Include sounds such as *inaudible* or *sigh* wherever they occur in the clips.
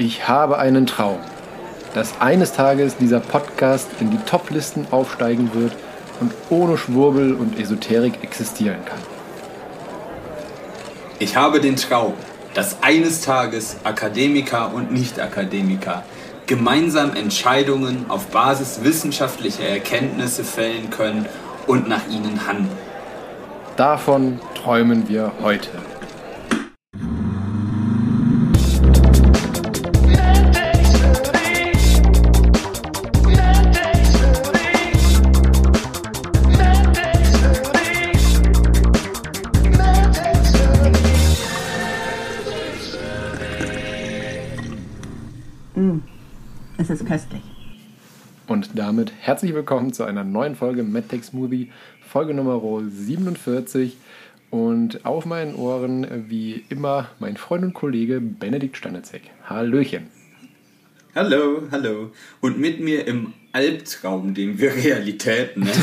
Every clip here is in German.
Ich habe einen Traum, dass eines Tages dieser Podcast in die Top-Listen aufsteigen wird und ohne Schwurbel und Esoterik existieren kann. Ich habe den Traum, dass eines Tages Akademiker und Nicht-Akademiker gemeinsam Entscheidungen auf Basis wissenschaftlicher Erkenntnisse fällen können und nach ihnen handeln. Davon träumen wir heute. Herzlich willkommen zu einer neuen Folge MedTech Smoothie, Folge Nummer 47. Und auf meinen Ohren, wie immer, mein Freund und Kollege Benedikt Stanitzek. Hallöchen. Hallo, hallo. Und mit mir im Albtraum, den wir Realität nennen. *laughs*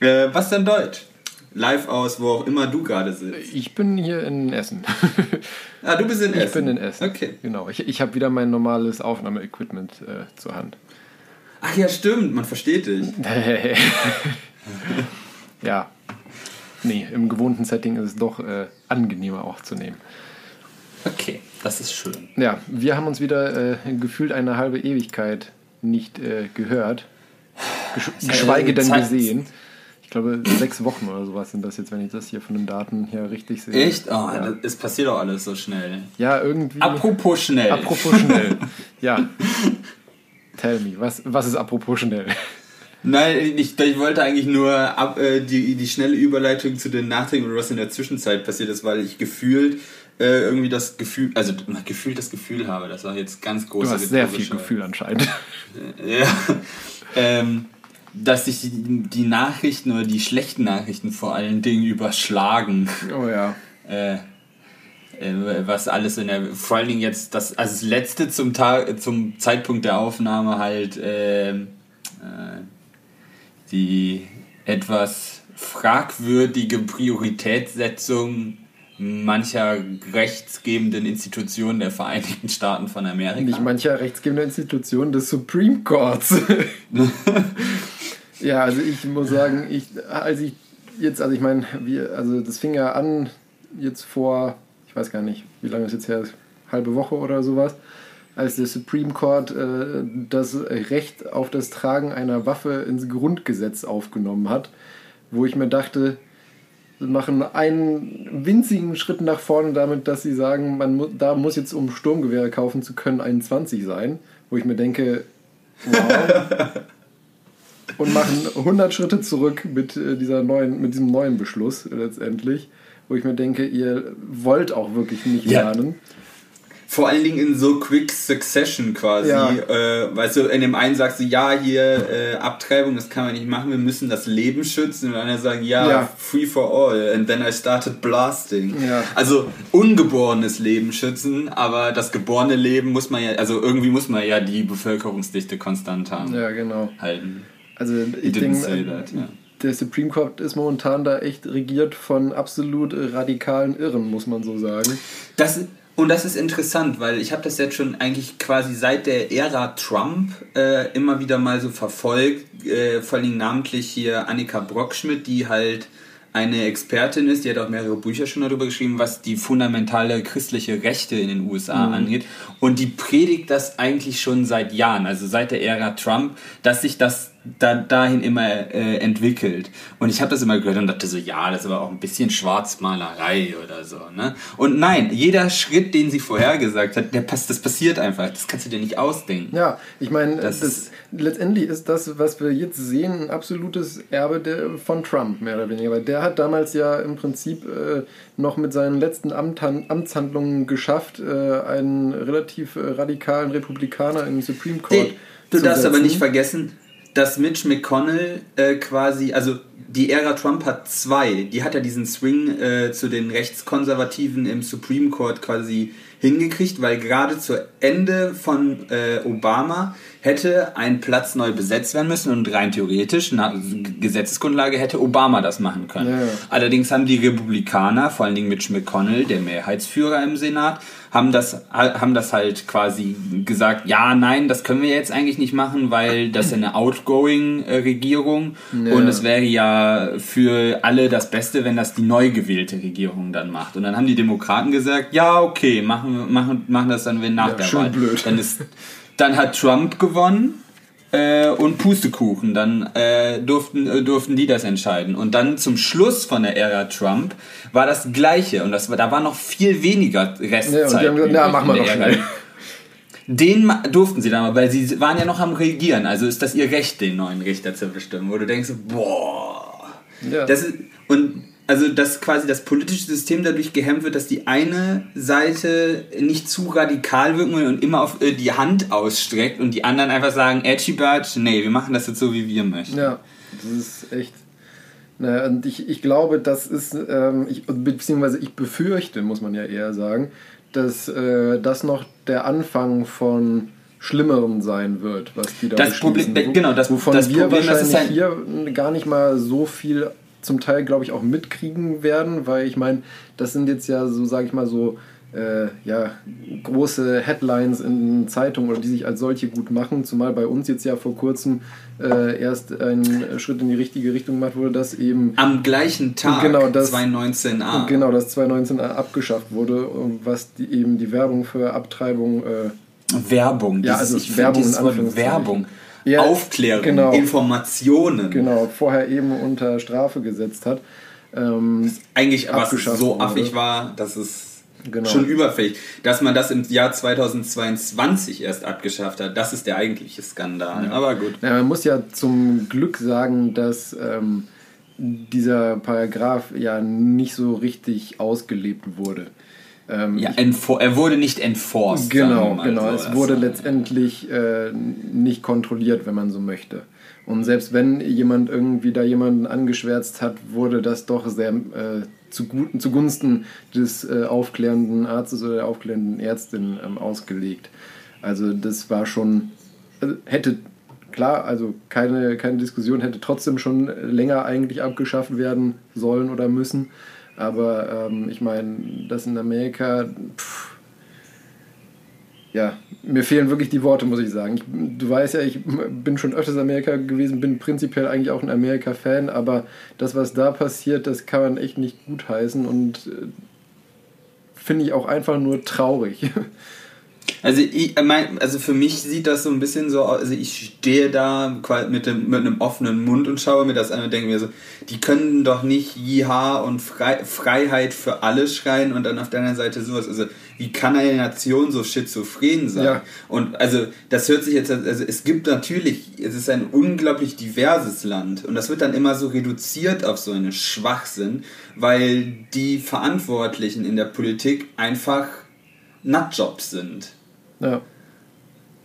äh, was denn Deutsch? Live aus, wo auch immer du gerade sitzt. Ich bin hier in Essen. *laughs* Ah, du bist in Essen. Ich bin in Essen. Okay. Genau. Ich, ich habe wieder mein normales Aufnahmeequipment äh, zur Hand. Ach ja, stimmt, man versteht dich. *laughs* ja. Nee, im gewohnten Setting ist es doch äh, angenehmer aufzunehmen. Okay, das ist schön. Ja, wir haben uns wieder äh, gefühlt eine halbe Ewigkeit nicht äh, gehört. Gesch geschweige denn Zeit- gesehen. Ich glaube, sechs Wochen oder sowas sind das jetzt, wenn ich das hier von den Daten her richtig sehe. Echt? Oh, ja. es passiert doch alles so schnell. ja, irgendwie. Apropos schnell. apropos schnell. *laughs* ja. Tell me, was, was ist apropos schnell? Nein, ich, ich wollte eigentlich nur ab, äh, die, die schnelle Überleitung zu den und was in der Zwischenzeit passiert ist, weil ich gefühlt äh, irgendwie das Gefühl, also gefühlt das Gefühl habe, das war jetzt ganz groß. Du hast sehr viel Gefühl anscheinend. *laughs* Ja. ähm, dass sich die, die Nachrichten oder die schlechten Nachrichten vor allen Dingen überschlagen. Oh ja. Äh, äh, was alles in der, vor allen Dingen jetzt das, also das letzte zum Tag, zum Zeitpunkt der Aufnahme halt ähm, äh, die etwas fragwürdige Prioritätssetzung mancher rechtsgebenden Institutionen der Vereinigten Staaten von Amerika. Nicht mancher rechtsgebender Institution des Supreme Courts. *laughs* ja, also ich muss sagen, ich, als ich jetzt, also ich meine, also das fing ja an jetzt vor, ich weiß gar nicht, wie lange ist jetzt her, halbe Woche oder sowas, als der Supreme Court äh, das Recht auf das Tragen einer Waffe ins Grundgesetz aufgenommen hat, wo ich mir dachte, sie machen einen winzigen Schritt nach vorne damit, dass sie sagen, man mu da muss jetzt, um Sturmgewehre kaufen zu können, 21 sein. Wo ich mir denke, wow. *laughs* Und machen 100 Schritte zurück mit, äh, dieser neuen, mit diesem neuen Beschluss letztendlich. Wo ich mir denke, ihr wollt auch wirklich nicht Ja. lernen. Vor allen Dingen in so Quick Succession quasi. Ja. Äh, weißt du, in dem einen sagst du, ja, hier äh, Abtreibung, das kann man nicht machen, wir müssen das Leben schützen. Und andere sagen, ja, Ja. free for all. And then I started blasting. Ja. Also ungeborenes Leben schützen, aber das geborene Leben muss man ja, also irgendwie muss man ja die Bevölkerungsdichte konstant haben. Ja, genau. Halten. Also ich denke, that, der Supreme Court ist momentan da echt regiert von absolut radikalen Irren, muss man so sagen. Das, und das ist interessant, weil ich habe das jetzt schon eigentlich quasi seit der Ära Trump äh, immer wieder mal so verfolgt, äh, vor allem namentlich hier Annika Brockschmidt, die halt eine Expertin ist, die hat auch mehrere Bücher schon darüber geschrieben, was die fundamentale christliche Rechte in den USA angeht. Und die predigt das eigentlich schon seit Jahren, also seit der Ära Trump, dass sich das da, dahin immer äh, entwickelt. Und ich habe das immer gehört und dachte so, ja, das ist aber auch ein bisschen Schwarzmalerei oder so. Ne? Und nein, jeder Schritt, den sie vorhergesagt hat, der passt, das passiert einfach. Das kannst du dir nicht ausdenken. Ja, ich meine, Das das, letztendlich ist das, was wir jetzt sehen, ein absolutes Erbe der, von Trump, mehr oder weniger. Weil der hat damals ja im Prinzip äh, noch mit seinen letzten Amtan Amtshandlungen geschafft, äh, einen relativ äh, radikalen Republikaner in den Supreme Court Du zu darfst aber nicht vergessen, dass Mitch McConnell äh, quasi, also die Ära Trump hat zwei. Die hat ja diesen Swing äh, zu den Rechtskonservativen im Supreme Court quasi hingekriegt, weil gerade zu Ende von äh, Obama hätte ein Platz neu besetzt werden müssen und rein theoretisch, nach Gesetzesgrundlage, hätte Obama das machen können. Ja. Allerdings haben die Republikaner, vor allen Dingen Mitch McConnell, der Mehrheitsführer im Senat, haben das, haben das halt quasi gesagt, ja, nein, das können wir jetzt eigentlich nicht machen, weil das ist eine Outgoing-Regierung Ja. und es wäre ja für alle das Beste, wenn das die neu gewählte Regierung dann macht. Und dann haben die Demokraten gesagt, ja, okay, machen, machen, machen das dann wenn nach Ja, der Wahl. blöd. Dann, ist, dann hat Trump gewonnen äh, und Pustekuchen. Dann äh, durften, äh, durften die das entscheiden. Und dann zum Schluss von der Ära Trump war das Gleiche. Und das, da war noch viel weniger Restzeit. Ja, und die haben gesagt, na, machen wir doch schnell. Den durften sie dann mal, weil sie waren ja noch am Regieren. Also ist das ihr Recht, den neuen Richter zu bestimmen. Wo du denkst, boah. Ja. Das ist, und also dass quasi das politische System dadurch gehemmt wird, dass die eine Seite nicht zu radikal wirken will und immer auf äh, die Hand ausstreckt und die anderen einfach sagen, Edgy Badge, nee, wir machen das jetzt so, wie wir möchten. Ja, das ist echt. Naja, und ich, ich glaube, das ist, ähm, ich, beziehungsweise ich befürchte, muss man ja eher sagen, dass äh, das noch der Anfang von Schlimmerem sein wird, was die da Das. Problem- genau, das- wovon das wir Problem, das wahrscheinlich ist ein- hier gar nicht mal so viel zum Teil, glaube ich, auch mitkriegen werden, weil ich meine, das sind jetzt ja so, sage ich mal, so äh, ja, große Headlines in Zeitungen oder die sich als solche gut machen, zumal bei uns jetzt ja vor kurzem äh, erst ein Schritt in die richtige Richtung gemacht wurde, dass eben Am gleichen Tag, Genau, das- 2019a. genau das 2019 abgeschafft wurde, und was die, eben die Werbung für Abtreibung äh, Werbung. Ja, also Werbung. Werbung. Ja, Aufklärung, genau. Informationen. genau vorher eben unter Strafe gesetzt hat. Ähm, Eigentlich aber so wurde. affig war, dass es Genau. schon überfällig. Dass man das im Jahr 2022 erst abgeschafft hat, das ist der eigentliche Skandal. Aber gut. Ja, man muss ja zum Glück sagen, dass ähm, dieser Paragraph ja nicht so richtig ausgelebt wurde. Ähm, Ja, er wurde nicht enforced. Genau, genau. so. Es wurde war- letztendlich äh, nicht kontrolliert, wenn man so möchte. Und selbst wenn jemand irgendwie da jemanden angeschwärzt hat, wurde das doch sehr äh, zugu- zugunsten des äh, aufklärenden Arztes oder der aufklärenden Ärztin ähm, ausgelegt. Also das war schon, also hätte klar, also keine, keine Diskussion, hätte trotzdem schon länger eigentlich abgeschafft werden sollen oder müssen. Aber ähm, ich meine, das in Amerika, pff, ja, mir fehlen wirklich die Worte, muss ich sagen. Ich, du weißt ja, ich bin schon öfters in Amerika gewesen, bin prinzipiell eigentlich auch ein Amerika-Fan, aber das, was da passiert, das kann man echt nicht gutheißen und äh, finde ich auch einfach nur traurig. *laughs* Also, ich, äh, mein, also für mich sieht das so ein bisschen so aus, also ich stehe da mit, dem, mit einem offenen Mund und schaue mir das an und denke mir so, die können doch nicht Jiha und Frei, Freiheit für alle schreien und dann auf der anderen Seite sowas. Also wie kann eine Nation so schizophren sein? Ja. Und also das hört sich jetzt, also es gibt natürlich, es ist ein unglaublich diverses Land und das wird dann immer so reduziert auf so einen Schwachsinn, weil die Verantwortlichen in der Politik einfach Nutjobs sind. ja.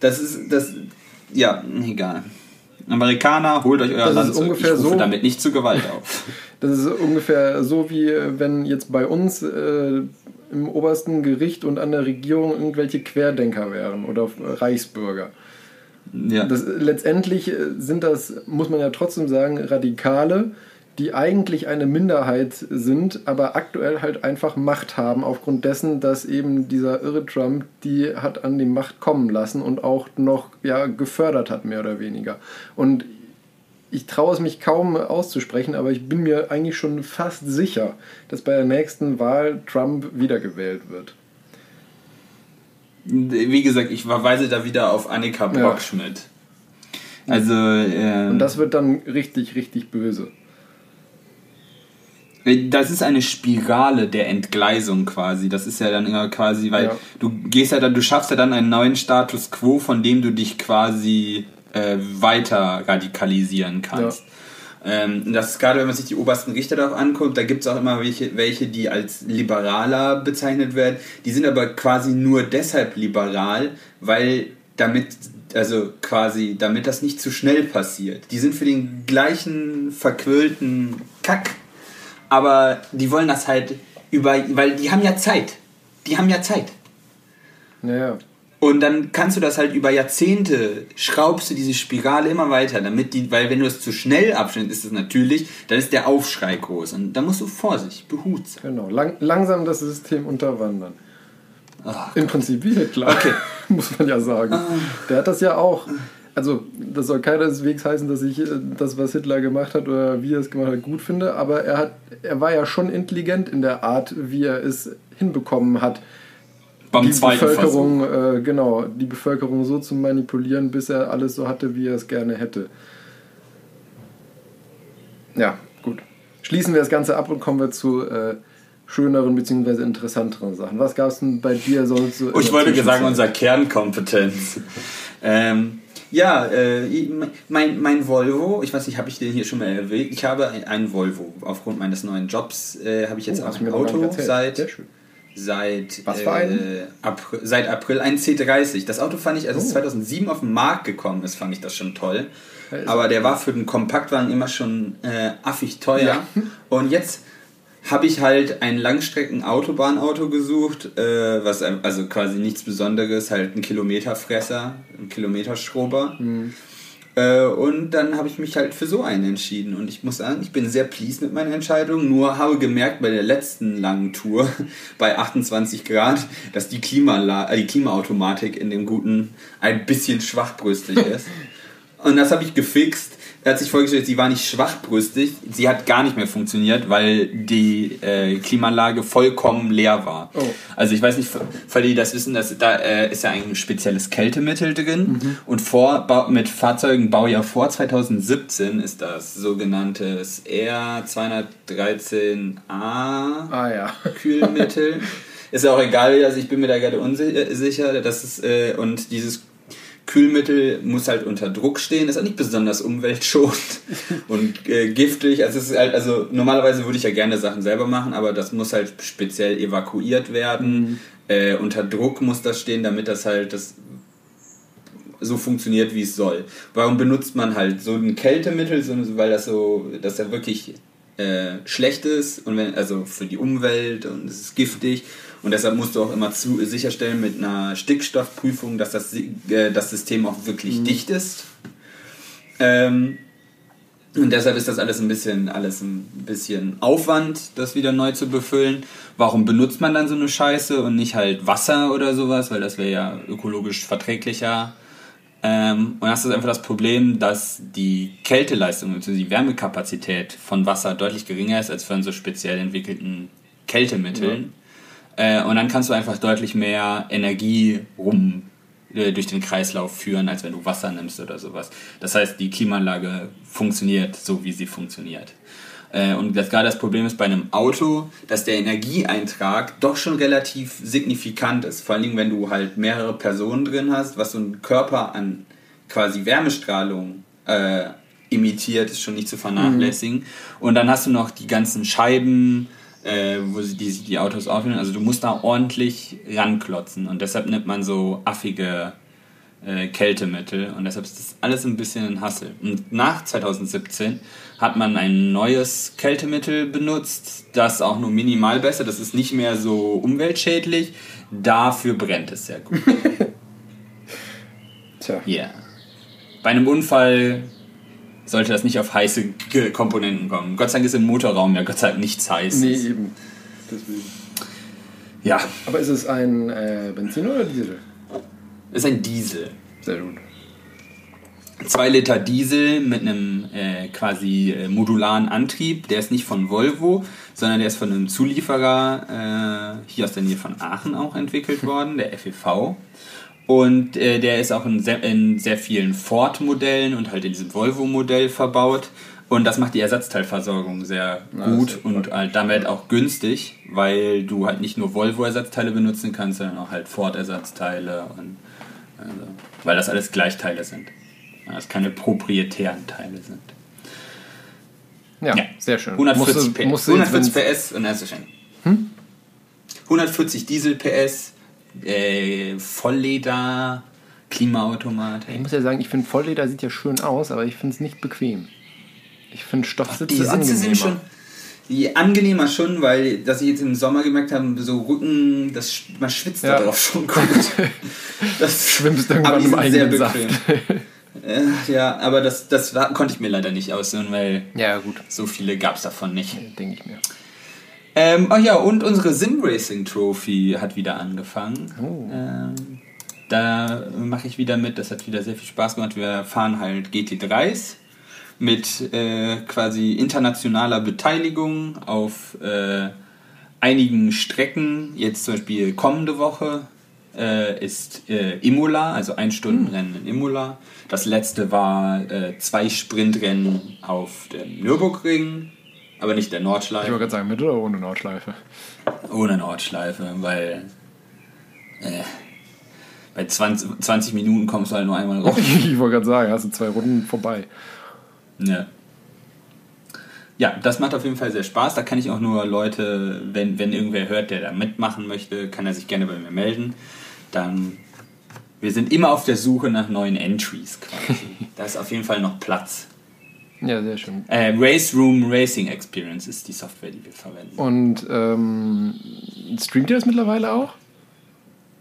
Das ist, das, ja, egal. Amerikaner, holt euch euer Das Land ist zurück. ungefähr ich rufe so- damit nicht zu Gewalt auf. *laughs* Das ist ungefähr so, wie äh, wenn jetzt bei uns äh, im obersten Gericht und an der Regierung irgendwelche Querdenker wären oder äh, Reichsbürger. Ja. Das, letztendlich äh, sind das, muss man ja trotzdem sagen, Radikale, die eigentlich eine Minderheit sind, aber aktuell halt einfach Macht haben, aufgrund dessen, dass eben dieser irre Trump die hat an die Macht kommen lassen und auch noch ja, gefördert hat, mehr oder weniger. Und ich traue es mich kaum auszusprechen, aber ich bin mir eigentlich schon fast sicher, dass bei der nächsten Wahl Trump wiedergewählt wird. Wie gesagt, ich verweise da wieder auf Annika Ja. Brockschmidt. Also, ähm, Und das wird dann richtig, richtig böse. Das ist eine Spirale der Entgleisung quasi. Das ist ja dann immer quasi, weil Ja. du gehst ja dann, du schaffst ja dann einen neuen Status quo, von dem du dich quasi äh, weiter radikalisieren kannst. Ähm, das ist gerade, wenn man sich die obersten Richter darauf anguckt, da gibt es auch immer welche, welche, die als liberaler bezeichnet werden. Die sind aber quasi nur deshalb liberal, weil damit also quasi, damit das nicht zu schnell passiert. Die sind für den gleichen verquölten Kack, aber die wollen das halt über, weil die haben ja Zeit. Die haben ja Zeit. Naja. Und dann kannst du das halt über Jahrzehnte, schraubst du diese Spirale immer weiter, damit die, weil wenn du es zu schnell abschnittst, ist es natürlich, dann ist der Aufschrei groß. Und da musst du vorsichtig, behutsam. Genau. Lang, langsam das System unterwandern. Ach, Im Prinzip wie Hitler, Okay. *laughs* muss man ja sagen. Der hat das ja auch. Also, das soll keineswegs heißen, dass ich äh, das, was Hitler gemacht hat oder wie er es gemacht hat, gut finde, aber er, hat, er war ja schon intelligent in der Art, wie er es hinbekommen hat, beim die. Bevölkerung, äh, genau, die Bevölkerung so zu manipulieren, bis er alles so hatte, wie er es gerne hätte. Ja, gut. Schließen wir das Ganze ab und kommen wir zu äh, schöneren bzw. interessanteren Sachen. Was gab es denn bei dir sonst so? Oh, ich wollte sagen, unser Kernkompetenz. ähm, ja, äh, mein, mein Volvo, ich weiß nicht, habe ich den hier schon mal erwähnt? Ich habe ein- einen Volvo. Aufgrund meines neuen Jobs äh, habe ich jetzt Oh, auch ein Auto seit, seit, Was für einen? äh, April, seit April, ein C30. Das Auto fand ich, als es Oh. 2007 auf den Markt gekommen ist, fand ich das schon toll. Ist Aber der war für den Kompaktwagen immer schon äh, affig teuer. Ja. Und jetzt habe ich halt ein Langstrecken-Autobahnauto gesucht, äh, was also quasi nichts Besonderes, halt ein Kilometerfresser, ein Kilometerschrober. Äh, und dann habe ich mich halt für so einen entschieden. Und ich muss sagen, ich bin sehr pleased mit meiner Entscheidung. Nur habe gemerkt bei der letzten langen Tour *laughs* bei 28 Grad, dass die, Klimala äh, die Klimaautomatik in dem Guten ein bisschen schwachbrüstig *laughs* ist. Und das habe ich gefixt. Er hat sich vorgestellt, sie war nicht schwachbrüstig, sie hat gar nicht mehr funktioniert, weil die äh, Klimaanlage vollkommen leer war. Oh. Also ich weiß nicht, falls die das wissen, dass da äh, ist ja ein spezielles Kältemittel drin und vor mit Fahrzeugen Baujahr vor 2017 ist das sogenanntes R213A Ah ja. Kühlmittel. *laughs* ist ja auch egal, also ich bin mir da gerade unsicher, dass es äh, und dieses Kühlmittel muss halt unter Druck stehen, ist auch nicht besonders umweltschonend *laughs* und äh, giftig. Also es ist halt, also normalerweise würde ich ja gerne Sachen selber machen, aber das muss halt speziell evakuiert werden. Äh, unter Druck muss das stehen, damit das halt das so funktioniert, wie es soll. Warum benutzt man halt so ein Kältemittel, so, weil das so, dass er wirklich äh, schlecht ist und wenn, also für die Umwelt und es ist giftig und deshalb musst du auch immer zu, sicherstellen mit einer Stickstoffprüfung, dass das, äh, das System auch wirklich dicht ist. Ähm, und deshalb ist das alles ein bisschen, alles ein bisschen Aufwand, das wieder neu zu befüllen. Warum benutzt man dann so eine Scheiße und nicht halt Wasser oder sowas? Weil das wäre ja ökologisch verträglicher. Ähm, und das ist einfach das Problem, dass die Kälteleistung, also die Wärmekapazität von Wasser deutlich geringer ist als von so speziell entwickelten Kältemitteln. Äh, und dann kannst du einfach deutlich mehr Energie rum äh, durch den Kreislauf führen, als wenn du Wasser nimmst oder sowas. Das heißt, die Klimaanlage funktioniert so, wie sie funktioniert. Äh, Und das, gerade das Problem ist bei einem Auto, dass der Energieeintrag doch schon relativ signifikant ist. Vor allem, wenn du halt mehrere Personen drin hast, was so ein Körper an quasi Wärmestrahlung äh, imitiert, ist schon nicht zu vernachlässigen. Und dann hast du noch die ganzen Scheiben, äh, wo sie die, die Autos aufnehmen. Also du musst da ordentlich ranklotzen. Und deshalb nimmt man so affige äh, Kältemittel und deshalb ist das alles ein bisschen ein Hassel. Und nach 2017 hat man ein neues Kältemittel benutzt, das auch nur minimal besser, das ist nicht mehr so umweltschädlich, dafür brennt es sehr gut. *laughs* Tja. Ja. Bei einem Unfall sollte das nicht auf heiße Komponenten kommen. Gott sei Dank ist im Motorraum ja Gott sei Dank nichts heiß. Nee, eben. Deswegen. Ja, Aber ist es ein äh, Benzin oder Diesel? ist ein Diesel. Sehr gut. 2 Liter Diesel mit einem äh, quasi äh, modularen Antrieb. Der ist nicht von Volvo, sondern der ist von einem Zulieferer äh, hier aus der Nähe von Aachen auch entwickelt worden, der FEV. Und äh, der ist auch in sehr, in sehr vielen Ford-Modellen und halt in diesem Volvo-Modell verbaut. Und das macht die Ersatzteilversorgung sehr Ja, gut sehr und halt damit auch günstig, weil du halt nicht nur Volvo-Ersatzteile benutzen kannst, sondern auch halt Ford-Ersatzteile und also, weil das alles Gleichteile sind. Weil das keine proprietären Teile sind. Ja, Ja. sehr schön. 140 Musste- PS. jetzt, 140 wenn's- PS und dann ist es schon. 140 Diesel PS, äh, Vollleder, Klimaautomatik. Ich muss ja sagen, ich finde Vollleder sieht ja schön aus, aber ich finde es nicht bequem. Ich finde Stoffsitze Die Sitze angenehmer. sind schon die angenehmer schon, weil, dass ich jetzt im Sommer gemerkt habe, so Rücken, das, man schwitzt Ja. da drauf schon gut. *laughs* Das Schwimmst aber irgendwann im sind sehr eigenen Saft. bequem. *laughs* Äh, ja, aber das, das war, konnte ich mir leider nicht aussuchen, weil ja, gut, so viele gab es davon nicht. denke ich mir. Ähm, ach ja, und unsere Sim Racing Trophy hat wieder angefangen. Oh. Ähm, da mache ich wieder mit, das hat wieder sehr viel Spaß gemacht. Wir fahren halt GT3s mit äh, quasi internationaler Beteiligung auf äh, einigen Strecken. Jetzt zum Beispiel kommende Woche äh, ist äh, Imola, also ein Stundenrennen in Imola. Das letzte war äh, zwei Sprintrennen auf dem Nürburgring, aber nicht der Ich Nordschleife. wollte gerade sagen, mit oder ohne Nordschleife? Ohne Nordschleife, weil äh, bei 20, 20 Minuten kommst du halt nur einmal raus. *laughs* ich wollte gerade sagen, hast du zwei Runden vorbei. ja. ja, das macht auf jeden Fall sehr Spaß. Da kann ich auch nur Leute, wenn, wenn irgendwer hört, der da mitmachen möchte, kann er sich gerne bei mir melden. Dann, wir sind immer auf der Suche nach neuen Entries quasi. *laughs* da ist auf jeden Fall noch Platz. Ja, sehr schön. Äh, Race Room Racing Experience ist die Software, die wir verwenden. Und ähm, streamt ihr das mittlerweile auch?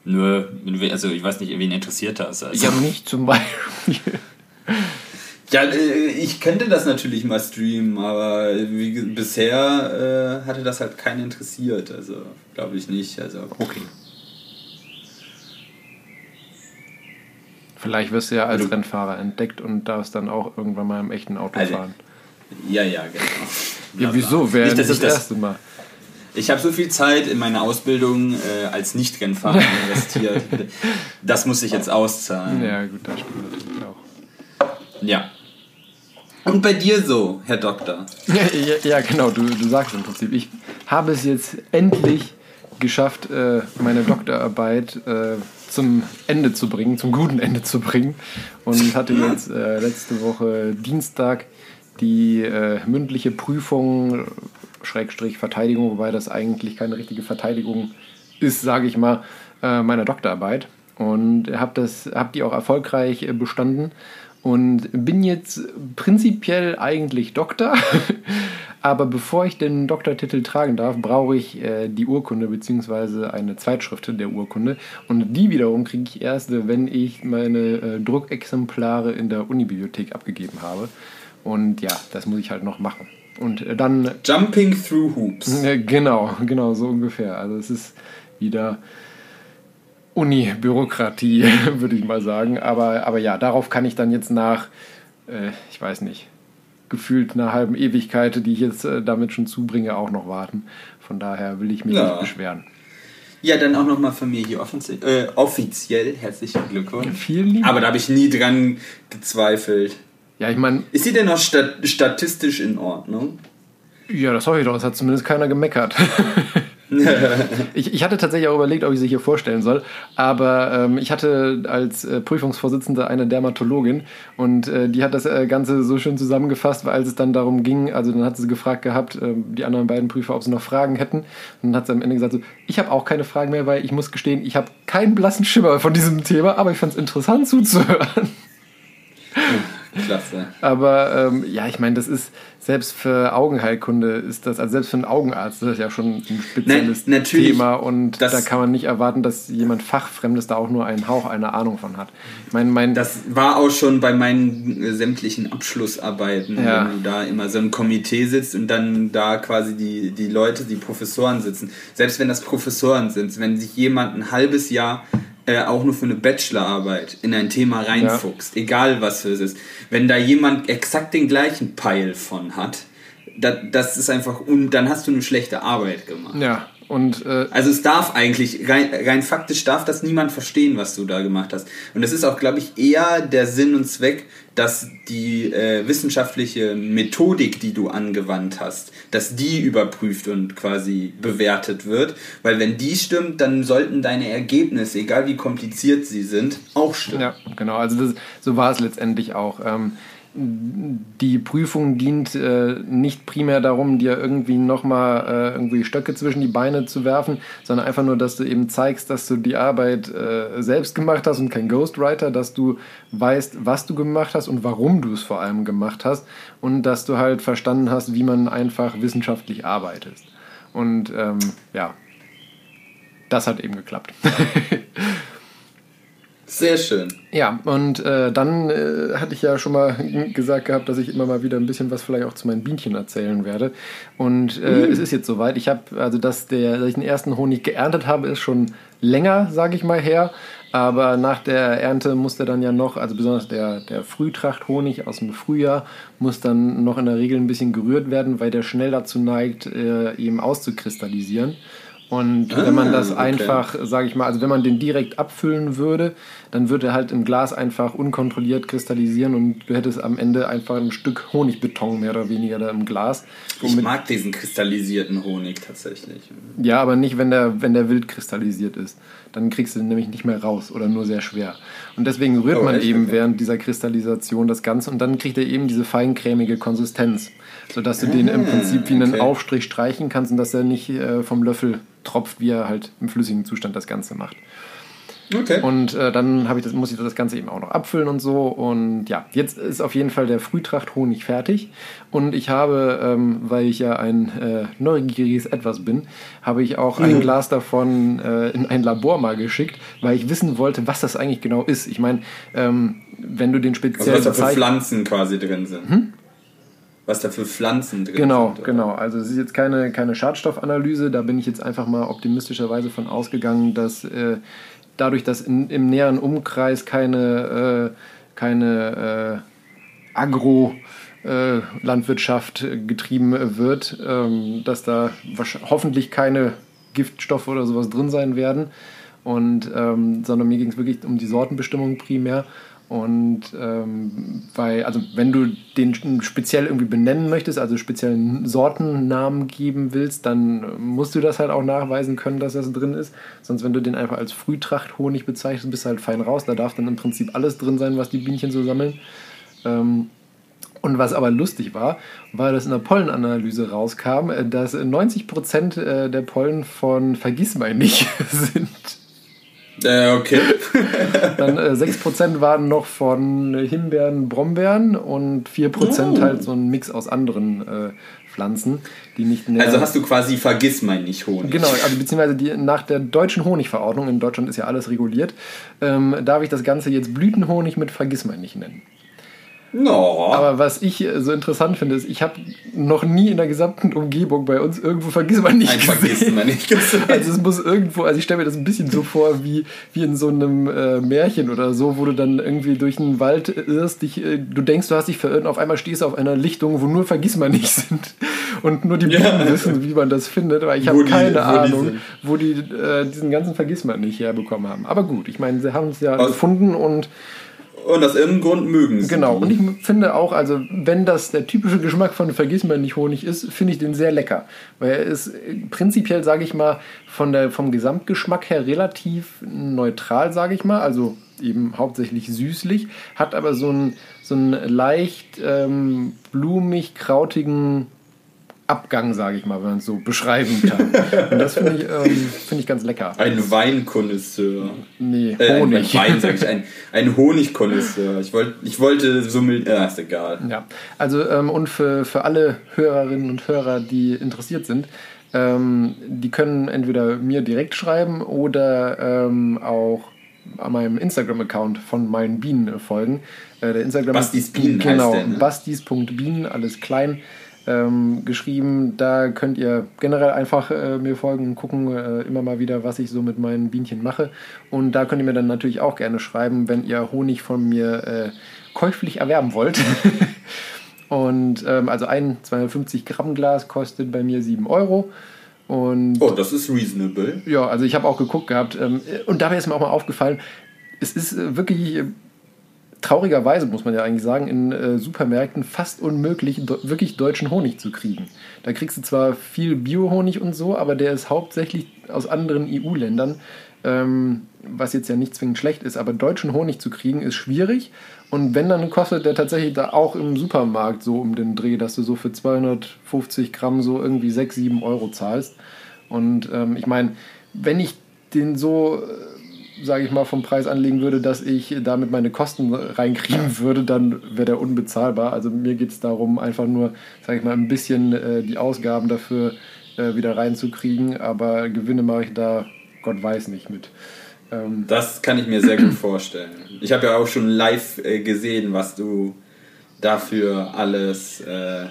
Nö, also ich weiß nicht, wen interessiert das. Also. Ja, mich zum *laughs* Beispiel. Ja, äh, ich könnte das natürlich mal streamen, aber wie, bisher äh, hatte das halt keinen interessiert. Also glaube ich nicht. Also Okay. Vielleicht wirst du ja als Also- Rennfahrer entdeckt und darfst dann auch irgendwann mal im echten Auto Also, fahren. ja, ja, genau. Ja, wieso? Wäre nicht, nicht das, ich das. erste Mal. Ich habe so viel Zeit in meine Ausbildung äh, als Nicht-Rennfahrer *laughs* investiert. Das muss ich jetzt auszahlen. Ja, gut, das stimmt natürlich auch. Ja. Und bei dir so, Herr Doktor? *laughs* Ja, ja, ja genau, du, du sagst im Prinzip. Ich habe es jetzt endlich geschafft, äh, meine Doktorarbeit äh, zum Ende zu bringen, zum guten Ende zu bringen. Und hatte jetzt äh, letzte Woche Dienstag die äh, mündliche Prüfung, Schrägstrich Verteidigung, wobei das eigentlich keine richtige Verteidigung ist, sage ich mal, äh, meiner Doktorarbeit. Und habe habe die auch erfolgreich äh, bestanden und bin jetzt prinzipiell eigentlich Doktor. *laughs* Aber bevor ich den Doktortitel tragen darf, brauche ich äh, die Urkunde bzw. eine Zweitschrift der Urkunde. Und die wiederum kriege ich erst, wenn ich meine äh, Druckexemplare in der Unibibliothek abgegeben habe. Und ja, das muss ich halt noch machen. Und äh, dann Jumping through hoops. ja, genau, *laughs* genau, so ungefähr. Also es ist wieder Uni-Bürokratie, *laughs* würde ich mal sagen. Aber, aber ja, darauf kann ich dann jetzt nach, äh, ich weiß nicht, gefühlt einer halben Ewigkeit, die ich jetzt äh, damit schon zubringe, auch noch warten. Von daher will ich mich Ja. nicht beschweren. Ja, dann auch nochmal von mir hier offiziell, äh, offiziell herzlichen Glückwunsch. Vielen lieben Aber da habe ich nie dran gezweifelt. Ja, ich meine, Ist sie denn noch stat statistisch in Ordnung? ja, das hoffe ich doch. Es hat zumindest keiner gemeckert. *laughs* *laughs* ich, ich hatte tatsächlich auch überlegt, ob ich sie hier vorstellen soll. Aber ähm, ich hatte als äh, Prüfungsvorsitzende eine Dermatologin und äh, die hat das äh, Ganze so schön zusammengefasst, weil als es dann darum ging, also dann hat sie gefragt gehabt, ähm, die anderen beiden Prüfer, ob sie noch Fragen hätten. Und dann hat sie am Ende gesagt, so, ich habe auch keine Fragen mehr, weil ich muss gestehen, ich habe keinen blassen Schimmer von diesem Thema, aber ich fand es interessant zuzuhören. Klasse. Aber ähm, ja, ich meine, das ist selbst für Augenheilkunde ist das, also selbst für einen Augenarzt, das ist ja schon ein spezielles natürlich, Thema und das- da kann man nicht erwarten, dass jemand Fachfremdes da auch nur einen Hauch einer Ahnung von hat. Ich meine, mein, Das war auch schon bei meinen äh, sämtlichen Abschlussarbeiten, Ja. wenn du da immer so ein Komitee sitzt und dann da quasi die, die Leute, die Professoren sitzen. Selbst wenn das Professoren sind, wenn sich jemand ein halbes Jahr äh, auch nur für eine Bachelorarbeit in ein Thema reinfuchst, egal was es ist, wenn da jemand exakt den gleichen Peil von hat, da, das ist einfach, und dann hast du eine schlechte Arbeit gemacht. ja, und äh, Also es darf eigentlich, rein, rein faktisch darf das niemand verstehen, was du da gemacht hast. Und es ist auch, glaube ich, eher der Sinn und Zweck, dass die äh, wissenschaftliche Methodik, die du angewandt hast, dass die überprüft und quasi bewertet wird. Weil wenn die stimmt, dann sollten deine Ergebnisse, egal wie kompliziert sie sind, auch stimmen. ja, genau, also das, so war es letztendlich auch. Ähm, die Prüfung dient äh, nicht primär darum, dir irgendwie nochmal äh, irgendwie Stöcke zwischen die Beine zu werfen, sondern einfach nur, dass du eben zeigst, dass du die Arbeit äh, selbst gemacht hast und kein Ghostwriter, dass du weißt, was du gemacht hast und warum du es vor allem gemacht hast und dass du halt verstanden hast, wie man einfach wissenschaftlich arbeitet. Und ähm, ja, das hat eben geklappt. *laughs* Sehr schön. Ja, und äh, dann äh, hatte ich ja schon mal gesagt gehabt, dass ich immer mal wieder ein bisschen was vielleicht auch zu meinen Bienchen erzählen werde. Und äh, mm. es ist jetzt soweit. Ich habe, also dass, der, dass ich den ersten Honig geerntet habe, ist schon länger, sage ich mal, her. Aber nach der Ernte muss der dann ja noch, also besonders der, der Frühtrachthonig aus dem Frühjahr, muss dann noch in der Regel ein bisschen gerührt werden, weil der schnell dazu neigt, äh, eben auszukristallisieren. Und ah, wenn man das okay. einfach, sage ich mal, also wenn man den direkt abfüllen würde, dann würde er halt im Glas einfach unkontrolliert kristallisieren und du hättest am Ende einfach ein Stück Honigbeton mehr oder weniger da im Glas. Ich mag diesen kristallisierten Honig tatsächlich. Ja, aber nicht, wenn der, wenn der wild kristallisiert ist. Dann kriegst du den nämlich nicht mehr raus oder nur sehr schwer. Und deswegen rührt oh, man eben okay. während dieser Kristallisation das Ganze und dann kriegt er eben diese feincremige Konsistenz, sodass du ah, den im Prinzip wie einen okay. Aufstrich streichen kannst und dass er nicht äh, vom Löffel tropft, wie er halt im flüssigen Zustand das Ganze macht. Okay. Und äh, dann ich das, muss ich das Ganze eben auch noch abfüllen und so. Und ja, jetzt ist auf jeden Fall der Frühtracht-Honig fertig. Und ich habe, ähm, weil ich ja ein äh, neugieriges Etwas bin, habe ich auch mhm. ein Glas davon äh, in ein Labor mal geschickt, weil ich wissen wollte, was das eigentlich genau ist. Ich meine, ähm, wenn du den speziell. Also was da für Pflanzen quasi drin sind. Hm? Was da für Pflanzen drin genau, sind. Genau, genau. Also es ist jetzt keine, keine Schadstoffanalyse, da bin ich jetzt einfach mal optimistischerweise von ausgegangen, dass äh, dadurch, dass in, im näheren Umkreis keine, äh, keine äh, Agro- äh, Landwirtschaft getrieben wird, ähm, dass da hoffentlich keine Giftstoffe oder sowas drin sein werden. Und, ähm, sondern mir ging es wirklich um die Sortenbestimmung primär. Und ähm, weil, also wenn du den speziell irgendwie benennen möchtest, also speziellen Sortennamen geben willst, dann musst du das halt auch nachweisen können, dass das drin ist. Sonst, wenn du den einfach als Frühtracht-Honig bezeichnest, bist du halt fein raus. Da darf dann im Prinzip alles drin sein, was die Bienchen so sammeln. Ähm, und was aber lustig war, war, dass in der Pollenanalyse rauskam, äh, dass 90% äh, der Pollen von Vergissmeinnicht *laughs* sind. Äh, okay. *laughs* Dann äh, 6% waren noch von Himbeeren, Brombeeren und 4% oh. halt so ein Mix aus anderen äh, Pflanzen, die nicht näher Also hast du quasi vergiss mein nicht Honig. Genau, also beziehungsweise die, nach der deutschen Honigverordnung, in Deutschland ist ja alles reguliert, ähm, darf ich das Ganze jetzt Blütenhonig mit vergiss mein nicht nennen. No. Aber was ich so interessant finde, ist, ich habe noch nie in der gesamten Umgebung bei uns irgendwo vergiss man nicht. Ein vergisst man nicht. *laughs* also es muss irgendwo, also ich stelle mir das ein bisschen so vor wie, wie in so einem äh, Märchen oder so, wo du dann irgendwie durch einen Wald irrst, dich, äh, du denkst, du hast dich verirrt und auf einmal stehst du auf einer Lichtung, wo nur vergiss man nicht sind. Und nur die Bienen ja. wissen, wie man das findet, weil ich habe keine die, Ahnung, die wo die äh, diesen ganzen Vergiss man nicht herbekommen haben. Aber gut, ich meine, sie haben es ja Aus gefunden und und aus irgendeinem Grund mögen sie. Genau, und ich finde auch, also wenn das der typische Geschmack von Vergissmeinnicht Honig ist, finde ich den sehr lecker. Weil er ist prinzipiell, sage ich mal, von der, vom Gesamtgeschmack her relativ neutral, sage ich mal. Also eben hauptsächlich süßlich, hat aber so einen, so einen leicht ähm, blumig-krautigen Abgang, sage ich mal, wenn man es so beschreiben kann. Und das finde ich, ähm, find ich ganz lecker. Ein Weinkonnoisseur. Nee, Honig. Äh, ein, Wein, sag ich, ein, ein Honigkonnoisseur. Ich, wollt, ich wollte so mit. Ja, ist egal. Ja, also ähm, und für, für alle Hörerinnen und Hörer, die interessiert sind, ähm, die können entweder mir direkt schreiben oder ähm, auch an meinem Instagram-Account von meinen Bienen folgen. Äh, der Instagram Bastis Bienen genau, heißt der, ne? bastis.bienen, alles klein ähm, geschrieben. Da könnt ihr generell einfach äh, mir folgen und gucken äh, immer mal wieder, was ich so mit meinen Bienchen mache. Und da könnt ihr mir dann natürlich auch gerne schreiben, wenn ihr Honig von mir äh, käuflich erwerben wollt. *laughs* und ähm, also ein 250 Gramm Glas kostet bei mir 7 Euro. Und oh, das ist reasonable. Ja, also ich habe auch geguckt gehabt. Ähm, und dabei ist mir auch mal aufgefallen, es ist äh, wirklich traurigerweise, muss man ja eigentlich sagen, in äh, Supermärkten fast unmöglich, wirklich deutschen Honig zu kriegen. Da kriegst du zwar viel Biohonig und so, aber der ist hauptsächlich aus anderen EU-Ländern, ähm, was jetzt ja nicht zwingend schlecht ist. Aber deutschen Honig zu kriegen ist schwierig. Und wenn, dann kostet der tatsächlich da auch im Supermarkt so um den Dreh, dass du so für 250 Gramm so irgendwie 6, 7 Euro zahlst. Und ähm, ich meine, wenn ich den so sage ich mal, vom Preis anlegen würde, dass ich damit meine Kosten reinkriegen würde, dann wäre der unbezahlbar. Also mir geht es darum, einfach nur, sage ich mal, ein bisschen äh, die Ausgaben dafür äh, wieder reinzukriegen, aber Gewinne mache ich da, Gott weiß nicht mit. Ähm das kann ich mir sehr gut vorstellen. Ich habe ja auch schon live äh, gesehen, was du dafür alles äh,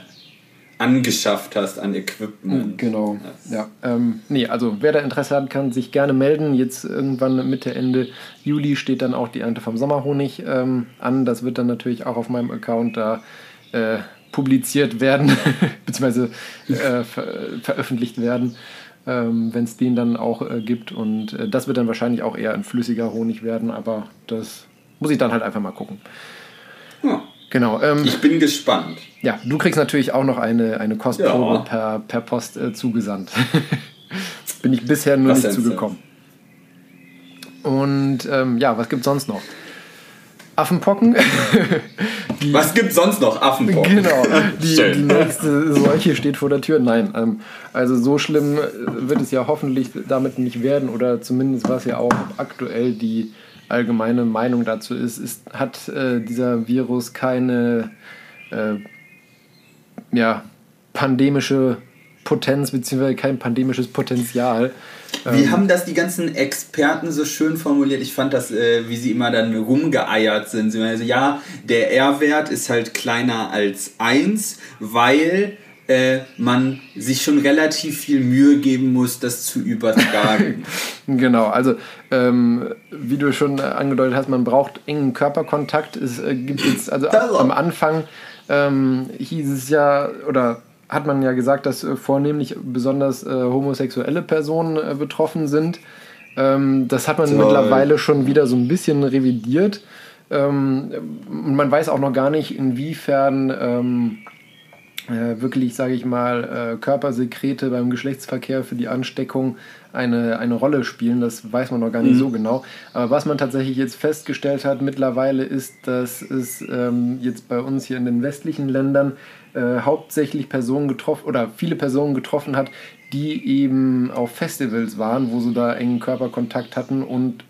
angeschafft hast an Equipment. Genau. Ja. Ähm, nee, also wer da Interesse hat, kann sich gerne melden. Jetzt irgendwann Mitte, Ende Juli steht dann auch die Ernte vom Sommerhonig ähm, an. Das wird dann natürlich auch auf meinem Account da äh, publiziert werden, *laughs* beziehungsweise äh, ver veröffentlicht werden. Ähm, wenn es den dann auch äh, gibt. Und äh, das wird dann wahrscheinlich auch eher ein flüssiger Honig werden, aber das muss ich dann halt einfach mal gucken. Ja. Genau. Ähm, ich bin gespannt. Ja, du kriegst natürlich auch noch eine, eine Kostprobe ja. per, per Post äh, zugesandt. *laughs* bin ich bisher nur was nicht zugekommen. Und ähm, ja, was gibt sonst noch? Affenpocken. *laughs* was gibt sonst noch? Affenpocken. Genau. *laughs* Die, die, nächste Seuche steht vor der Tür. Nein, ähm, also so schlimm wird es ja hoffentlich damit nicht werden oder zumindest was ja auch aktuell die allgemeine Meinung dazu ist, ist hat äh, dieser Virus keine äh, ja, pandemische Potenz beziehungsweise kein pandemisches Potenzial. Wie ähm, haben das die ganzen Experten so schön formuliert? Ich fand das, äh, wie sie immer dann rumgeeiert sind. Sie meinen, also, ja, der R-Wert ist halt kleiner als 1, weil äh, man sich schon relativ viel Mühe geben muss, das zu übertragen. *laughs* genau, also ähm, wie du schon angedeutet hast, man braucht engen Körperkontakt. Es äh, gibt jetzt, also am Anfang ähm, hieß es ja, oder hat man ja gesagt, dass äh, vornehmlich besonders äh, homosexuelle Personen äh, betroffen sind. Ähm, das hat man Toll. mittlerweile schon wieder so ein bisschen revidiert. Ähm, man weiß auch noch gar nicht, inwiefern ähm, äh, wirklich, sage ich mal, äh, Körpersekrete beim Geschlechtsverkehr für die Ansteckung eine, eine Rolle spielen. Das weiß man noch gar nicht mhm. so genau. Aber was man tatsächlich jetzt festgestellt hat mittlerweile ist, dass es ähm, jetzt bei uns hier in den westlichen Ländern äh, hauptsächlich Personen getroffen oder viele Personen getroffen hat, die eben auf Festivals waren, wo sie da engen Körperkontakt hatten und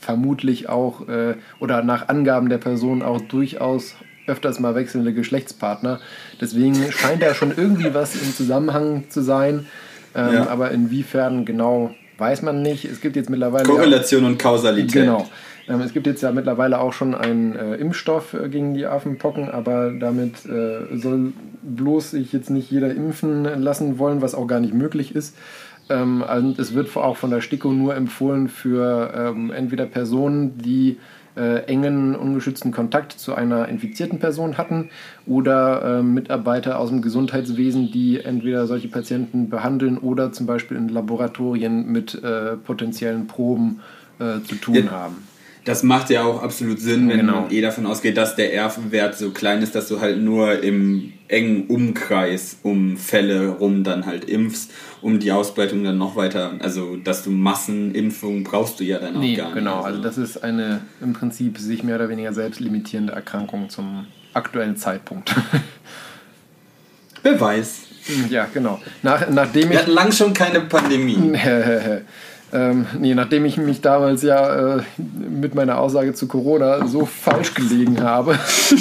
vermutlich auch äh, oder nach Angaben der Person auch durchaus öfters mal wechselnde Geschlechtspartner. Deswegen scheint da schon irgendwie was im Zusammenhang zu sein. Ähm, ja. Aber inwiefern genau weiß man nicht. Es gibt jetzt mittlerweile. Korrelation ja, und Kausalität. Genau. Ähm, es gibt jetzt ja mittlerweile auch schon einen äh, Impfstoff äh, gegen die Affenpocken, aber damit äh, soll bloß sich jetzt nicht jeder impfen lassen wollen, was auch gar nicht möglich ist. Ähm, und es wird auch von der STIKO nur empfohlen für ähm, entweder Personen, die äh, engen, ungeschützten Kontakt zu einer infizierten Person hatten oder äh, Mitarbeiter aus dem Gesundheitswesen, die entweder solche Patienten behandeln oder zum Beispiel in Laboratorien mit äh, potenziellen Proben äh, zu tun ja. haben. Das macht ja auch absolut Sinn, wenn genau. man eh davon ausgeht, dass der R-Wert so klein ist, dass du halt nur im engen Umkreis um Fälle rum dann halt impfst, um die Ausbreitung dann noch weiter, also dass du Massenimpfungen brauchst du ja dann auch nee, gar nicht. Genau, also das ist eine im Prinzip sich mehr oder weniger selbst limitierende Erkrankung zum aktuellen Zeitpunkt. Wer weiß. Ja, genau. Nach, nachdem Wir hatten lang schon keine Pandemie. *laughs* Ähm, nee, nachdem ich mich damals ja äh, mit meiner Aussage zu Corona so falsch gelegen habe,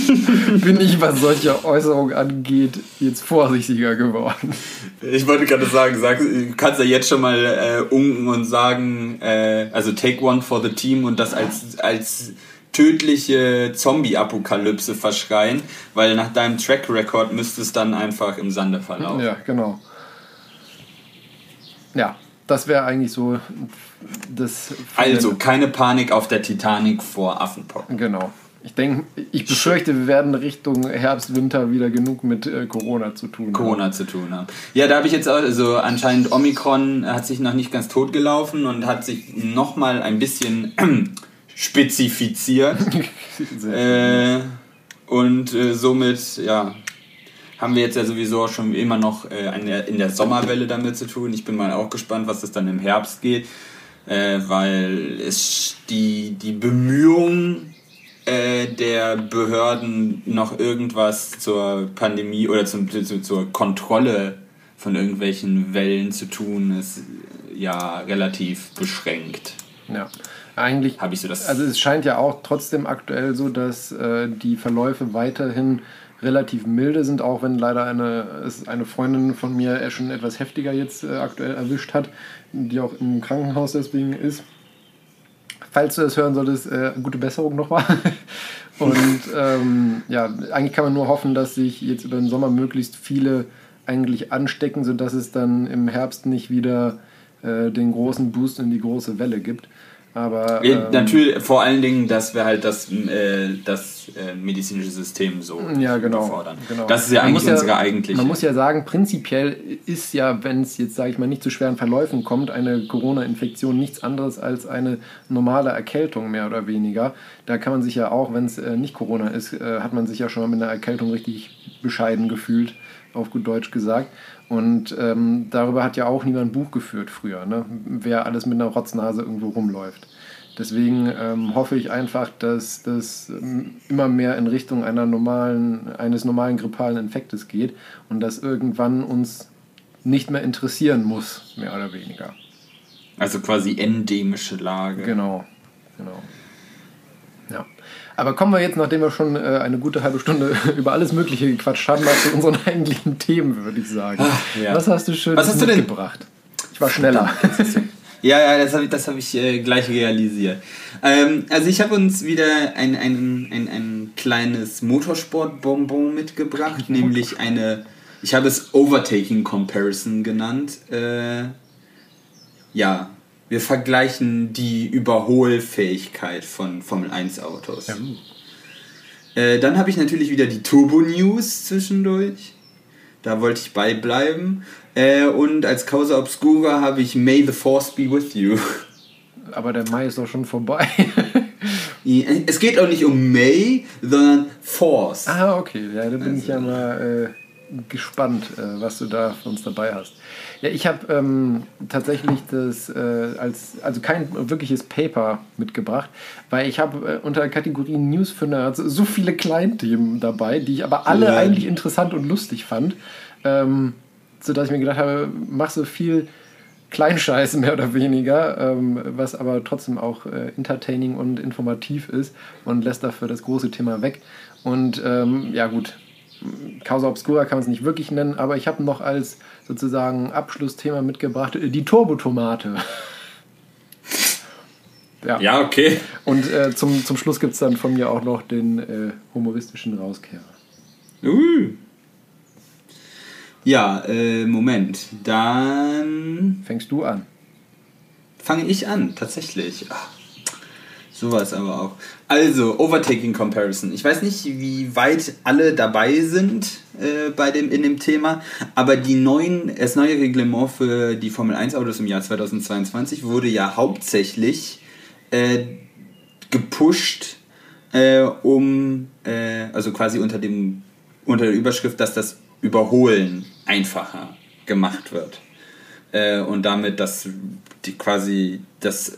*laughs* bin ich, was solche Äußerungen angeht, jetzt vorsichtiger geworden. Ich wollte gerade sagen, sag, du kannst ja jetzt schon mal äh, unken und sagen, äh, also take one for the team und das als, als tödliche Zombie-Apokalypse verschreien, weil nach deinem Track Record müsste es dann einfach im Sande verlaufen. Ja, genau. Ja, das wäre eigentlich so das. Also keine Panik auf der Titanic vor Affenpocken. Genau. Ich denke, ich befürchte, wir werden Richtung Herbst, Winter wieder genug mit äh, Corona zu tun haben. Corona zu tun haben. Ja, da habe ich jetzt auch, also anscheinend Omikron hat sich noch nicht ganz tot gelaufen und hat sich nochmal ein bisschen *clears throat* spezifiziert. *laughs* äh, und äh, somit, ja, haben wir jetzt ja sowieso schon immer noch äh, in der Sommerwelle damit zu tun. Ich bin mal auch gespannt, was es dann im Herbst geht, äh, weil es die, die Bemühungen äh, der Behörden noch irgendwas zur Pandemie oder zum, zu, zur Kontrolle von irgendwelchen Wellen zu tun, ist ja relativ beschränkt. Ja, eigentlich. Habe ich so das. Also es scheint ja auch trotzdem aktuell so, dass äh, die Verläufe weiterhin relativ milde sind, auch wenn leider eine, es eine Freundin von mir schon etwas heftiger jetzt äh, aktuell erwischt hat, die auch im Krankenhaus deswegen ist. Falls du das hören solltest, äh, gute Besserung nochmal. *laughs* Und ähm, ja, eigentlich kann man nur hoffen, dass sich jetzt über den Sommer möglichst viele eigentlich anstecken, sodass es dann im Herbst nicht wieder äh, den großen Boost in die große Welle gibt. Aber ähm, natürlich vor allen Dingen, dass wir halt das, äh, das äh, medizinische System so ja, genau, fordern. Genau. Das ist ja man eigentlich ja, unsere eigentliche. Man muss ja sagen, prinzipiell ist ja, wenn es jetzt, sage ich mal, nicht zu schweren Verläufen kommt, eine Corona-Infektion nichts anderes als eine normale Erkältung mehr oder weniger. Da kann man sich ja auch, wenn es äh, nicht Corona ist, äh, hat man sich ja schon mal mit einer Erkältung richtig bescheiden gefühlt, auf gut Deutsch gesagt. Und ähm, darüber hat ja auch niemand ein Buch geführt früher, ne? wer alles mit einer Rotznase irgendwo rumläuft. Deswegen ähm, hoffe ich einfach, dass das ähm, immer mehr in Richtung einer normalen, eines normalen grippalen Infektes geht und dass irgendwann uns nicht mehr interessieren muss, mehr oder weniger. Also quasi endemische Lage. Genau, genau. Aber kommen wir jetzt, nachdem wir schon äh, eine gute halbe Stunde *laughs* über alles Mögliche gequatscht haben, mal zu unseren *laughs* eigentlichen Themen, würde ich sagen. Ach, ja. Was hast du schön denn- mitgebracht? Ich war schneller. Ja, ja, das habe ich, das hab ich äh, gleich realisiert. Ähm, also ich habe uns wieder ein, ein, ein, ein kleines Motorsport-Bonbon mitgebracht, nämlich eine, ich habe es Overtaking Comparison genannt. Äh, ja, wir vergleichen die Überholfähigkeit von Formel 1 Autos. Äh, dann habe ich natürlich wieder die Turbo News zwischendurch. Da wollte ich beibleiben. Äh, und als Causa Obscura habe ich May the Force be with you. Aber der Mai ist doch schon vorbei. *laughs* Es geht auch nicht um May, sondern Force. ah, okay. Ja, da bin ich ja mal äh, gespannt, äh, was du da für uns dabei hast. Ja, ich habe ähm, tatsächlich das äh, als also kein wirkliches Paper mitgebracht, weil ich habe äh, unter der Kategorie News für Nerds so viele Kleinthemen dabei, die ich aber alle Ja. eigentlich interessant und lustig fand, ähm, sodass ich mir gedacht habe, mach so viel Kleinscheiß mehr oder weniger, ähm, was aber trotzdem auch äh, entertaining und informativ ist und lässt dafür das große Thema weg. Und ähm, ja gut, Causa Obscura kann man es nicht wirklich nennen, aber ich habe noch als sozusagen Abschlussthema mitgebracht äh, die Turbotomate. ja. Ja, okay. Und äh, zum, zum Schluss gibt es dann von mir auch noch den äh, humoristischen Rauskehrer. Uh. Ja, äh, Moment. Dann Fängst du an? fange ich an, tatsächlich. Ach, sowas aber auch. Also, Overtaking Comparison. Ich weiß nicht, wie weit alle dabei sind äh, bei dem, in dem Thema, aber die neuen, das neue Reglement für die Formel 1 Autos im Jahr 2022 wurde ja hauptsächlich äh, gepusht, äh, um, äh, also quasi unter, dem, unter der Überschrift, dass das Überholen einfacher gemacht wird. Äh, und damit das die quasi das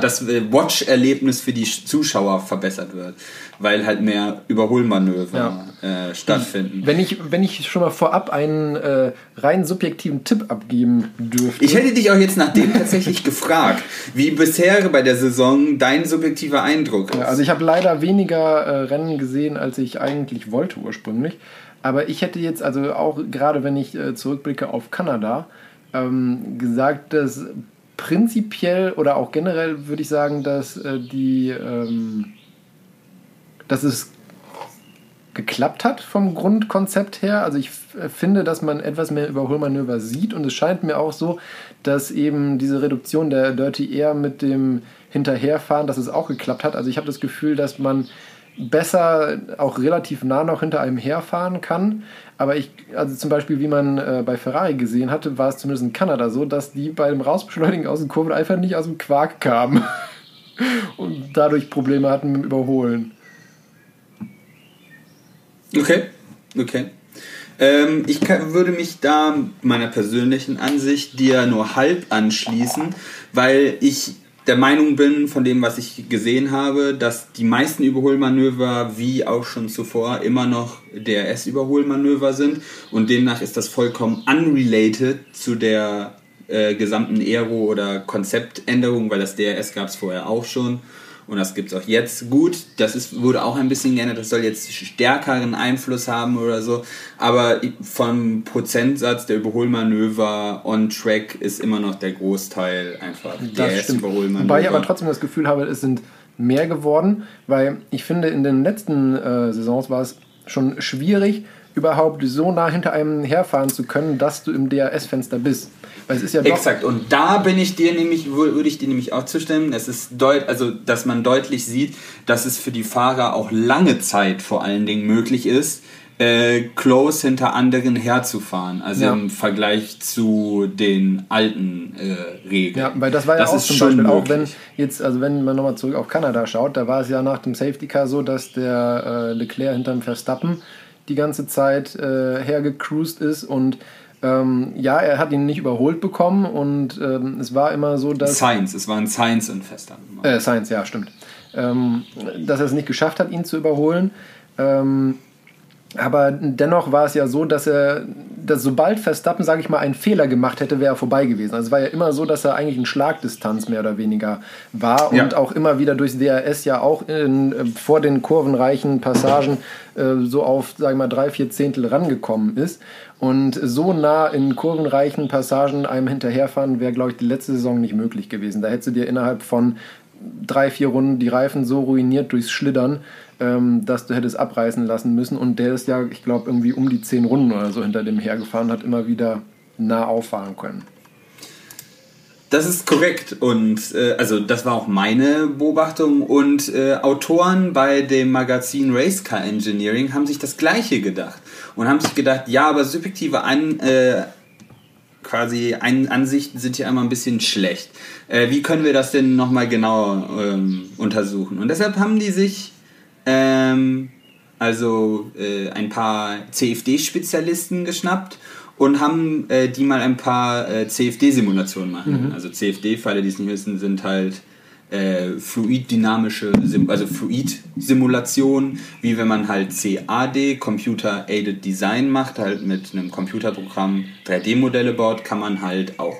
das äh, Watch-Erlebnis für die Zuschauer verbessert wird, weil halt mehr Überholmanöver äh, stattfinden. Wenn ich, wenn ich schon mal vorab einen äh, rein subjektiven Tipp abgeben dürfte. Ich hätte dich auch jetzt nach dem tatsächlich *laughs* gefragt, wie bisher bei der Saison dein subjektiver Eindruck ist. Ja, also ich habe leider weniger äh, Rennen gesehen, als ich eigentlich wollte ursprünglich. Aber ich hätte jetzt, also auch gerade wenn ich äh, zurückblicke auf Kanada, ähm, gesagt, dass prinzipiell oder auch generell würde ich sagen, dass äh, die, ähm, dass es geklappt hat vom Grundkonzept her. Also ich äh, finde, dass man etwas mehr Überholmanöver sieht und es scheint mir auch so, dass eben diese Reduktion der Dirty Air mit dem Hinterherfahren, dass es auch geklappt hat. Also ich habe das Gefühl, dass man besser auch relativ nah noch hinter einem herfahren kann. Aber ich, also zum Beispiel, wie man äh, bei Ferrari gesehen hatte, war es zumindest in Kanada so, dass die bei dem Rausbeschleunigen aus den Kurven einfach nicht aus dem Quark kamen. *laughs* und dadurch Probleme hatten mit dem Überholen. Okay, okay. Ähm, ich kann, würde mich da meiner persönlichen Ansicht dir nur halb anschließen, weil ich der Meinung bin, von dem, was ich gesehen habe, dass die meisten Überholmanöver, wie auch schon zuvor, immer noch DRS-Überholmanöver sind. Und demnach ist das vollkommen unrelated zu der äh, gesamten Aero- oder Konzeptänderung, weil das DRS gab es vorher auch schon und das gibt es auch jetzt. Gut, das ist, wurde auch ein bisschen geändert, das soll jetzt stärkeren Einfluss haben oder so. Aber vom Prozentsatz der Überholmanöver on track ist immer noch der Großteil einfach DRS-Überholmanöver. Wobei ich aber trotzdem das Gefühl habe, es sind mehr geworden, weil ich finde, in den letzten äh, Saisons war es schon schwierig, überhaupt so nah hinter einem herfahren zu können, dass du im DRS-Fenster bist. Weil es ist ja Exakt, und da bin ich dir nämlich, würde ich dir nämlich auch zustimmen, es ist deut also dass man deutlich sieht, dass es für die Fahrer auch lange Zeit vor allen Dingen möglich ist, äh, close hinter anderen herzufahren, also ja. im Vergleich zu den alten äh, Regeln. Ja, weil das war ja das auch zum Beispiel möglich. auch, wenn jetzt, also wenn man nochmal zurück auf Kanada schaut, da war es ja nach dem Safety Car so, dass der äh, Leclerc hinterm Verstappen die ganze Zeit äh, hergecruised ist und ähm, ja, er hat ihn nicht überholt bekommen und ähm, es war immer so, dass. Science, es war ein Science in Fester. Äh, Science, ja, stimmt. Ähm, dass er es nicht geschafft hat, ihn zu überholen. Ähm, aber dennoch war es ja so, dass er, dass sobald Verstappen, sage ich mal, einen Fehler gemacht hätte, wäre er vorbei gewesen. Also es war ja immer so, dass er eigentlich in Schlagdistanz mehr oder weniger war ja. und auch immer wieder durchs DRS ja auch in, äh, vor den kurvenreichen Passagen äh, so auf, sage ich mal, drei, vier Zehntel rangekommen ist. Und so nah in kurvenreichen Passagen einem hinterherfahren wäre, glaube ich, die letzte Saison nicht möglich gewesen. Da hättest du dir innerhalb von drei, vier Runden die Reifen so ruiniert durchs Schlittern, ähm, dass du hättest abreißen lassen müssen. Und der ist ja, ich glaube, irgendwie um die zehn Runden oder so hinter dem hergefahren, hat immer wieder nah auffahren können. Das ist korrekt und äh, also das war auch meine Beobachtung und äh, Autoren bei dem Magazin Race Car Engineering haben sich das gleiche gedacht und haben sich gedacht, ja, aber subjektive An äh, quasi Ein Ansichten sind hier einmal ein bisschen schlecht. Äh, wie können wir das denn nochmal genauer ähm, untersuchen? Und deshalb haben die sich ähm, also äh, ein paar CFD-Spezialisten geschnappt und haben äh, die mal ein paar äh, CFD-Simulationen machen. Mhm. Also CFD, für alle, die es nicht wissen, sind halt äh, fluiddynamische, also Fluid-Simulationen, wie wenn man halt CAD, Computer Aided Design macht, halt mit einem Computerprogramm 3D-Modelle baut, kann man halt auch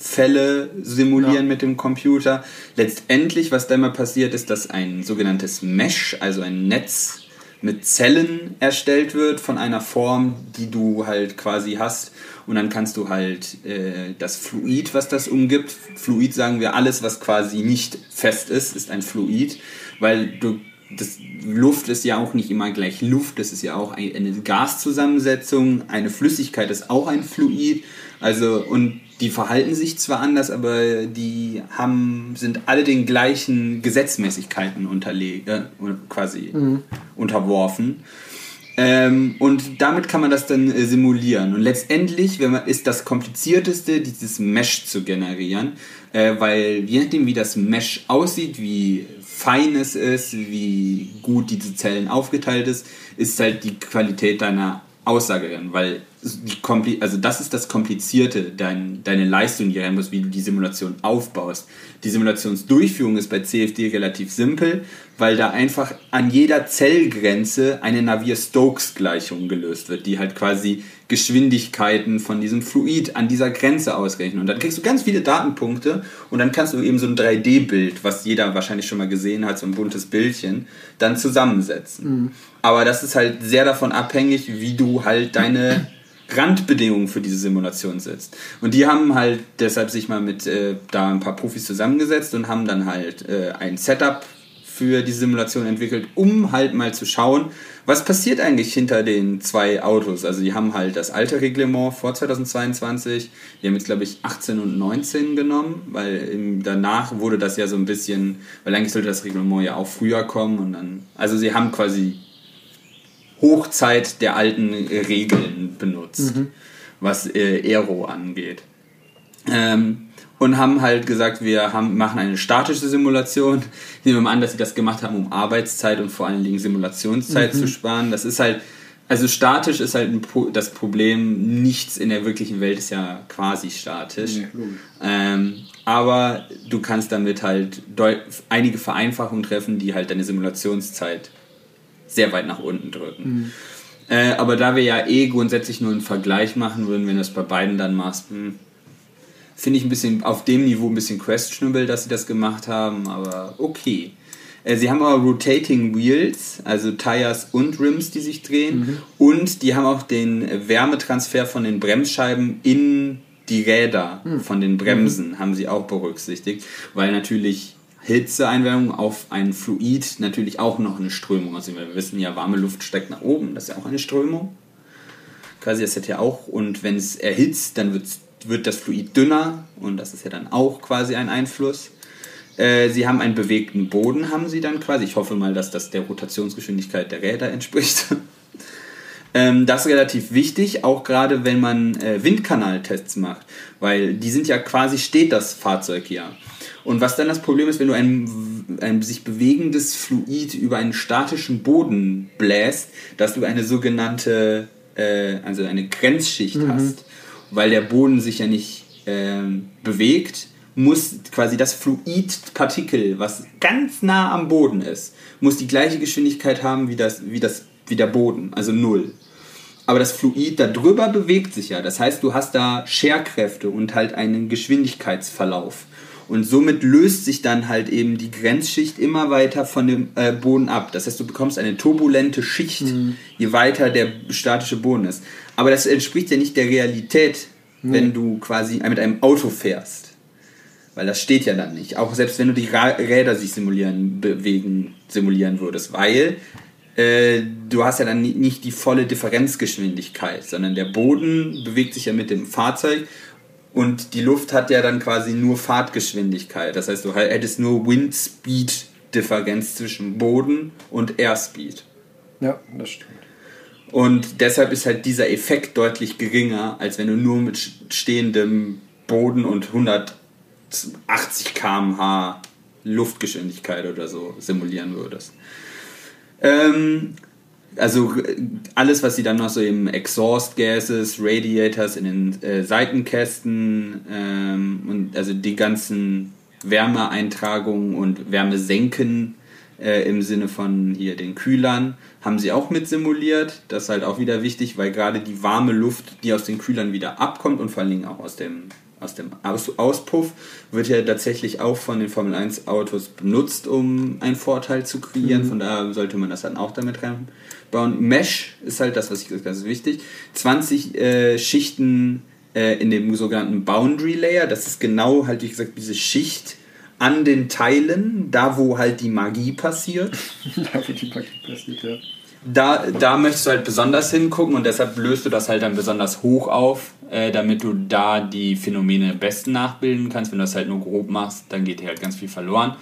Strömungsfälle simulieren ja. mit dem Computer. Letztendlich, was da immer passiert, ist, dass ein sogenanntes Mesh, also ein Netz mit Zellen erstellt wird von einer Form, die du halt quasi hast. Und dann kannst du halt äh, das Fluid, was das umgibt, Fluid sagen wir, alles, was quasi nicht fest ist, ist ein Fluid, weil du das, Luft ist ja auch nicht immer gleich Luft, das ist ja auch eine Gaszusammensetzung, eine Flüssigkeit ist auch ein Fluid. Also, und die verhalten sich zwar anders, aber die haben, sind alle den gleichen Gesetzmäßigkeiten unterlegt, äh, quasi mhm. unterworfen. Ähm, und damit kann man das dann äh, simulieren. Und letztendlich wenn man, ist das komplizierteste, dieses Mesh zu generieren, äh, weil je nachdem, wie das Mesh aussieht, wie fein es ist, wie gut diese Zellen aufgeteilt ist, ist halt die Qualität deiner Aussagerin, weil die also das ist das Komplizierte, dein, deine Leistung, die rein muss, wie du die Simulation aufbaust. Die Simulationsdurchführung ist bei CFD relativ simpel, weil da einfach an jeder Zellgrenze eine Navier-Stokes-Gleichung gelöst wird, die halt quasi Geschwindigkeiten von diesem Fluid an dieser Grenze ausrechnen. Und dann kriegst du ganz viele Datenpunkte und dann kannst du eben so ein 3D-Bild, was jeder wahrscheinlich schon mal gesehen hat, so ein buntes Bildchen, dann zusammensetzen. Mhm. Aber das ist halt sehr davon abhängig, wie du halt deine Randbedingungen für diese Simulation setzt. Und die haben halt deshalb sich mal mit äh, da ein paar Profis zusammengesetzt und haben dann halt äh, ein Setup für die Simulation entwickelt, um halt mal zu schauen, was passiert eigentlich hinter den zwei Autos. Also die haben halt das alte Reglement vor 2022, die haben jetzt glaube ich 18 und 19 genommen, weil danach wurde das ja so ein bisschen, weil eigentlich sollte das Reglement ja auch früher kommen und dann, also sie haben quasi Hochzeit der alten Regeln benutzt, mhm. was äh, Aero angeht. Ähm, und haben halt gesagt, wir haben, machen eine statische Simulation. Nehmen wir mal an, dass sie das gemacht haben, um Arbeitszeit und vor allen Dingen Simulationszeit zu sparen. Das ist halt, also statisch ist halt das Problem, nichts in der wirklichen Welt ist ja quasi statisch. Nee, ähm, aber du kannst damit halt einige Vereinfachungen treffen, die halt deine Simulationszeit sehr weit nach unten drücken. Mhm. Äh, aber da wir ja eh grundsätzlich nur einen Vergleich machen würden, wenn du das bei beiden dann machst, hm, finde ich ein bisschen auf dem Niveau ein bisschen questionable, dass sie das gemacht haben, aber okay. Äh, sie haben aber Rotating Wheels, also Tires und Rims, die sich drehen. Mhm. Und die haben auch den Wärmetransfer von den Bremsscheiben in die Räder Mhm. von den Bremsen, haben sie auch berücksichtigt, weil natürlich Hitzeeinwärmung auf ein Fluid natürlich auch noch eine Strömung. Also wir wissen ja, warme Luft steigt nach oben, das ist ja auch eine Strömung. Quasi das hat ja auch, und wenn es erhitzt, dann wird's, wird das Fluid dünner und das ist ja dann auch quasi ein Einfluss. Äh, sie haben einen bewegten Boden, haben sie dann quasi. Ich hoffe mal, dass das der Rotationsgeschwindigkeit der Räder *laughs* entspricht. Ähm, das ist relativ wichtig, auch gerade wenn man äh, Windkanaltests macht, weil die sind ja quasi, steht das Fahrzeug ja. Und was dann das Problem ist, wenn du ein, ein sich bewegendes Fluid über einen statischen Boden bläst, dass du eine sogenannte, äh, also eine Grenzschicht hast, weil der Boden sich ja nicht ähm, bewegt, muss quasi das Fluidpartikel, was ganz nah am Boden ist, muss die gleiche Geschwindigkeit haben wie, das, wie, das, wie der Boden, also null. Aber das Fluid darüber bewegt sich ja. Das heißt, du hast da Scherkräfte und halt einen Geschwindigkeitsverlauf. Und somit löst sich dann halt eben die Grenzschicht immer weiter von dem äh, Boden ab. Das heißt, du bekommst eine turbulente Schicht, je weiter der statische Boden ist. Aber das entspricht ja nicht der Realität, wenn du quasi mit einem Auto fährst. Weil das steht ja dann nicht. Auch selbst wenn du die Räder sich simulieren, bewegen, simulieren würdest. Weil äh, du hast ja dann ni- nicht die volle Differenzgeschwindigkeit, sondern der Boden bewegt sich ja mit dem Fahrzeug und die Luft hat ja dann quasi nur Fahrtgeschwindigkeit. Das heißt, du hättest nur Wind-Speed-Differenz zwischen Boden und Airspeed. Ja, das stimmt. Und deshalb ist halt dieser Effekt deutlich geringer, als wenn du nur mit stehendem Boden und 180 km/h Luftgeschwindigkeit oder so simulieren würdest. Ähm, also äh, alles, was sie dann noch so im Exhaust Gases, Radiators in den äh, Seitenkästen ähm, und also die ganzen Wärmeeintragungen und Wärmesenken äh, im Sinne von hier den Kühlern haben sie auch mit simuliert. Das ist halt auch wieder wichtig, weil gerade die warme Luft, die aus den Kühlern wieder abkommt und vor allen Dingen auch aus dem, aus dem aus Auspuff, wird ja tatsächlich auch von den Formel 1 Autos benutzt, um einen Vorteil zu kreieren. Von daher sollte man das dann auch damit reinbauen. Mesh ist halt das, was ich gesagt habe, ist wichtig. 20 äh, Schichten äh, in dem sogenannten Boundary Layer. Das ist genau halt, wie gesagt, diese Schicht an den Teilen, da wo halt die Magie passiert. *laughs* da wird die Paket passiert, ja. Da, da möchtest du halt besonders hingucken und deshalb löst du das halt dann besonders hoch auf, äh, damit du da die Phänomene am besten nachbilden kannst. Wenn du das halt nur grob machst, dann geht dir halt ganz viel verloren.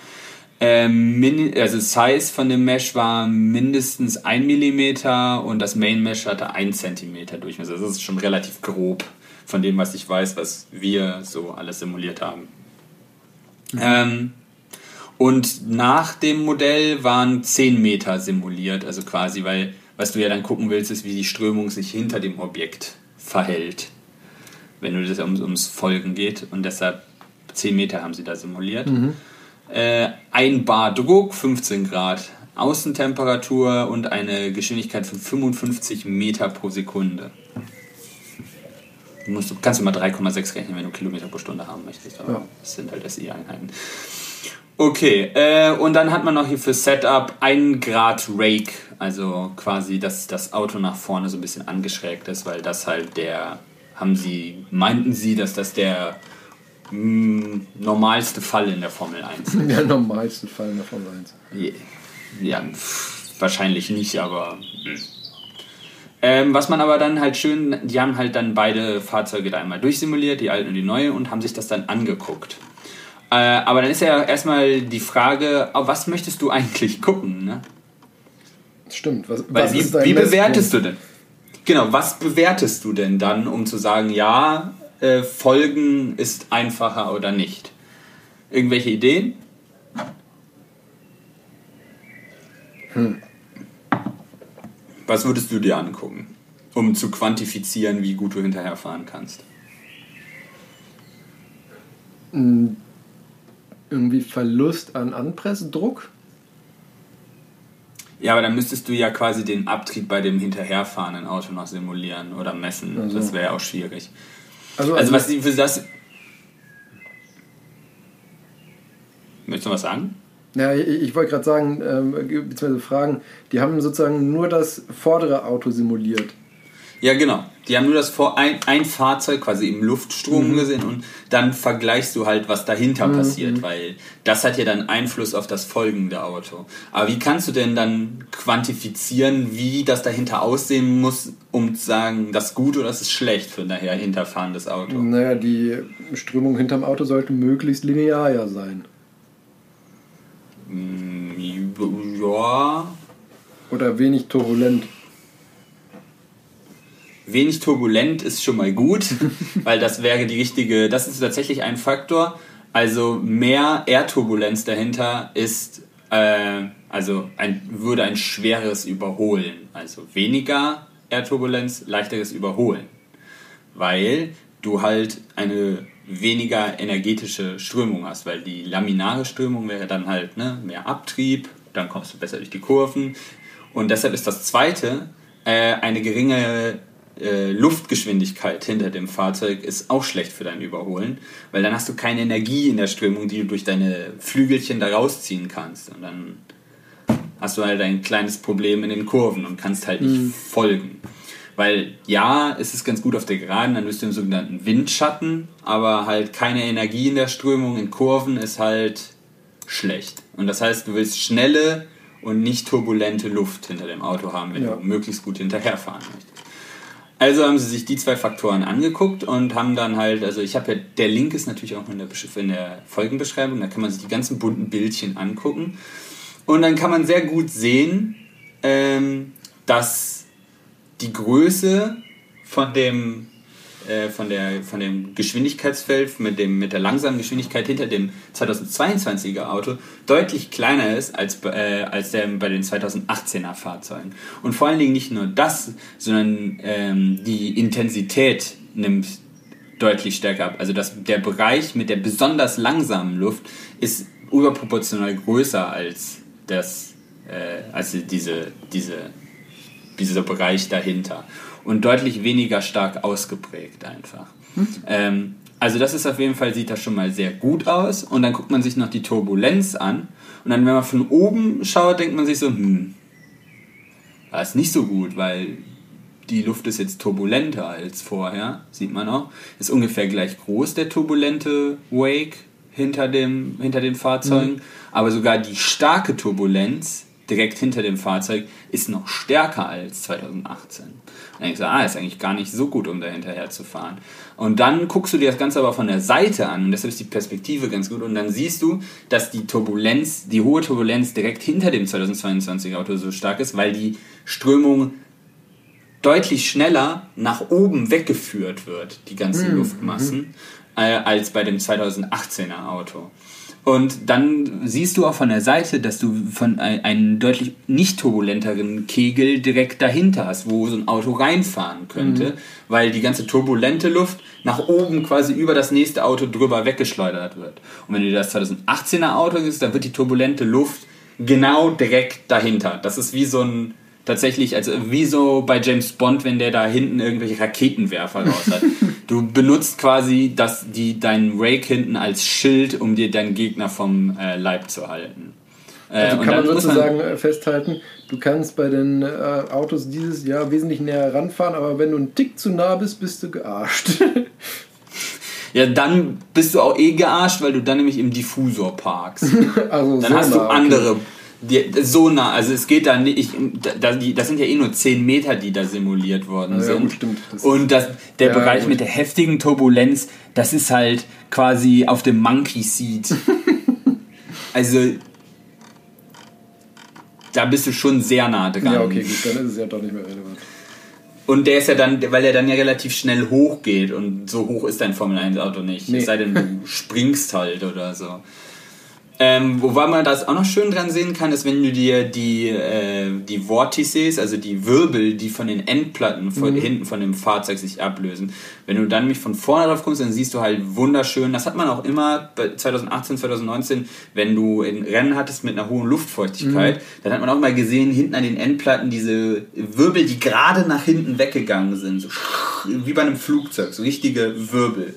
Ähm, also Size von dem Mesh war mindestens 1 mm und das Main Mesh hatte 1 cm Durchmesser. Das ist schon relativ grob von dem, was ich weiß, was wir so alles simuliert haben. Ähm, und nach dem Modell waren 10 Meter simuliert, also quasi, weil was du ja dann gucken willst, ist, wie die Strömung sich hinter dem Objekt verhält, wenn du das ums, ums Folgen geht. Und deshalb 10 Meter haben sie da simuliert. Äh, ein Bar Druck, 15 Grad Außentemperatur und eine Geschwindigkeit von 55 Meter pro Sekunde. Du musst, kannst du mal 3,6 rechnen, wenn du Kilometer pro Stunde haben möchtest. Aber Ja. das sind halt SI-Einheiten. Okay, äh, und dann hat man noch hier für Setup 1 Grad Rake, also quasi, dass das Auto nach vorne so ein bisschen angeschrägt ist, weil das halt der, haben sie, meinten sie, dass das der normalste Fall in der Formel 1 ist. *laughs* Der normalste Fall in der Formel 1. Ja, wahrscheinlich nicht, aber. hm. Ähm, was man aber dann halt schön, die haben halt dann beide Fahrzeuge da einmal durchsimuliert, die alte und die neue, und haben sich das dann angeguckt. Äh, aber dann ist ja erstmal die Frage, was möchtest du eigentlich *laughs* gucken? Ne? Stimmt. Was, was wie, wie bewertest du denn? Genau, was bewertest du denn dann, um zu sagen, ja, äh, folgen ist einfacher oder nicht. Irgendwelche Ideen? Hm. Was würdest du dir angucken, um zu quantifizieren, wie gut du hinterherfahren kannst? Mm, Irgendwie Verlust an Anpressdruck? Ja, aber dann müsstest du ja quasi den Abtrieb bei dem hinterherfahrenden Auto noch simulieren oder messen. Also. Das wäre ja auch schwierig. Also, Also was die für das... Möchtest du was sagen? Ja, ich, ich wollte gerade sagen, ähm, beziehungsweise fragen, die haben sozusagen nur das vordere Auto simuliert. Ja, genau. Die haben nur das vor ein, ein Fahrzeug quasi im Luftstrom Mhm. gesehen und dann vergleichst du halt, was dahinter Mhm. passiert, weil das hat ja dann Einfluss auf das folgende Auto. Aber wie kannst du denn dann quantifizieren, wie das dahinter aussehen muss, um zu sagen, das ist gut oder das ist schlecht für ein hinterfahrendes Auto? Naja, die Strömung hinterm Auto sollte möglichst linear ja sein. Mm, Ja, Oder wenig turbulent. Wenig turbulent ist schon mal gut, *laughs* weil das wäre die richtige, das ist tatsächlich ein Faktor. Also mehr Erdturbulenz dahinter ist, äh, also ein, würde ein schweres Überholen. Also weniger Erdturbulenz, leichteres Überholen. Weil du halt eine weniger energetische Strömung hast, weil die laminare Strömung wäre dann halt ne, mehr Abtrieb, dann kommst du besser durch die Kurven. Und deshalb ist das zweite, äh, eine geringe äh, Luftgeschwindigkeit hinter dem Fahrzeug ist auch schlecht für dein Überholen, weil dann hast du keine Energie in der Strömung, die du durch deine Flügelchen da rausziehen kannst. Und dann hast du halt ein kleines Problem in den Kurven und kannst halt nicht folgen. Weil ja, es ist ganz gut auf der Geraden, dann bist du im sogenannten Windschatten, aber halt keine Energie in der Strömung in Kurven ist halt schlecht. Und das heißt, du willst schnelle und nicht turbulente Luft hinter dem Auto haben, wenn Ja. du möglichst gut hinterherfahren möchtest. Also haben sie sich die zwei Faktoren angeguckt und haben dann halt, also ich habe ja, der Link ist natürlich auch in der, in der Folgenbeschreibung, da kann man sich die ganzen bunten Bildchen angucken. Und dann kann man sehr gut sehen, ähm, dass die Größe von dem, äh, von, der, von dem Geschwindigkeitsfeld mit, dem, mit der langsamen Geschwindigkeit hinter dem 2022er Auto deutlich kleiner ist als, äh, als der bei den 2018er Fahrzeugen. Und vor allen Dingen nicht nur das, sondern ähm, die Intensität nimmt deutlich stärker ab. Also das, der Bereich mit der besonders langsamen Luft ist überproportional größer als, das, äh, als diese, diese, dieser Bereich dahinter. Und deutlich weniger stark ausgeprägt einfach. Ähm, also das ist auf jeden Fall, sieht das schon mal sehr gut aus. Und dann guckt man sich noch die Turbulenz an. Und dann, wenn man von oben schaut, denkt man sich so, hm, das ist nicht so gut, weil die Luft ist jetzt turbulenter als vorher, sieht man auch. Ist ungefähr gleich groß, der turbulente Wake hinter, dem, hinter den Fahrzeugen. Aber sogar die starke Turbulenz direkt hinter dem Fahrzeug ist noch stärker als 2018. Dann denkst du, ah, ist eigentlich gar nicht so gut, um da hinterher zu fahren. Und dann guckst du dir das Ganze aber von der Seite an und deshalb ist die Perspektive ganz gut und dann siehst du, dass die Turbulenz, die hohe Turbulenz direkt hinter dem 2022 Auto so stark ist, weil die Strömung deutlich schneller nach oben weggeführt wird, die ganzen Luftmassen, äh, als bei dem 2018er Auto. Und dann siehst du auch von der Seite, dass du von ein- einen deutlich nicht turbulenteren Kegel direkt dahinter hast, wo so ein Auto reinfahren könnte, weil die ganze turbulente Luft nach oben quasi über das nächste Auto drüber weggeschleudert wird. Und wenn du das 2018er Auto siehst, dann wird die turbulente Luft genau direkt dahinter. Das ist wie so ein tatsächlich, also wie so bei James Bond, wenn der da hinten irgendwelche Raketenwerfer raus hat. *laughs* Du benutzt quasi das, die, deinen Rake hinten als Schild, um dir deinen Gegner vom äh, Leib zu halten. Äh, Also kann man sozusagen äh, festhalten, du kannst bei den äh, Autos dieses Jahr wesentlich näher ranfahren, aber wenn du einen Tick zu nah bist, bist du gearscht. *laughs* ja, dann bist du auch eh gearscht, weil du dann nämlich im Diffusor parkst. *laughs* also Dann so hast du nah, okay. Die, so nah, also es geht da nicht, das sind ja eh nur 10 Meter, die da simuliert worden Ja, sind. gut, stimmt. Das Und das, der Ja, Bereich gut. mit der heftigen Turbulenz, das ist halt quasi auf dem Monkey Seat. *laughs* also da bist du schon sehr nah dran. Ja, okay, gut, dann ist es ja doch nicht mehr relevant. Und der ist ja dann, weil er dann ja relativ schnell hoch geht und so hoch ist dein Formel 1 Auto nicht. Nee. Es sei denn, du *laughs* springst halt oder so. Ähm, wobei man das auch noch schön dran sehen kann, ist, wenn du dir die, äh, die Vortices, also die Wirbel, die von den Endplatten von hinten von dem Fahrzeug sich ablösen, wenn du dann nämlich von vorne drauf kommst, dann siehst du halt wunderschön, das hat man auch immer bei 2018, 2019, wenn du in Rennen hattest mit einer hohen Luftfeuchtigkeit, dann hat man auch mal gesehen, hinten an den Endplatten diese Wirbel, die gerade nach hinten weggegangen sind, so wie bei einem Flugzeug, so richtige Wirbel.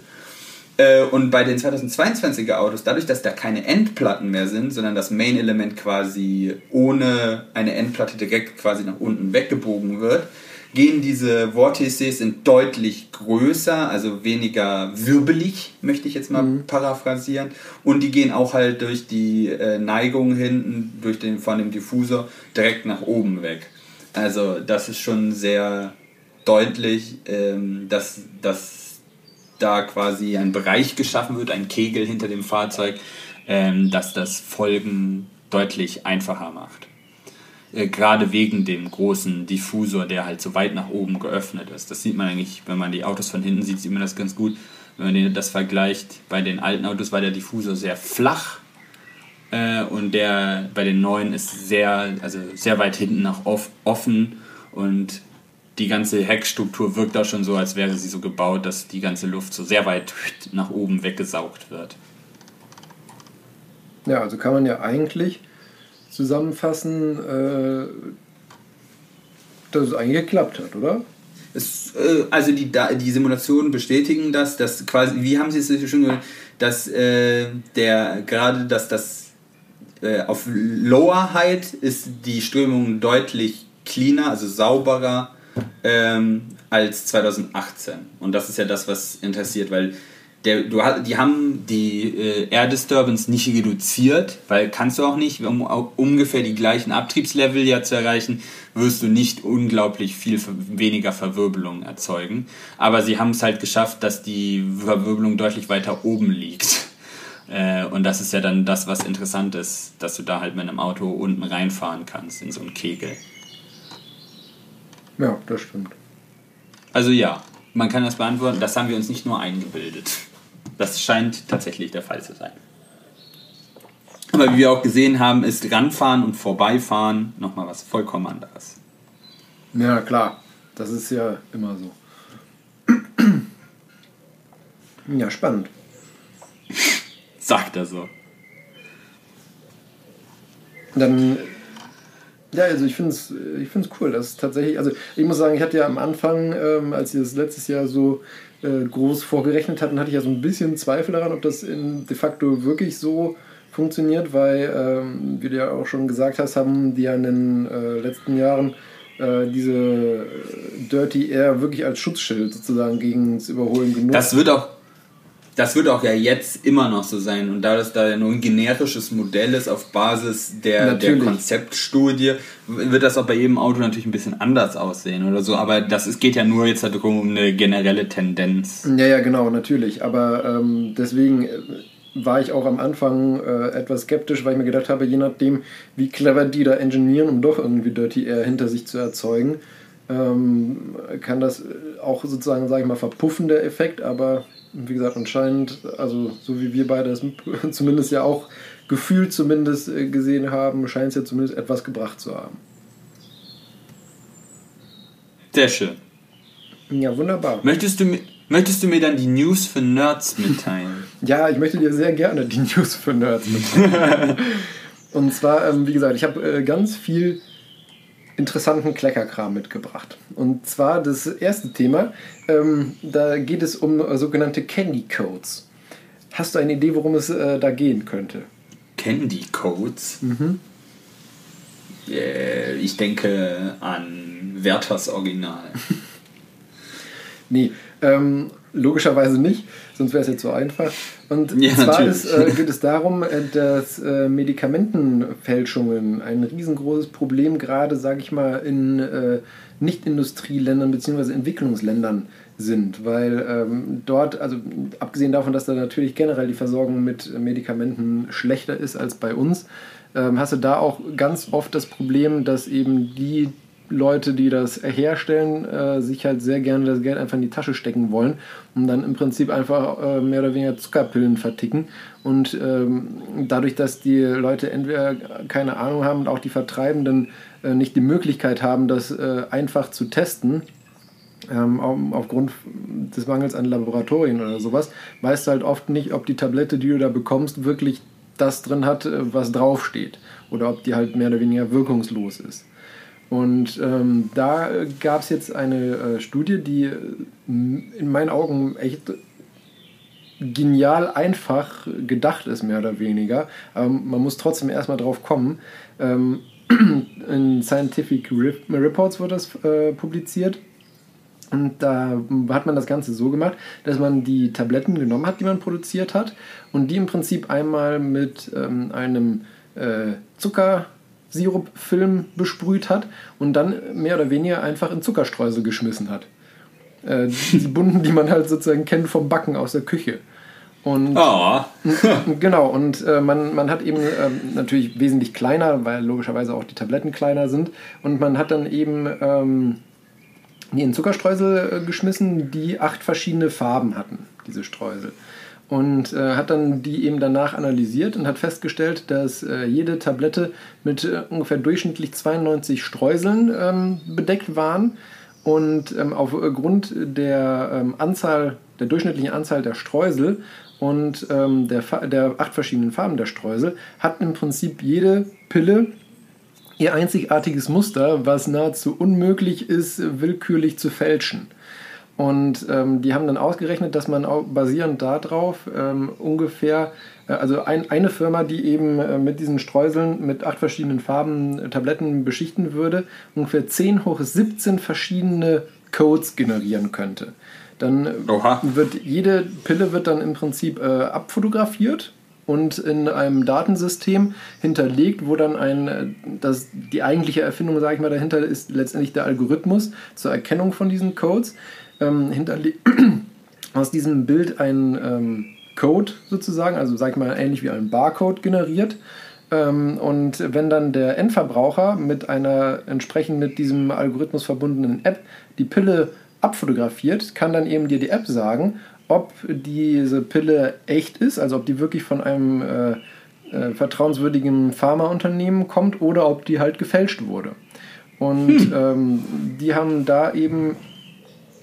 Äh, Und bei den 2022er Autos, dadurch, dass da keine Endplatten mehr sind, sondern das Main-Element quasi ohne eine Endplatte direkt quasi nach unten weggebogen wird, gehen diese Vortices sind deutlich größer, also weniger wirbelig, möchte ich jetzt mal paraphrasieren. Und die gehen auch halt durch die äh, Neigung hinten, durch den, von dem Diffusor, direkt nach oben weg. Also das ist schon sehr deutlich, ähm, dass, dass da quasi ein Bereich geschaffen wird, ein Kegel hinter dem Fahrzeug, ähm, dass das Folgen deutlich einfacher macht. Äh, Gerade wegen dem großen Diffusor, der halt so weit nach oben geöffnet ist. Das sieht man eigentlich, wenn man die Autos von hinten sieht, sieht man das ganz gut. Wenn man das vergleicht, bei den alten Autos war der Diffusor sehr flach äh, und der bei den neuen ist sehr, also sehr weit hinten nach off, offen und die ganze Heckstruktur wirkt auch schon so, als wäre sie so gebaut, dass die ganze Luft so sehr weit *laughs* nach oben weggesaugt wird. Ja, also kann man ja eigentlich zusammenfassen, äh, dass es eigentlich geklappt hat, oder? Es, äh, also die, Da- die Simulationen bestätigen das, dass quasi, wie haben sie es schon gesagt, dass äh, der gerade, dass das äh, auf Lower Height ist die Strömung deutlich cleaner, also sauberer ähm, als 2018. Und das ist ja das, was interessiert, weil der, du, die haben die äh, Air Disturbance nicht reduziert, weil kannst du auch nicht, um au- ungefähr die gleichen Abtriebslevel ja zu erreichen, wirst du nicht unglaublich viel weniger Verwirbelung erzeugen. Aber sie haben es halt geschafft, dass die Verwirbelung deutlich weiter oben liegt. Äh, und das ist ja dann das, was interessant ist, dass du da halt mit einem Auto unten reinfahren kannst in so einen Kegel. Ja, das stimmt. Also ja, man kann das beantworten, das haben wir uns nicht nur eingebildet. Das scheint tatsächlich der Fall zu sein. Aber wie wir auch gesehen haben, ist Ranfahren und Vorbeifahren nochmal was vollkommen anderes. Ja, klar. Das ist ja immer so. Ja, spannend. *laughs* Sagt er so. Dann, ja, also ich finde es ich find's cool, dass tatsächlich, also ich muss sagen, ich hatte ja am Anfang, ähm, als sie das letztes Jahr so äh, groß vorgerechnet hatten, hatte ich ja so ein bisschen Zweifel daran, ob das in, de facto wirklich so funktioniert, weil, ähm, wie du ja auch schon gesagt hast, haben die ja in den äh, letzten Jahren äh, diese äh, Dirty Air wirklich als Schutzschild sozusagen gegen das Überholen genutzt. Das wird auch, das wird auch ja jetzt immer noch so sein. Und da das da ja nur ein generisches Modell ist auf Basis der, der. Konzeptstudie, wird das auch bei jedem Auto natürlich ein bisschen anders aussehen oder so. Aber das es geht ja nur jetzt darum, um eine generelle Tendenz. Ja, ja, genau, natürlich. Aber ähm, deswegen äh, war ich auch am Anfang äh, etwas skeptisch, weil ich mir gedacht habe, je nachdem, wie clever die da engineieren, um doch irgendwie Dirty Air hinter sich zu erzeugen, ähm, kann das äh, auch sozusagen, sage ich mal, verpuffen, der Effekt. Aber wie gesagt, anscheinend, also so wie wir beide das *laughs* zumindest ja auch gefühlt zumindest äh, gesehen haben, scheint es ja zumindest etwas gebracht zu haben. Sehr schön. Ja, wunderbar. Möchtest du, möchtest du mir dann die News für Nerds mitteilen? *laughs* Ja, ich möchte dir sehr gerne die News für Nerds mitteilen. *laughs* Und zwar, ähm, wie gesagt, ich habe äh, ganz viel interessanten Kleckerkram mitgebracht. Und zwar das erste Thema, ähm, da geht es um äh, sogenannte Candy Codes. Hast du eine Idee, worum es äh, da gehen könnte? Candy Codes? Äh, ich denke an Werthers Original. *laughs* Nee, ähm, logischerweise nicht, sonst wäre es jetzt so einfach. Und Ja, zwar ist, äh, geht es darum, äh, dass äh, Medikamentenfälschungen ein riesengroßes Problem gerade, sage ich mal, in äh, Nicht-Industrieländern bzw. Entwicklungsländern sind, weil ähm, dort, also abgesehen davon, dass da natürlich generell die Versorgung mit Medikamenten schlechter ist als bei uns, ähm, hast du da auch ganz oft das Problem, dass eben die Leute, die das herstellen, äh, sich halt sehr gerne das Geld einfach in die Tasche stecken wollen und dann im Prinzip einfach äh, mehr oder weniger Zuckerpillen verticken. Und ähm, dadurch, dass die Leute entweder keine Ahnung haben und auch die Vertreibenden äh, nicht die Möglichkeit haben, das äh, einfach zu testen, ähm, aufgrund des Mangels an Laboratorien oder sowas, weißt du halt oft nicht, ob die Tablette, die du da bekommst, wirklich das drin hat, äh, was draufsteht. Oder ob die halt mehr oder weniger wirkungslos ist. Und ähm, da gab es jetzt eine äh, Studie, die äh, in meinen Augen echt genial einfach gedacht ist, mehr oder weniger. Aber man muss trotzdem erstmal drauf kommen. Ähm, *clears throat* in Scientific Reports wurde das äh, publiziert. Und da hat man das Ganze so gemacht, dass man die Tabletten genommen hat, die man produziert hat, und die im Prinzip einmal mit ähm, einem äh, Zuckersirupfilm besprüht hat und dann mehr oder weniger einfach in Zuckerstreusel geschmissen hat. Äh, die *laughs* bunten, die man halt sozusagen kennt vom Backen aus der Küche. Und oh. *laughs* genau, und äh, man, man hat eben ähm, natürlich wesentlich kleiner, weil logischerweise auch die Tabletten kleiner sind. Und man hat dann eben ähm, die in Zuckerstreusel äh, geschmissen, die acht verschiedene Farben hatten, diese Streusel und äh, hat dann die eben danach analysiert und hat festgestellt, dass äh, jede Tablette mit äh, ungefähr durchschnittlich 92 Streuseln ähm, bedeckt waren und ähm, aufgrund der ähm, Anzahl, der durchschnittlichen Anzahl der Streusel und ähm, der, der acht verschiedenen Farben der Streusel hat im Prinzip jede Pille ihr einzigartiges Muster, was nahezu unmöglich ist, willkürlich zu fälschen. Und ähm, die haben dann ausgerechnet, dass man auch basierend darauf ähm, ungefähr, äh, also ein, eine Firma, die eben äh, mit diesen Streuseln mit acht verschiedenen Farben äh, Tabletten beschichten würde, ungefähr 10 hoch 17 verschiedene Codes generieren könnte. Dann Oha. wird jede Pille wird dann im Prinzip äh, abfotografiert und in einem Datensystem hinterlegt, wo dann ein, äh, das, die eigentliche Erfindung, sage ich mal, dahinter ist letztendlich der Algorithmus zur Erkennung von diesen Codes ähm, hinterlegt *clears throat* aus diesem Bild ein ähm, Code sozusagen, also sag ich mal ähnlich wie ein Barcode generiert. Ähm, und wenn dann der Endverbraucher mit einer entsprechend mit diesem Algorithmus verbundenen App die Pille abfotografiert, kann dann eben dir die App sagen, ob diese Pille echt ist, also ob die wirklich von einem äh, äh, vertrauenswürdigen Pharmaunternehmen kommt oder ob die halt gefälscht wurde. Und hm. ähm, die haben da eben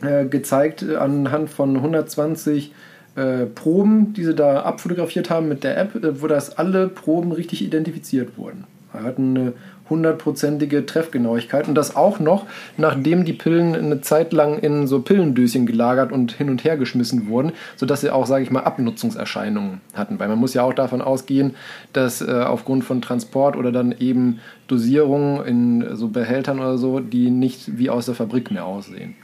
äh, gezeigt anhand von 120 äh, Proben, die sie da abfotografiert haben mit der App, äh, wo das alle Proben richtig identifiziert wurden. Wir hatten eine hundertprozentige Treffgenauigkeit und das auch noch, nachdem die Pillen eine Zeit lang in so Pillendöschen gelagert und hin und her geschmissen wurden, sodass sie auch, sage ich mal, Abnutzungserscheinungen hatten. Weil man muss ja auch davon ausgehen, dass äh, aufgrund von Transport oder dann eben Dosierungen in so Behältern oder so, die nicht wie aus der Fabrik mehr aussehen.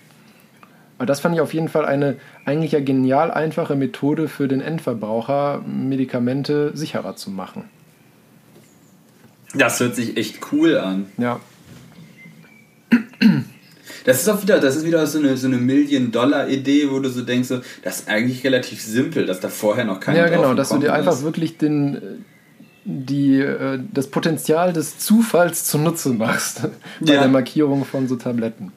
Aber das fand ich auf jeden Fall eine eigentlich ja genial einfache Methode für den Endverbraucher, Medikamente sicherer zu machen. Das hört sich echt cool an. Ja. Das ist auch wieder, das ist wieder so eine, so eine Million-Dollar-Idee, wo du so denkst, so, das ist eigentlich relativ simpel, dass da vorher noch keiner Ja, genau, dass du dir einfach wirklich den, die, äh, das Potenzial des Zufalls zunutze machst *laughs* bei ja. der Markierung von so Tabletten.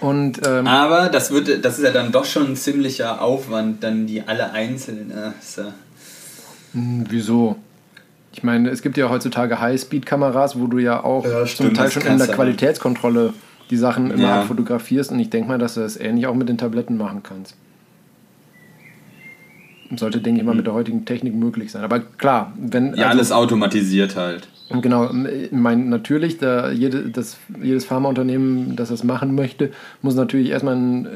Und, ähm, Aber das, wird, das ist ja dann doch schon ein ziemlicher Aufwand, dann die alle einzeln. Äh, so. Hm, wieso? Ich meine, es gibt ja heutzutage High-Speed-Kameras, wo du ja auch ja, stimmt, zum Teil schon in der Qualitätskontrolle die Sachen immer ja. fotografierst und ich denke mal, dass du das ähnlich auch mit den Tabletten machen kannst. Sollte, denke ich mal, mit der heutigen Technik möglich sein. Aber klar, wenn. Ja, also, alles automatisiert halt. Genau, ich meine, natürlich, da jede, das, jedes Pharmaunternehmen, das das machen möchte, muss natürlich erstmal in,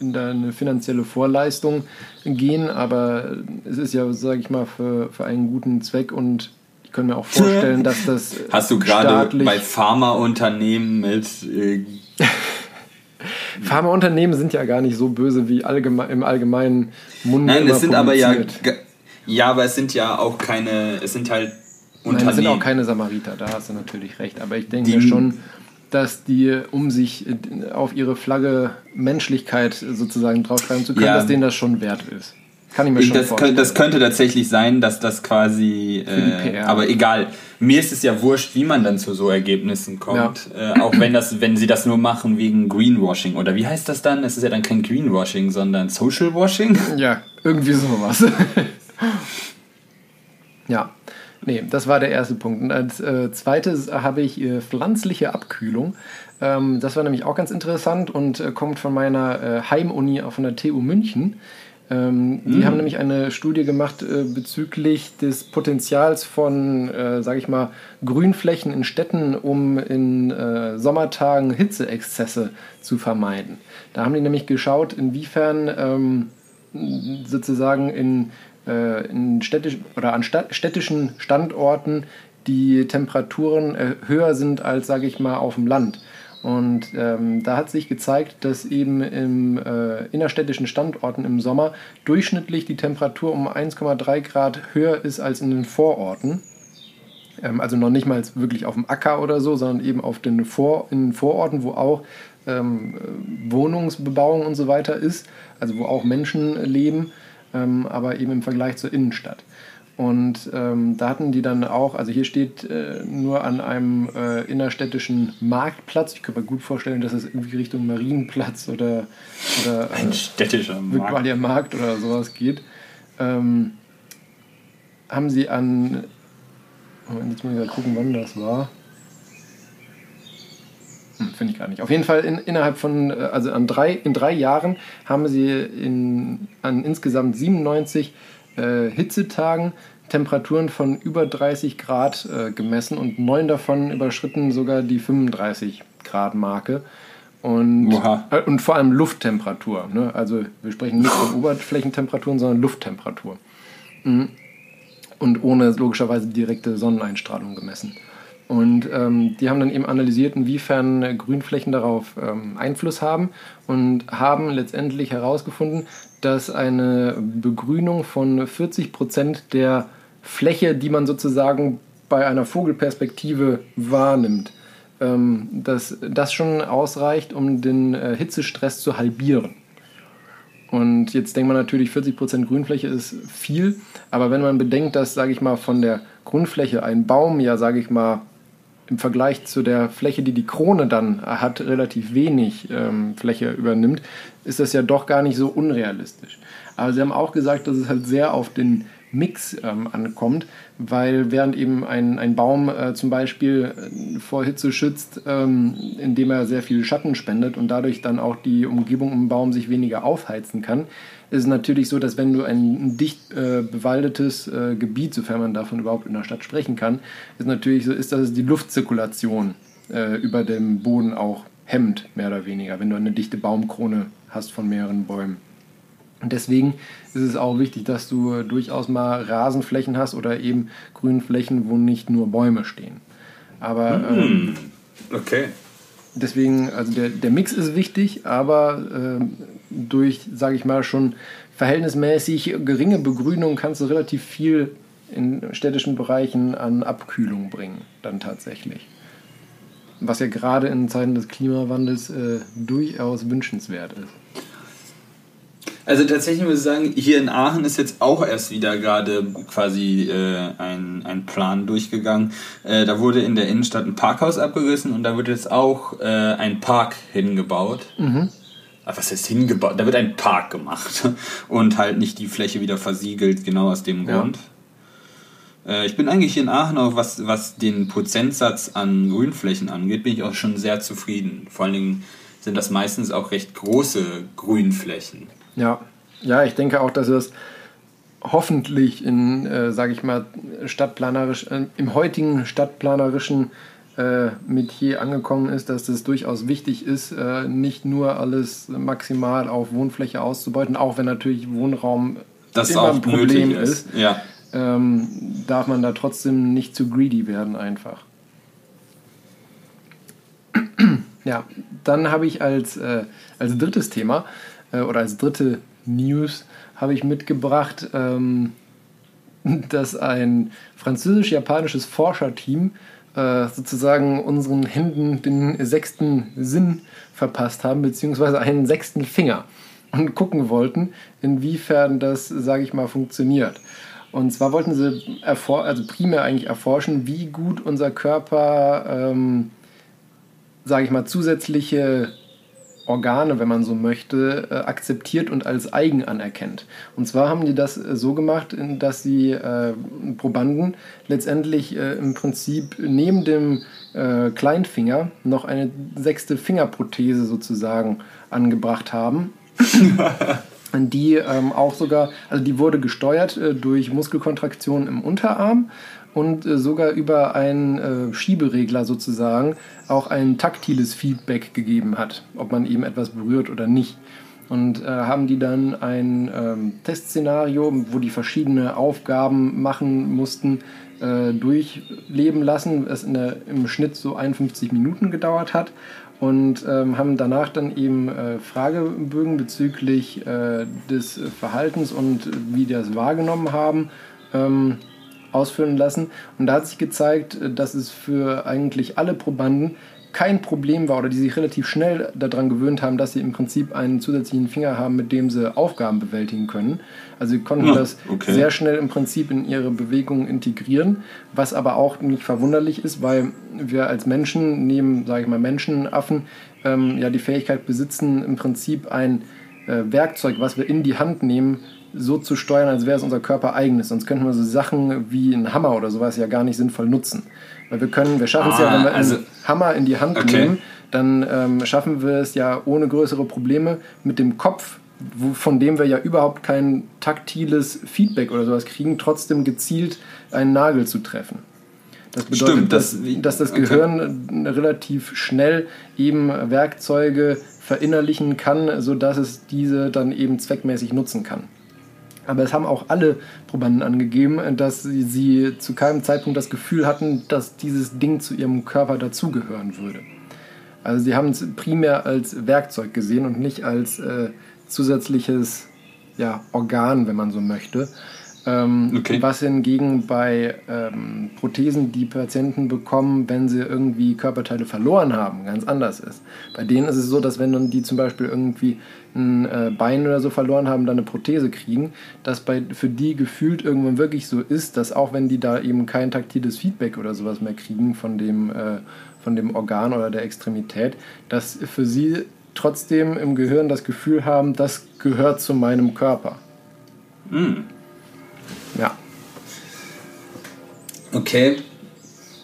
in eine finanzielle Vorleistung gehen, aber es ist ja, sage ich mal, für, für einen guten Zweck und ich kann mir auch vorstellen, *laughs* dass das. Hast du gerade bei Pharmaunternehmen mit. *laughs* Äh Pharmaunternehmen sind ja gar nicht so böse wie allgeme im allgemeinen Mund. Nein, es sind aber ja. Ja, aber es sind ja auch keine. Es sind halt. Nein, es sind auch keine Samariter, da hast du natürlich recht. Aber ich denke schon, dass die, um sich auf ihre Flagge Menschlichkeit sozusagen draufschreiben zu können, ja. dass denen das schon wert ist. Kann ich mir schon das vorstellen. Könnte, das könnte tatsächlich sein, dass das quasi. Äh, aber egal. mir ist es ja wurscht, wie man dann zu so Ergebnissen kommt. Ja. Äh, auch wenn, das, wenn sie das nur machen wegen Greenwashing. Oder wie heißt das dann? Es ist ja dann kein Greenwashing, sondern Social Washing. Ja, irgendwie sowas. *laughs* ja. Nee, das war der erste Punkt. Und als äh, zweites habe ich äh, pflanzliche Abkühlung. Ähm, das war nämlich auch ganz interessant und äh, kommt von meiner äh, Heimuni, von der TU München. Ähm, mhm. Die haben nämlich eine Studie gemacht äh, bezüglich des Potenzials von, äh, sage ich mal, Grünflächen in Städten, um in äh, Sommertagen Hitzeexzesse zu vermeiden. Da haben die nämlich geschaut, inwiefern ähm, sozusagen in, in städtisch, oder an städtischen Standorten die Temperaturen äh, höher sind als, sage ich mal, auf dem Land. Und ähm, da hat sich gezeigt, dass eben im äh, innerstädtischen Standorten im Sommer durchschnittlich die Temperatur um 1,3 Grad höher ist als in den Vororten. Ähm, also noch nicht mal wirklich auf dem Acker oder so, sondern eben auf den Vor in den Vororten, wo auch ähm, Wohnungsbebauung und so weiter ist, also wo auch Menschen leben, ähm, aber eben im Vergleich zur Innenstadt. Und ähm, da hatten die dann auch, also hier steht äh, nur an einem äh, innerstädtischen Marktplatz. Ich könnte mir gut vorstellen, dass es irgendwie Richtung Marienplatz oder, oder äh, ein städtischer Markt. Markt oder sowas geht. Ähm, haben sie an, Moment, jetzt muss ich mal gucken, wann das war. Hm, Finde ich gar nicht. Auf jeden Fall in, innerhalb von, äh, also an drei, in drei Jahren haben sie in, an insgesamt 97 äh, Hitzetagen Temperaturen von über 30 Grad äh, gemessen und neun davon überschritten sogar die 35 Grad Marke. Und, äh, und vor allem Lufttemperatur. Ne? Also wir sprechen nicht von Oberflächentemperaturen, sondern Lufttemperatur. Mhm. Und ohne logischerweise direkte Sonneneinstrahlung gemessen. Und ähm, die haben dann eben analysiert, inwiefern Grünflächen darauf ähm, Einfluss haben und haben letztendlich herausgefunden, dass eine Begrünung von 40 Prozent der Fläche, die man sozusagen bei einer Vogelperspektive wahrnimmt, ähm, dass das schon ausreicht, um den äh, Hitzestress zu halbieren. Und jetzt denkt man natürlich, 40% Grünfläche ist viel, aber wenn man bedenkt, dass, sage ich mal, von der Grundfläche ein Baum ja, sage ich mal, im Vergleich zu der Fläche, die die Krone dann hat, relativ wenig ähm, Fläche übernimmt, ist das ja doch gar nicht so unrealistisch. Aber sie haben auch gesagt, dass es halt sehr auf den Mix ähm, ankommt, weil während eben ein, ein Baum äh, zum Beispiel äh, vor Hitze schützt, ähm, indem er sehr viel Schatten spendet und dadurch dann auch die Umgebung um den Baum sich weniger aufheizen kann, ist es natürlich so, dass wenn du ein dicht äh, bewaldetes äh, Gebiet, sofern man davon überhaupt in der Stadt sprechen kann, ist natürlich so, ist, dass es die Luftzirkulation äh, über dem Boden auch hemmt, mehr oder weniger, wenn du eine dichte Baumkrone hast von mehreren Bäumen. Und deswegen ist es auch wichtig, dass du durchaus mal Rasenflächen hast oder eben Grünflächen, wo nicht nur Bäume stehen. Aber hm. ähm, okay. Deswegen, also der, der Mix ist wichtig, aber äh, durch, sage ich mal, schon verhältnismäßig geringe Begrünung kannst du relativ viel in städtischen Bereichen an Abkühlung bringen, dann tatsächlich. Was ja gerade in Zeiten des Klimawandels äh, durchaus wünschenswert ist. Also tatsächlich muss ich sagen, hier in Aachen ist jetzt auch erst wieder gerade quasi äh, ein, ein Plan durchgegangen. Äh, da wurde in der Innenstadt ein Parkhaus abgerissen und da wird jetzt auch äh, ein Park hingebaut. Mhm. Ah, was heißt hingebaut? Da wird ein Park gemacht *laughs* und halt nicht die Fläche wieder versiegelt, genau aus dem Grund. Äh, ich bin eigentlich in Aachen auch, was, was den Prozentsatz an Grünflächen angeht, bin ich auch schon sehr zufrieden. Vor allen Dingen sind das meistens auch recht große Grünflächen. Ja, ja, ich denke auch, dass es hoffentlich in, äh, sage ich mal, stadtplanerisch, äh, im heutigen stadtplanerischen äh, Metier angekommen ist, dass es durchaus wichtig ist, äh, nicht nur alles maximal auf Wohnfläche auszubeuten, auch wenn natürlich Wohnraum das immer ein Problem ist. ist ja. ähm, darf man da trotzdem nicht zu greedy werden einfach. *clears throat* ja, dann habe ich als, äh, als drittes Thema äh, oder als dritte News habe ich mitgebracht, ähm, *laughs* dass ein französisch-japanisches Forscherteam äh, sozusagen unseren Händen den sechsten Sinn verpasst haben, beziehungsweise einen sechsten Finger und gucken wollten, inwiefern das, sage ich mal, funktioniert. Und zwar wollten sie also primär eigentlich erforschen, wie gut unser Körper, ähm, sage ich mal, zusätzliche Organe, wenn man so möchte, äh, akzeptiert und als eigen anerkennt. Und zwar haben die das äh, so gemacht, dass sie äh, Probanden letztendlich äh, im Prinzip neben dem äh, Kleinfinger noch eine sechste Fingerprothese sozusagen angebracht haben. *laughs* die ähm, auch sogar, also die wurde gesteuert durch Muskelkontraktionen im Unterarm und äh, sogar über einen äh, Schieberegler sozusagen auch ein taktiles Feedback gegeben hat, ob man eben etwas berührt oder nicht. Und äh, haben die dann ein ähm, Testszenario, wo die verschiedene Aufgaben machen mussten, äh, durchleben lassen, es in der, im Schnitt so 51 Minuten gedauert hat und ähm, haben danach dann eben äh, Fragebögen bezüglich äh, des Verhaltens und wie die das wahrgenommen haben ähm, ausführen lassen. Und da hat sich gezeigt, äh, dass es für eigentlich alle Probanden kein Problem war oder die sich relativ schnell daran gewöhnt haben, dass sie im Prinzip einen zusätzlichen Finger haben, mit dem sie Aufgaben bewältigen können. Also sie konnten ja, das okay. sehr schnell im Prinzip in ihre Bewegungen integrieren, was aber auch nicht verwunderlich ist, weil wir als Menschen neben, sage ich mal, Menschenaffen ähm, ja die Fähigkeit besitzen, im Prinzip ein äh, Werkzeug, was wir in die Hand nehmen, so zu steuern, als wäre es unser Körper eigenes. Sonst könnten wir so Sachen wie einen Hammer oder sowas ja gar nicht sinnvoll nutzen. Weil wir können, wir schaffen es ah, ja, wenn wir also, einen Hammer in die Hand okay. nehmen, dann ähm, schaffen wir es ja ohne größere Probleme mit dem Kopf, wo, von dem wir ja überhaupt kein taktiles Feedback oder sowas kriegen, trotzdem gezielt einen Nagel zu treffen. Das bedeutet, Stimmt, das, dass, dass das Gehirn okay. relativ schnell eben Werkzeuge verinnerlichen kann, sodass es diese dann eben zweckmäßig nutzen kann. Aber es haben auch alle Probanden angegeben, dass sie, sie zu keinem Zeitpunkt das Gefühl hatten, dass dieses Ding zu ihrem Körper dazugehören würde. Also sie haben es primär als Werkzeug gesehen und nicht als äh, zusätzliches ja, Organ, wenn man so möchte. Ähm, okay. Was hingegen bei ähm, Prothesen, die Patienten bekommen, wenn sie irgendwie Körperteile verloren haben, ganz anders ist. Bei denen ist es so, dass wenn dann die zum Beispiel irgendwie ein äh, Bein oder so verloren haben, dann eine Prothese kriegen, dass bei, für die gefühlt irgendwann wirklich so ist, dass auch wenn die da eben kein taktiles Feedback oder sowas mehr kriegen von dem, äh, von dem Organ oder der Extremität, dass für sie trotzdem im Gehirn das Gefühl haben, das gehört zu meinem Körper. Mhm. Ja. Okay.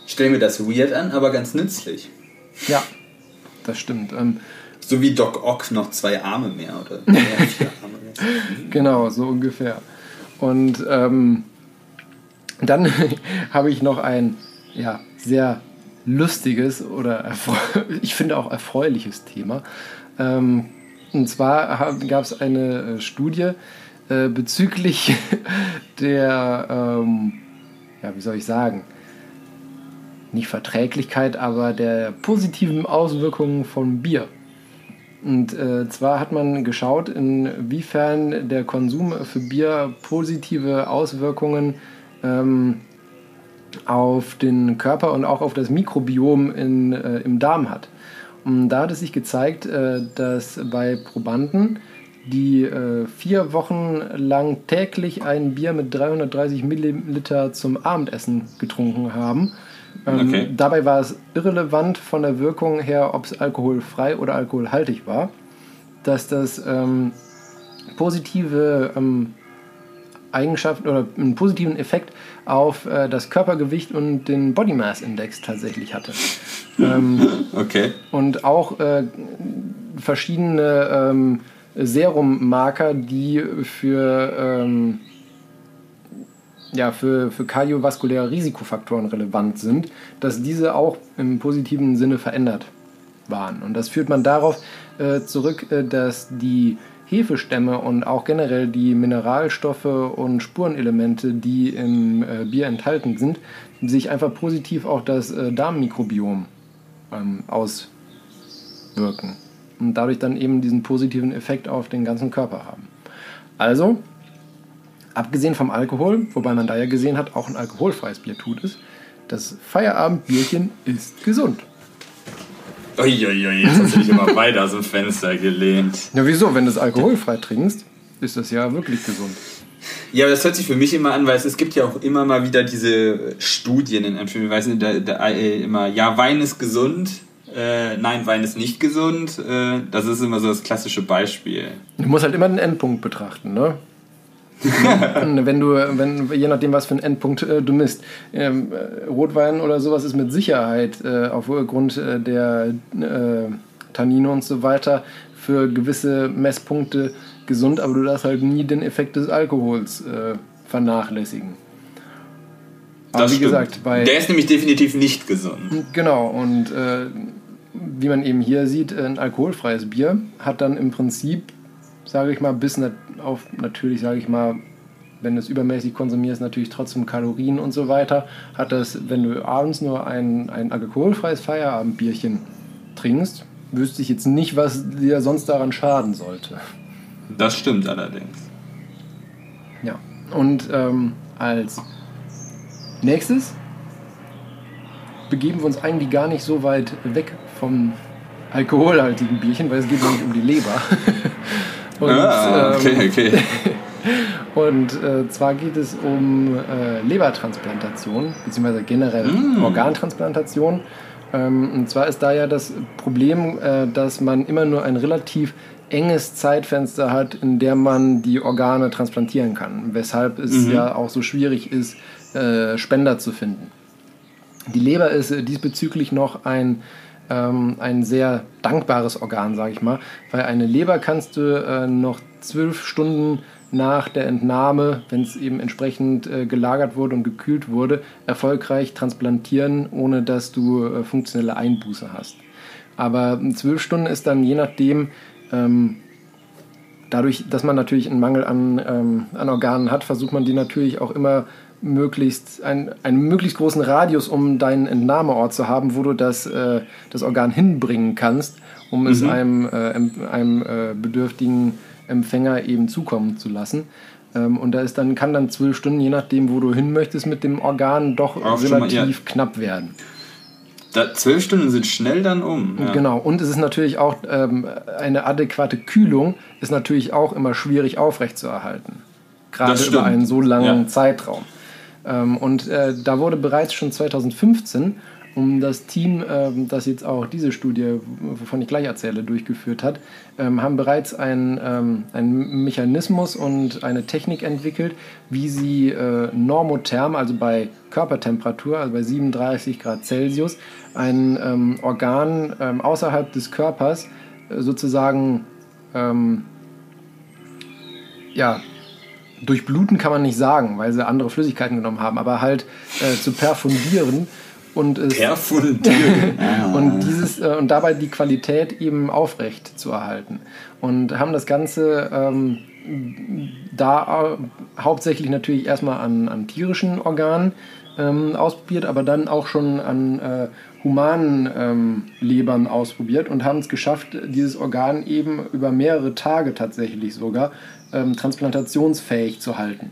Stell mir das weird an, aber ganz nützlich. Ja, das stimmt. Ähm, so wie Doc Ock noch zwei Arme mehr oder *laughs* mehr, Arme mehr. genau, so ungefähr. Und ähm, dann *laughs* habe ich noch ein ja, sehr lustiges oder *laughs* ich finde auch erfreuliches Thema. Ähm, und zwar gab es eine äh, Studie, äh, bezüglich *laughs* der, ähm, ja, wie soll ich sagen, nicht Verträglichkeit, aber der positiven Auswirkungen von Bier. Und äh, zwar hat man geschaut, inwiefern der Konsum für Bier positive Auswirkungen ähm, auf den Körper und auch auf das Mikrobiom in, äh, im Darm hat. Und da hat es sich gezeigt, äh, dass bei Probanden die äh, vier Wochen lang täglich ein Bier mit 330 Milliliter zum Abendessen getrunken haben. Ähm, okay. Dabei war es irrelevant von der Wirkung her, ob es alkoholfrei oder alkoholhaltig war, dass das ähm, positive ähm, Eigenschaften oder einen positiven Effekt auf äh, das Körpergewicht und den Body Mass Index tatsächlich hatte. *laughs* Ähm, okay. Und auch äh, verschiedene ähm, Serummarker, die für, ähm, ja, für, für kardiovaskuläre Risikofaktoren relevant sind, dass diese auch im positiven Sinne verändert waren. Und das führt man darauf äh, zurück, äh, dass die Hefestämme und auch generell die Mineralstoffe und Spurenelemente, die im äh, Bier enthalten sind, sich einfach positiv auf das äh, Darmmikrobiom ähm, auswirken und dadurch dann eben diesen positiven Effekt auf den ganzen Körper haben. Also, abgesehen vom Alkohol, wobei man da ja gesehen hat, auch ein alkoholfreies Bier tut es, das Feierabendbierchen ist gesund. Uiuiui, jetzt hast du dich immer weiter aus dem Fenster gelehnt. Ja, wieso? Wenn du es alkoholfrei trinkst, ist das ja wirklich gesund. Ja, aber das hört sich für mich immer an, weil es, es gibt ja auch immer mal wieder diese Studien in Anführungszeichen, da, da, äh, immer, ja, Wein ist gesund, äh, nein, Wein ist nicht gesund. Äh, das ist immer so das klassische Beispiel. Du musst halt immer den Endpunkt betrachten, ne? *laughs* wenn du, wenn, je nachdem, was für einen Endpunkt äh, du misst. Ähm, äh, Rotwein oder sowas ist mit Sicherheit äh, aufgrund äh, der Tannine und so weiter für gewisse Messpunkte gesund, aber du darfst halt nie den Effekt des Alkohols vernachlässigen. Aber das wie stimmt. gesagt, bei. Der ist nämlich definitiv nicht gesund. Genau, und äh, wie man eben hier sieht, ein alkoholfreies Bier hat dann im Prinzip, sage ich mal, bis nat auf natürlich, sage ich mal, wenn du es übermäßig konsumierst, natürlich trotzdem Kalorien und so weiter, hat das, wenn du abends nur ein, ein alkoholfreies Feierabendbierchen trinkst, wüsste ich jetzt nicht, was dir sonst daran schaden sollte. Das stimmt allerdings. Ja, und ähm, als nächstes begeben wir uns eigentlich gar nicht so weit weg vom alkoholhaltigen Bierchen, weil es geht nämlich um die Leber. *laughs* und, ah, okay, ähm, okay. *laughs* und äh, zwar geht es um äh, Lebertransplantation, beziehungsweise generell mm. Organtransplantation. Ähm, und zwar ist da ja das Problem, äh, dass man immer nur ein relativ enges Zeitfenster hat, in der man die Organe transplantieren kann, weshalb es mhm. ja auch so schwierig ist, äh, Spender zu finden. Die Leber ist äh, diesbezüglich noch ein, ähm, ein sehr dankbares Organ, sage ich mal, weil eine Leber kannst du äh, noch zwölf Stunden nach der Entnahme, wenn es eben entsprechend äh, gelagert wurde und gekühlt wurde, erfolgreich transplantieren, ohne dass du äh, funktionelle Einbuße hast. Aber zwölf Stunden ist dann je nachdem, ähm, dadurch, dass man natürlich einen Mangel an, ähm, an Organen hat, versucht man die natürlich auch immer möglichst ein, einen möglichst großen Radius um deinen Entnahmeort zu haben, wo du das, äh, das Organ hinbringen kannst, um mhm. es einem, äh, einem äh, bedürftigen Empfänger eben zukommen zu lassen. Ähm, und da ist dann, kann dann zwölf Stunden, je nachdem, wo du hin möchtest, mit dem Organ doch Auch relativ mal, ja. knapp werden. Da, zwölf Stunden sind schnell dann um. Ja. Genau, und es ist natürlich auch ähm, eine adäquate Kühlung ist natürlich auch immer schwierig aufrechtzuerhalten. Gerade über einen so langen ja. Zeitraum. Ähm, und äh, da wurde bereits schon 2015 um das Team, ähm, das jetzt auch diese Studie, wovon ich gleich erzähle, durchgeführt hat, ähm, haben bereits einen, einen Mechanismus und eine Technik entwickelt, wie sie äh, normotherm, also bei Körpertemperatur, also bei 37 Grad Celsius, ein Organ außerhalb des Körpers äh, sozusagen ja, durchbluten kann man nicht sagen, weil sie andere Flüssigkeiten genommen haben, aber halt äh, zu perfundieren und es perfundieren? *laughs* Und dieses äh, und dabei die Qualität eben aufrecht zu erhalten. Und haben das Ganze ähm, da äh, hauptsächlich natürlich erstmal an, an tierischen Organen ähm, ausprobiert, aber dann auch schon an äh, humanen ähm, Lebern ausprobiert und haben es geschafft, dieses Organ eben über mehrere Tage tatsächlich sogar ähm, transplantationsfähig zu halten.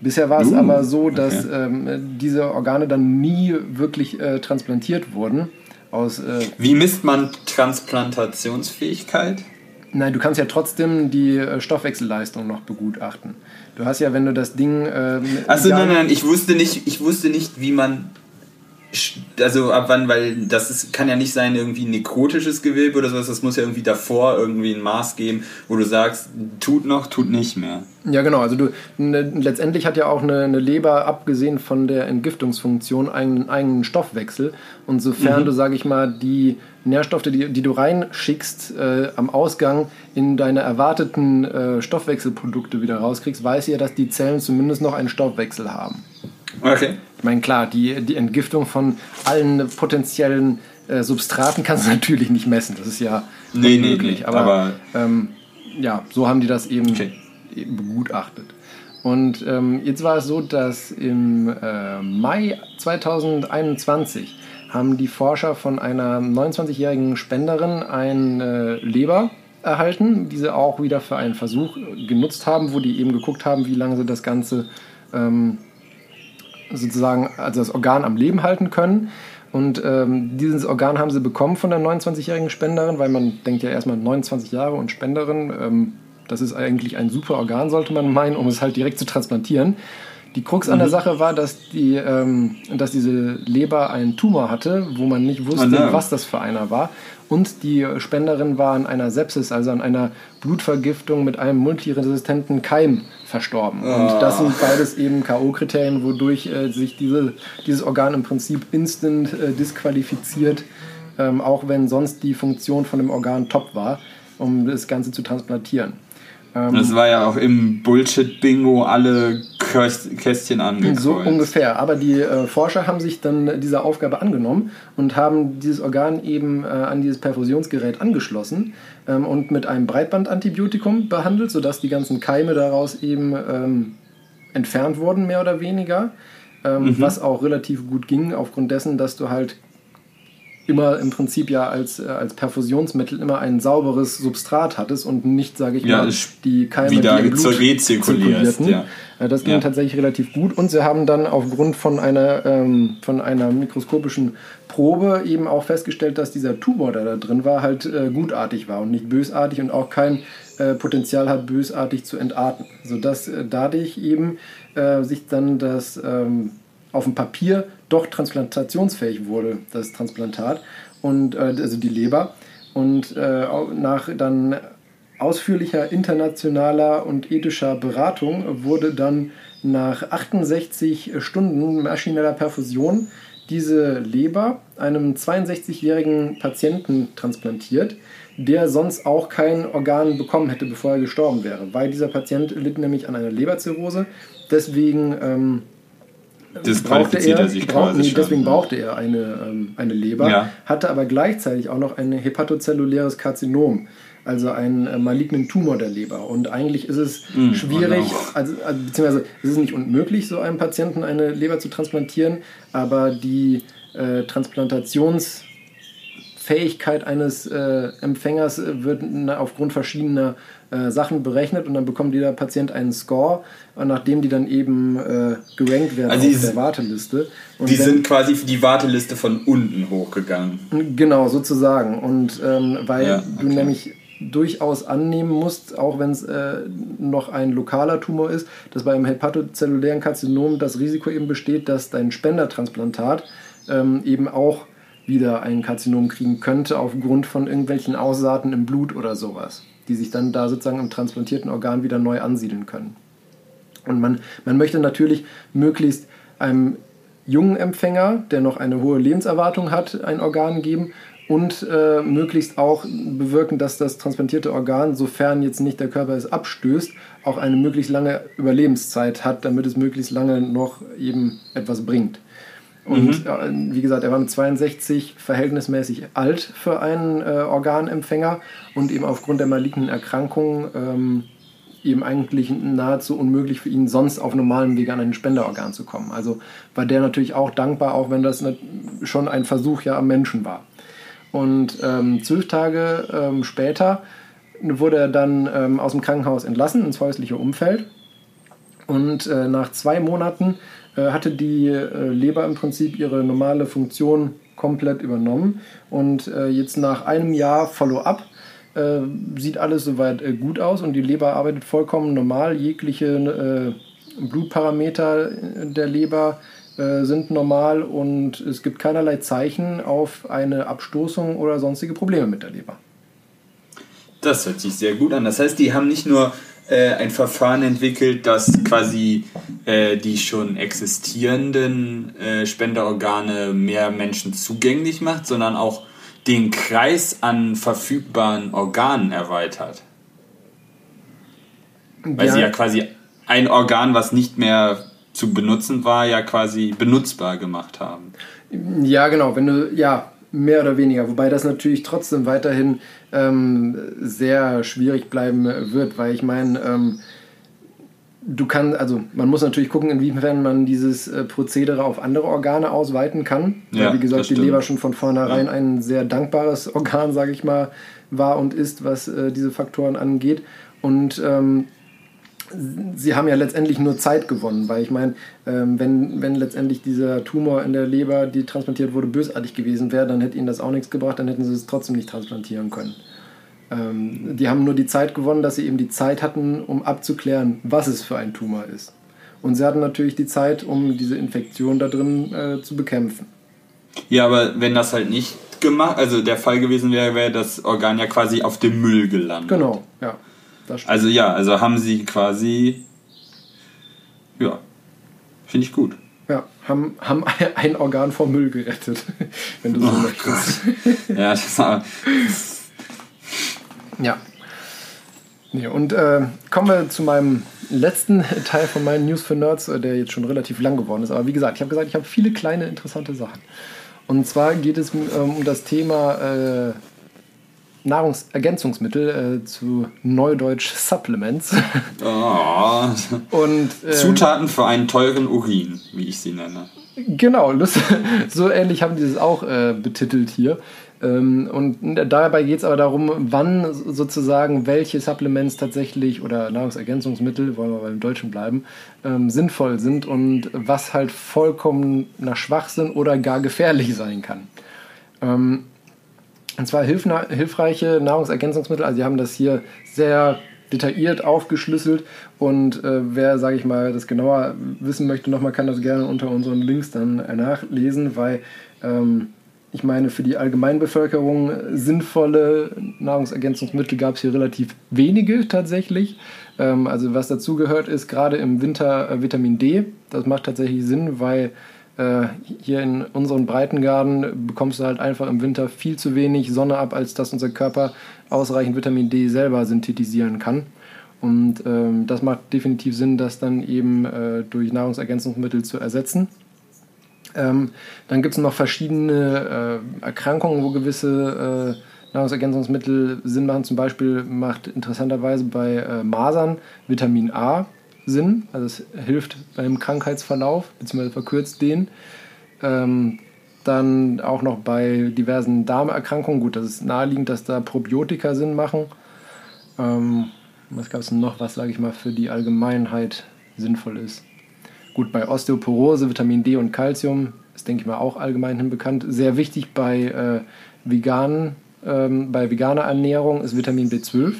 Bisher war es uh, aber so, dass okay. ähm, diese Organe dann nie wirklich äh, transplantiert wurden. Aus, äh, Wie misst man Transplantationsfähigkeit? Nein, du kannst ja trotzdem die äh, Stoffwechselleistung noch begutachten. Du hast ja, wenn du das Ding. Ähm, Achso, nein, nein, ich wusste nicht, ich wusste nicht, wie man also ab wann, weil das ist, kann ja nicht sein irgendwie nekrotisches Gewebe oder sowas, das muss ja irgendwie davor irgendwie ein Maß geben, wo du sagst, tut noch, tut nicht mehr. Ja, genau, also du ne, letztendlich hat ja auch eine, eine, Leber, abgesehen von der Entgiftungsfunktion, einen eigenen Stoffwechsel. Und sofern mhm. du, sag ich mal, die Nährstoffe, die, die du reinschickst, äh, am Ausgang in deine erwarteten äh, Stoffwechselprodukte wieder rauskriegst, weiß ja, dass die Zellen zumindest noch einen Stoffwechsel haben. Okay. Ich meine, klar, die, die Entgiftung von allen potenziellen äh, Substraten kannst du *laughs* natürlich nicht messen. Das ist ja nee, unmöglich. Nee, nee. Aber, aber ähm, ja, so haben die das eben, okay. begutachtet. Und ähm, jetzt war es so, dass im äh, Mai 2021 haben die Forscher von einer 29-jährigen Spenderin eine äh, Leber erhalten, die sie auch wieder für einen Versuch genutzt haben, wo die eben geguckt haben, wie lange sie das Ganze ähm, sozusagen also das Organ am Leben halten können. Und ähm, dieses Organ haben sie bekommen von der 29-jährigen Spenderin, weil man denkt ja erstmal 29 Jahre und Spenderin, ähm, Das ist eigentlich ein super Organ, sollte man meinen, um es halt direkt zu transplantieren. Die Krux an der Mhm. Sache war, dass, die, ähm, dass diese Leber einen Tumor hatte, wo man nicht wusste, no. was das für einer war. Und die Spenderin war an einer Sepsis, also an einer Blutvergiftung mit einem multiresistenten Keim verstorben. Ah. Und das sind beides eben K.O.-Kriterien, wodurch äh, sich diese, dieses Organ im Prinzip instant äh, disqualifiziert, ähm, auch wenn sonst die Funktion von dem Organ top war, um das Ganze zu transplantieren. Ähm, Das war ja auch im Bullshit-Bingo alle Kästchen angekreuzt. So ungefähr. Aber die äh, Forscher haben sich dann dieser Aufgabe angenommen und haben dieses Organ eben äh, an dieses Perfusionsgerät angeschlossen ähm, und mit einem Breitbandantibiotikum behandelt, sodass die ganzen Keime daraus eben ähm, entfernt wurden, mehr oder weniger. Ähm, Was auch relativ gut ging, aufgrund dessen, dass du halt immer im Prinzip ja als, äh, als Perfusionsmittel immer ein sauberes Substrat hattest und nicht, sage ich Ja, mal, die Keime, wieder die im Blut rezirkulierst, zirkulierten. ja. Äh, Das ging Ja. tatsächlich relativ gut und sie haben dann aufgrund von einer, ähm, von einer mikroskopischen Probe eben auch festgestellt, dass dieser Tumor, der da drin war, halt äh, gutartig war und nicht bösartig und auch kein äh, Potenzial hat, bösartig zu entarten. Sodass äh, dadurch eben sich dann das ähm, auf dem Papier doch transplantationsfähig wurde, das Transplantat, und, äh, also die Leber. Und äh, nach dann ausführlicher internationaler und ethischer Beratung wurde dann nach 68 Stunden maschineller Perfusion diese Leber einem 62-jährigen Patienten transplantiert, der sonst auch kein Organ bekommen hätte, bevor er gestorben wäre, weil dieser Patient litt nämlich an einer Leberzirrhose. Deswegen ähm, Disqualifiziert er, er sich brauch, quasi nee, deswegen brauchte er eine, ähm, eine Leber, Ja. hatte aber gleichzeitig auch noch ein hepatozelluläres Karzinom, also einen äh, malignen Tumor der Leber. Und eigentlich ist es Mm, schwierig, also, also beziehungsweise es ist nicht unmöglich, so einem Patienten eine Leber zu transplantieren, aber die äh, Transplantationsfähigkeit eines äh, Empfängers äh, wird aufgrund verschiedener äh, Sachen berechnet und dann bekommt jeder Patient einen Score, und nachdem die dann eben äh, gerankt werden Also auf der Warteliste. Und Die wenn- sind quasi für die Warteliste von unten hochgegangen. Genau, sozusagen. Und ähm, weil Ja, du okay. nämlich durchaus annehmen musst, auch wenn es äh, noch ein lokaler Tumor ist, dass beim hepatozellulären Karzinom das Risiko eben besteht, dass dein Spendertransplantat ähm, eben auch wieder ein Karzinom kriegen könnte aufgrund von irgendwelchen Aussaaten im Blut oder sowas, die sich dann da sozusagen im transplantierten Organ wieder neu ansiedeln können. Und man, man möchte natürlich möglichst einem jungen Empfänger, der noch eine hohe Lebenserwartung hat, ein Organ geben und äh, möglichst auch bewirken, dass das transplantierte Organ, sofern jetzt nicht der Körper es abstößt, auch eine möglichst lange Überlebenszeit hat, damit es möglichst lange noch eben etwas bringt. Und äh, wie gesagt, er war mit 62 verhältnismäßig alt für einen äh, Organempfänger und eben aufgrund der malignen Erkrankung ähm, eben eigentlich nahezu unmöglich für ihn, sonst auf normalem Wege an ein Spenderorgan zu kommen. Also war der natürlich auch dankbar, auch wenn das schon ein Versuch ja am Menschen war. Und ähm, zwölf Tage ähm, später wurde er dann ähm, aus dem Krankenhaus entlassen ins häusliche Umfeld. Und äh, nach zwei Monaten hatte die äh, Leber im Prinzip ihre normale Funktion komplett übernommen. Und äh, jetzt nach einem Jahr Follow-up äh, sieht alles soweit äh, gut aus und die Leber arbeitet vollkommen normal. Jegliche äh, Blutparameter der Leber äh, sind normal und es gibt keinerlei Zeichen auf eine Abstoßung oder sonstige Probleme mit der Leber. Das hört sich sehr gut an. Das heißt, die haben nicht nur äh, ein Verfahren entwickelt, das quasi äh, die schon existierenden äh, Spenderorgane mehr Menschen zugänglich macht, sondern auch den Kreis an verfügbaren Organen erweitert. Weil sie ja quasi ein Organ, was nicht mehr zu benutzen war, ja quasi benutzbar gemacht haben. Ja, genau, wenn du, ja, mehr oder weniger. Wobei das natürlich trotzdem weiterhin ähm, sehr schwierig bleiben wird, weil ich meine, ähm, du kannst, also man muss natürlich gucken, inwiefern man dieses äh, Prozedere auf andere Organe ausweiten kann. Ja, weil, wie gesagt, die. Leber schon von vornherein Ja. ein sehr dankbares Organ, sage ich mal, war und ist, was äh, diese Faktoren angeht. Und ähm, sie haben ja letztendlich nur Zeit gewonnen, weil ich meine, ähm, wenn, wenn letztendlich dieser Tumor in der Leber, die transplantiert wurde, bösartig gewesen wäre, dann hätte ihnen das auch nichts gebracht, dann hätten sie es trotzdem nicht transplantieren können. Ähm, die haben nur die Zeit gewonnen, dass sie eben die Zeit hatten, um abzuklären, was es für ein Tumor ist. Und sie hatten natürlich die Zeit, um diese Infektion da drin äh, zu bekämpfen. Ja, aber wenn das halt nicht gemacht, also der Fall gewesen wäre, wäre das Organ ja quasi auf dem Müll gelandet. Genau, ja. Also ja, also haben sie quasi, ja, finde ich gut. Ja, haben, haben *laughs* ein Organ vom Müll gerettet, *laughs* wenn du so Oh möchtest. *laughs* Ja, das war, Ja. Nee, und äh, kommen wir zu meinem letzten Teil von meinen News für Nerds, äh, der jetzt schon relativ lang geworden ist. Aber wie gesagt, ich habe gesagt, ich habe viele kleine interessante Sachen. Und zwar geht es ähm, um das Thema äh, Nahrungsergänzungsmittel, äh, zu Neudeutsch Supplements. oh, *laughs* Und äh, Zutaten für einen teuren Urin, wie ich sie nenne. Genau, *laughs* so ähnlich haben die das auch äh, betitelt hier. Ähm, und dabei geht es aber darum, wann sozusagen welche Supplements tatsächlich oder Nahrungsergänzungsmittel, wollen wir beim Deutschen bleiben, ähm, sinnvoll sind und was halt vollkommener Schwachsinn oder gar gefährlich sein kann. Ähm, und zwar hilfreiche Nahrungsergänzungsmittel, also die haben das hier sehr detailliert aufgeschlüsselt und äh, wer, sage ich mal, das genauer wissen möchte, nochmal kann das gerne unter unseren Links dann nachlesen, weil ähm, ich meine, für die Allgemeinbevölkerung sinnvolle Nahrungsergänzungsmittel gab es hier relativ wenige tatsächlich. Ähm, also was dazugehört ist gerade im Winter äh, Vitamin D. Das macht tatsächlich Sinn, weil hier in unseren Breitengraden bekommst du halt einfach im Winter viel zu wenig Sonne ab, als dass unser Körper ausreichend Vitamin D selber synthetisieren kann. Und ähm, das macht definitiv Sinn, das dann eben äh, durch Nahrungsergänzungsmittel zu ersetzen. Ähm, dann gibt es noch verschiedene äh, Erkrankungen, wo gewisse äh, Nahrungsergänzungsmittel Sinn machen. Zum Beispiel macht interessanterweise bei äh, Masern Vitamin A Sinn. Also es hilft beim Krankheitsverlauf, beziehungsweise verkürzt den. Ähm, dann auch noch bei diversen Darmerkrankungen. Gut, das ist naheliegend, dass da Probiotika Sinn machen. Ähm, was gab es noch, was, sage ich mal, für die Allgemeinheit sinnvoll ist? Gut, bei Osteoporose, Vitamin D und Calcium ist, denke ich mal, auch allgemeinhin bekannt. Sehr wichtig bei, äh, veganen, ähm, bei veganer Ernährung ist Vitamin B12,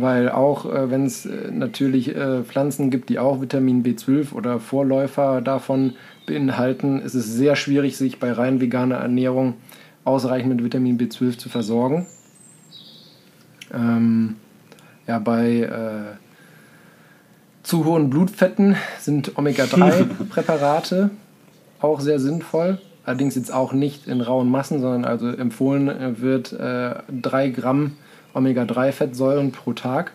weil auch äh, wenn es äh, natürlich äh, Pflanzen gibt, die auch Vitamin B12 oder Vorläufer davon beinhalten, ist es sehr schwierig, sich bei rein veganer Ernährung ausreichend mit Vitamin B12 zu versorgen. Ähm, ja, bei äh, zu hohen Blutfetten sind Omega-3-Präparate *laughs* auch sehr sinnvoll. Allerdings jetzt auch nicht in rauen Massen, sondern also empfohlen äh, wird äh, 3 Gramm Omega-3-Fettsäuren pro Tag.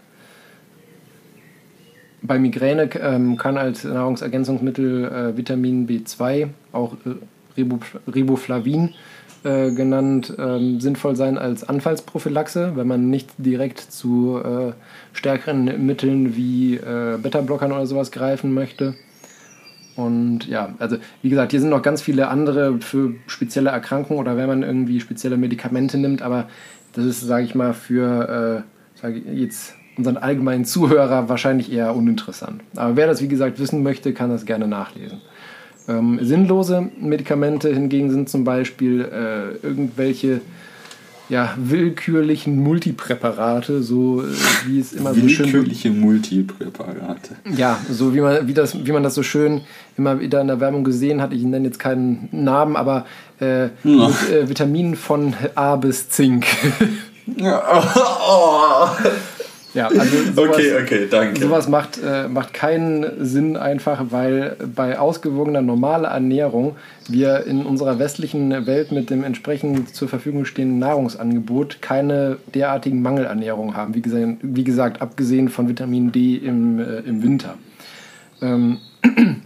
Bei Migräne ähm, kann als Nahrungsergänzungsmittel äh, Vitamin B2, auch äh, Ribo, Riboflavin äh, genannt, ähm, sinnvoll sein als Anfallsprophylaxe, wenn man nicht direkt zu äh, stärkeren Mitteln wie äh, Beta-Blockern oder sowas greifen möchte. Und ja, also wie gesagt, hier sind noch ganz viele andere für spezielle Erkrankungen oder wenn man irgendwie spezielle Medikamente nimmt, aber das ist, sage ich mal, für äh, ich jetzt unseren allgemeinen Zuhörer wahrscheinlich eher uninteressant. Aber wer das, wie gesagt, wissen möchte, kann das gerne nachlesen. Ähm, sinnlose Medikamente hingegen sind zum Beispiel äh, irgendwelche ja, willkürlichen Multipräparate, so äh, wie es immer so schön Willkürliche Multipräparate. ja, so wie man, wie, das, wie man das so schön immer wieder in der Werbung gesehen hat. Ich nenne jetzt keinen Namen, aber äh, mit äh, Vitaminen von A bis Zink. *laughs* oh. Ja, also *laughs* sowas, Okay, okay, danke. sowas macht, äh, macht keinen Sinn einfach, weil bei ausgewogener normaler Ernährung wir in unserer westlichen Welt mit dem entsprechend zur Verfügung stehenden Nahrungsangebot keine derartigen Mangelernährung haben. Wie gesagt, wie gesagt abgesehen von Vitamin D im, äh, im Winter. Ähm, *clears throat*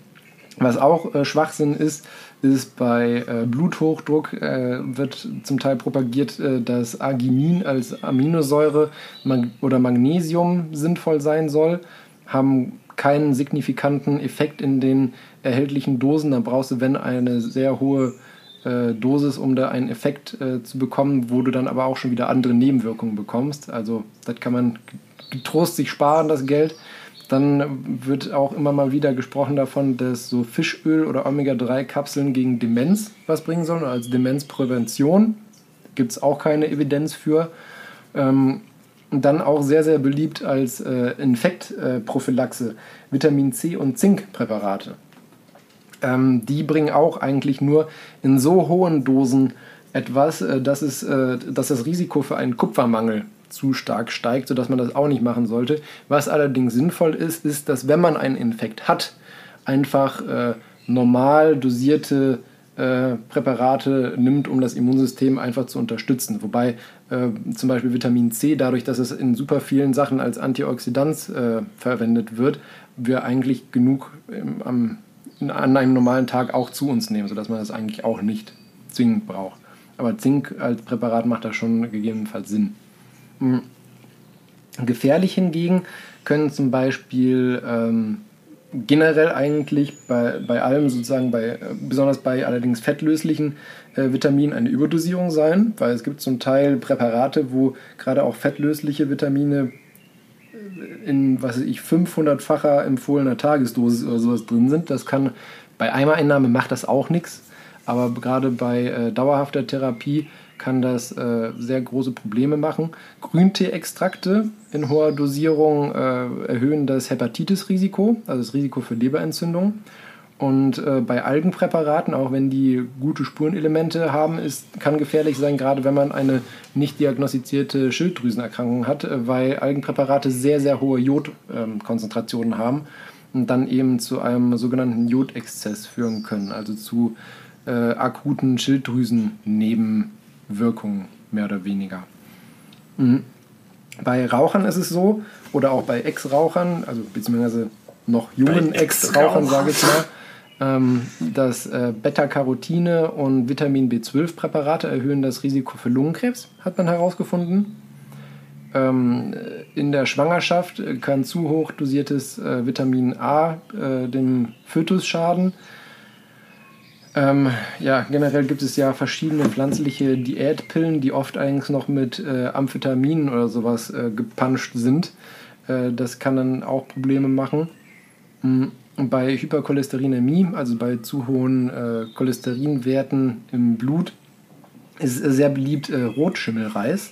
was auch äh, Schwachsinn ist, ist bei äh, Bluthochdruck äh, wird zum Teil propagiert, äh, dass Arginin als Aminosäure Mag oder Magnesium sinnvoll sein soll, haben keinen signifikanten Effekt in den erhältlichen Dosen. Da brauchst du, wenn eine sehr hohe äh, Dosis, um da einen Effekt äh, zu bekommen, wo du dann aber auch schon wieder andere Nebenwirkungen bekommst. Also das kann man getrost sich sparen, das Geld. Dann wird auch immer mal wieder gesprochen davon, dass so Fischöl oder Omega-3-Kapseln gegen Demenz was bringen sollen, als Demenzprävention. Gibt es auch keine Evidenz für. Ähm, Und dann auch sehr, sehr beliebt als äh, Infektprophylaxe Vitamin C und Zinkpräparate. Ähm, die bringen auch eigentlich nur in so hohen Dosen etwas, äh, dass, es, äh, dass das Risiko für einen Kupfermangel zu stark steigt, sodass man das auch nicht machen sollte. Was allerdings sinnvoll ist, ist, dass wenn man einen Infekt hat, einfach äh, normal dosierte äh, Präparate nimmt, um das Immunsystem einfach zu unterstützen. Wobei äh, zum Beispiel Vitamin C, dadurch, dass es in super vielen Sachen als Antioxidant äh, verwendet wird, wir eigentlich genug im, am, an einem normalen Tag auch zu uns nehmen, sodass man das eigentlich auch nicht zwingend braucht. Aber Zink als Präparat macht da schon gegebenenfalls Sinn. Mhm. Gefährlich hingegen können zum Beispiel ähm, generell eigentlich bei, bei allem sozusagen, bei, besonders bei allerdings fettlöslichen äh, Vitaminen eine Überdosierung sein, weil es gibt zum Teil Präparate, wo gerade auch fettlösliche Vitamine äh, in, was weiß ich, 500-facher empfohlener Tagesdosis oder sowas drin sind. Das kann bei Eimereinnahme macht das auch nichts, aber gerade bei äh, dauerhafter Therapie kann das äh, sehr große Probleme machen. Grünteeextrakte in hoher Dosierung äh, erhöhen das Hepatitis-Risiko, also das Risiko für Leberentzündung. Und äh, bei Algenpräparaten, auch wenn die gute Spurenelemente haben, ist, kann gefährlich sein, gerade wenn man eine nicht diagnostizierte Schilddrüsenerkrankung hat, äh, weil Algenpräparate sehr, sehr hohe Jodkonzentrationen haben und dann eben zu einem sogenannten Jodexzess führen können, also zu äh, akuten Schilddrüsennebenwirkungen. Wirkung, mehr oder weniger. Mhm. Bei Rauchern ist es so, oder auch bei Ex-Rauchern, also beziehungsweise noch jungen Ex-Rauchern, sage ich mal, ähm, dass äh, Beta-Carotine und Vitamin B12-Präparate erhöhen das Risiko für Lungenkrebs, hat man herausgefunden. Ähm, in der Schwangerschaft kann zu hoch dosiertes äh, Vitamin A äh, dem Fötus schaden. Ähm, ja, generell gibt es ja verschiedene pflanzliche Diätpillen, die oft eigentlich noch mit äh, Amphetaminen oder sowas äh, gepanscht sind. Äh, das kann dann auch Probleme machen. Mhm. Bei Hypercholesterinämie, also bei zu hohen äh, Cholesterinwerten im Blut, ist sehr beliebt äh, Rotschimmelreis,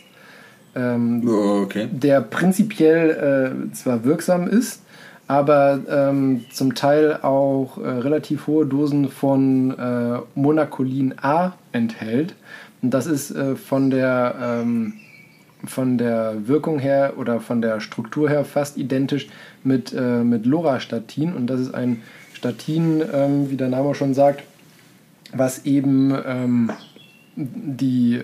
ähm, oh, okay. der prinzipiell äh, zwar wirksam ist, aber ähm, zum Teil auch äh, relativ hohe Dosen von äh, Monacolin A enthält. Und das ist äh, von, der, ähm, von der Wirkung her oder von der Struktur her fast identisch mit, äh, mit Lorastatin. Und das ist ein Statin, ähm, wie der Name schon sagt, was eben ähm, die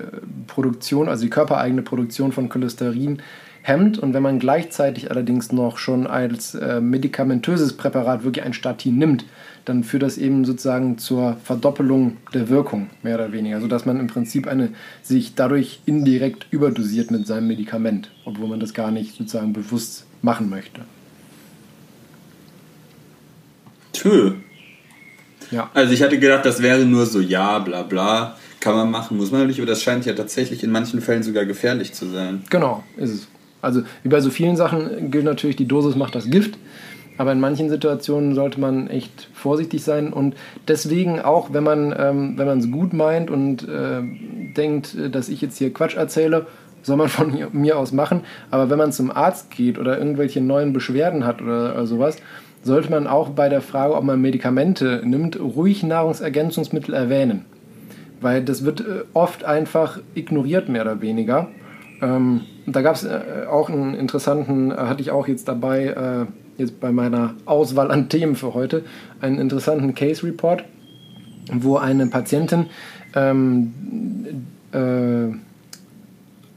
Produktion, also die körpereigene Produktion von Cholesterin hemmt. Und wenn man gleichzeitig allerdings noch schon als äh, medikamentöses Präparat wirklich ein Statin nimmt, dann führt das eben sozusagen zur Verdoppelung der Wirkung, mehr oder weniger, sodass man im Prinzip eine, sich dadurch indirekt überdosiert mit seinem Medikament, obwohl man das gar nicht sozusagen bewusst machen möchte. Tö. Ja. Also ich hatte gedacht, das wäre nur so, ja, bla bla, kann man machen, muss man nicht, aber das scheint ja tatsächlich in manchen Fällen sogar gefährlich zu sein. Genau, ist es. Also wie bei so vielen Sachen gilt natürlich, die Dosis macht das Gift. Aber in manchen Situationen sollte man echt vorsichtig sein und deswegen auch, wenn man ähm, wenn man es gut meint und äh, denkt, dass ich jetzt hier Quatsch erzähle, soll man von mir aus machen. Aber wenn man zum Arzt geht oder irgendwelche neuen Beschwerden hat oder, oder sowas, sollte man auch bei der Frage, ob man Medikamente nimmt, ruhig Nahrungsergänzungsmittel erwähnen. Weil das wird äh, oft einfach ignoriert, mehr oder weniger. Ähm, da gab es äh, auch einen interessanten, äh, hatte ich auch jetzt dabei, äh, jetzt bei meiner Auswahl an Themen für heute, einen interessanten Case Report, wo eine Patientin ähm, äh,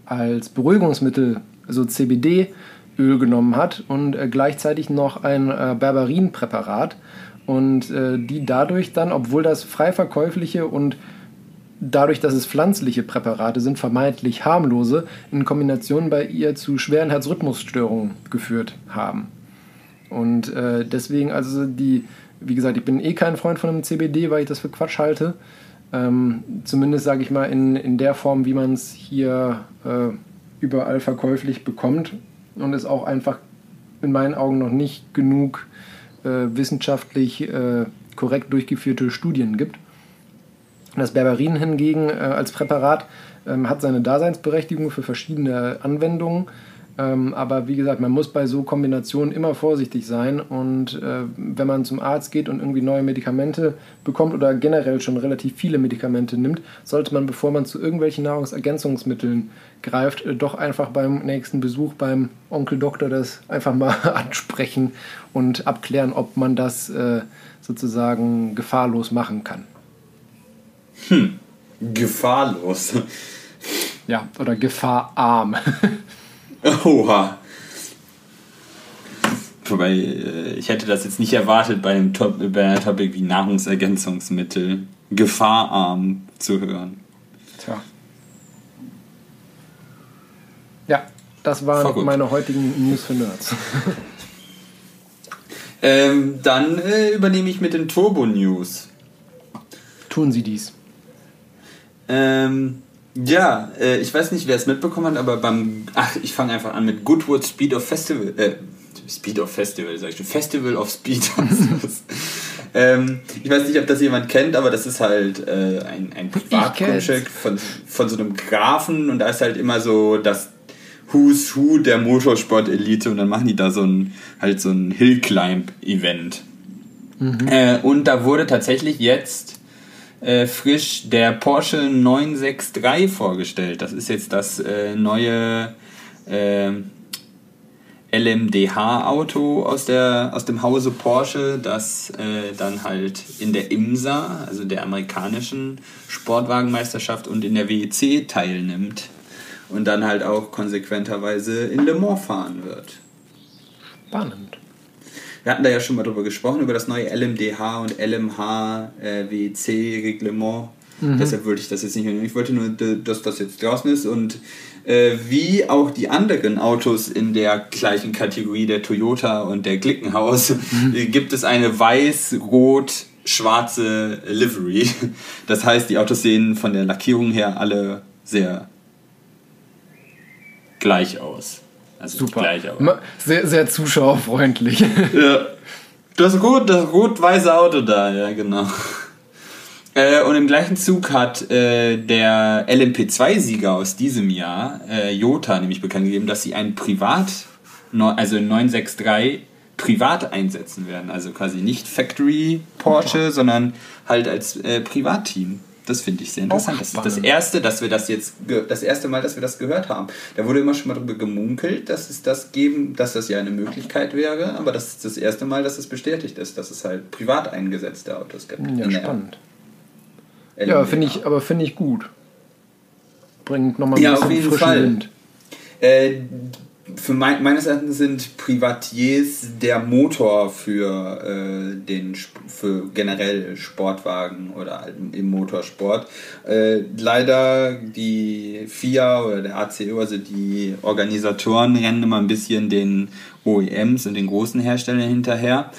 als Beruhigungsmittel, also CBD-Öl genommen hat und gleichzeitig noch ein Berberin-Präparat und die dadurch dann, obwohl das frei verkäufliche und dadurch, dass es pflanzliche Präparate sind, vermeintlich harmlose, in Kombination bei ihr zu schweren Herzrhythmusstörungen geführt haben. Und äh, deswegen, also die, wie gesagt, ich bin eh kein Freund von einem CBD, weil ich das für Quatsch halte. Ähm, zumindest sage ich mal in, in der Form, wie man es hier äh, überall verkäuflich bekommt. Und es auch einfach in meinen Augen noch nicht genug äh, wissenschaftlich äh, korrekt durchgeführte Studien gibt. Das Berberin hingegen äh, als Präparat ähm, hat seine Daseinsberechtigung für verschiedene Anwendungen. Ähm, aber wie gesagt, man muss bei so Kombinationen immer vorsichtig sein. Und äh, wenn man zum Arzt geht und irgendwie neue Medikamente bekommt oder generell schon relativ viele Medikamente nimmt, sollte man, bevor man zu irgendwelchen Nahrungsergänzungsmitteln greift, äh, doch einfach beim nächsten Besuch beim Onkel Doktor das einfach mal *laughs* ansprechen und abklären, ob man das äh, sozusagen gefahrlos machen kann. Hm, gefahrlos. Ja, oder gefahrarm. *laughs* Oha. Wobei, äh, ich hätte das jetzt nicht erwartet, bei einem, Top, bei einem Topic wie Nahrungsergänzungsmittel gefahrarm zu hören. Tja. Ja, das waren meine heutigen News für Nerds. *laughs* ähm, dann äh, übernehme ich mit den Turbo-News. Tun Sie dies. Ähm, ja, äh, ich weiß nicht, wer es mitbekommen hat, aber beim. Ach, ich fange einfach an mit Goodwood Speed of Festival. Äh, Speed of Festival, sag ich schon. Festival of Speed. *laughs* ähm, ich weiß nicht, ob das jemand kennt, aber das ist halt äh, ein, ein Privatgrundstück von, von so einem Grafen und da ist halt immer so das Who's Who der Motorsport-Elite und dann machen die da so ein halt so ein Hill-Climb-Event. Mhm. Äh, und da wurde tatsächlich jetzt äh, frisch der Porsche 963 vorgestellt. Das ist jetzt das äh, neue äh, LMDH-Auto aus, aus dem Hause Porsche, das äh, dann halt in der IMSA, also der amerikanischen Sportwagenmeisterschaft und in der WEC teilnimmt und dann halt auch konsequenterweise in Le Mans fahren wird. Spannend. Wir hatten da ja schon mal drüber gesprochen, über das neue LMDH und LMH äh. Mhm. Deshalb wollte ich das jetzt nicht mehr. Ich wollte nur, dass das jetzt draußen ist und äh, wie auch die anderen Autos in der gleichen Kategorie der Toyota und der Glickenhaus mhm. *laughs* gibt es eine weiß-rot-schwarze Livery. Das heißt, die Autos sehen von der Lackierung her alle sehr gleich aus. Also Super. Gleich, aber. Sehr, sehr zuschauerfreundlich. ja. *laughs* Das gut, das rot-weiße Auto da, ja, genau. Äh, und im gleichen Zug hat äh, der LMP2-Sieger aus diesem Jahr, äh, Jota, nämlich bekannt gegeben, dass sie ein Privat, also 963 privat einsetzen werden. Also quasi nicht Factory Porsche, sondern halt als äh, Privatteam. Das finde ich sehr interessant. Das ist das erste, dass wir das jetzt das erste Mal, dass wir das gehört haben. Da wurde immer schon mal darüber gemunkelt, dass es das geben, dass das ja eine Möglichkeit wäre, aber das ist das erste Mal, dass es bestätigt ist, dass es halt privat eingesetzte Autos gibt. Ja, spannend. Ja, finde ich, aber finde ich gut. Bringt nochmal ein ja, bisschen auf jeden Fall. Wind. Äh, für mein, meines Erachtens sind Privatiers der Motor für äh, den für generell Sportwagen oder halt im Motorsport. Äh, leider die FIA oder der ACO, also die Organisatoren, rennen immer ein bisschen den OEMs und den großen Herstellern hinterher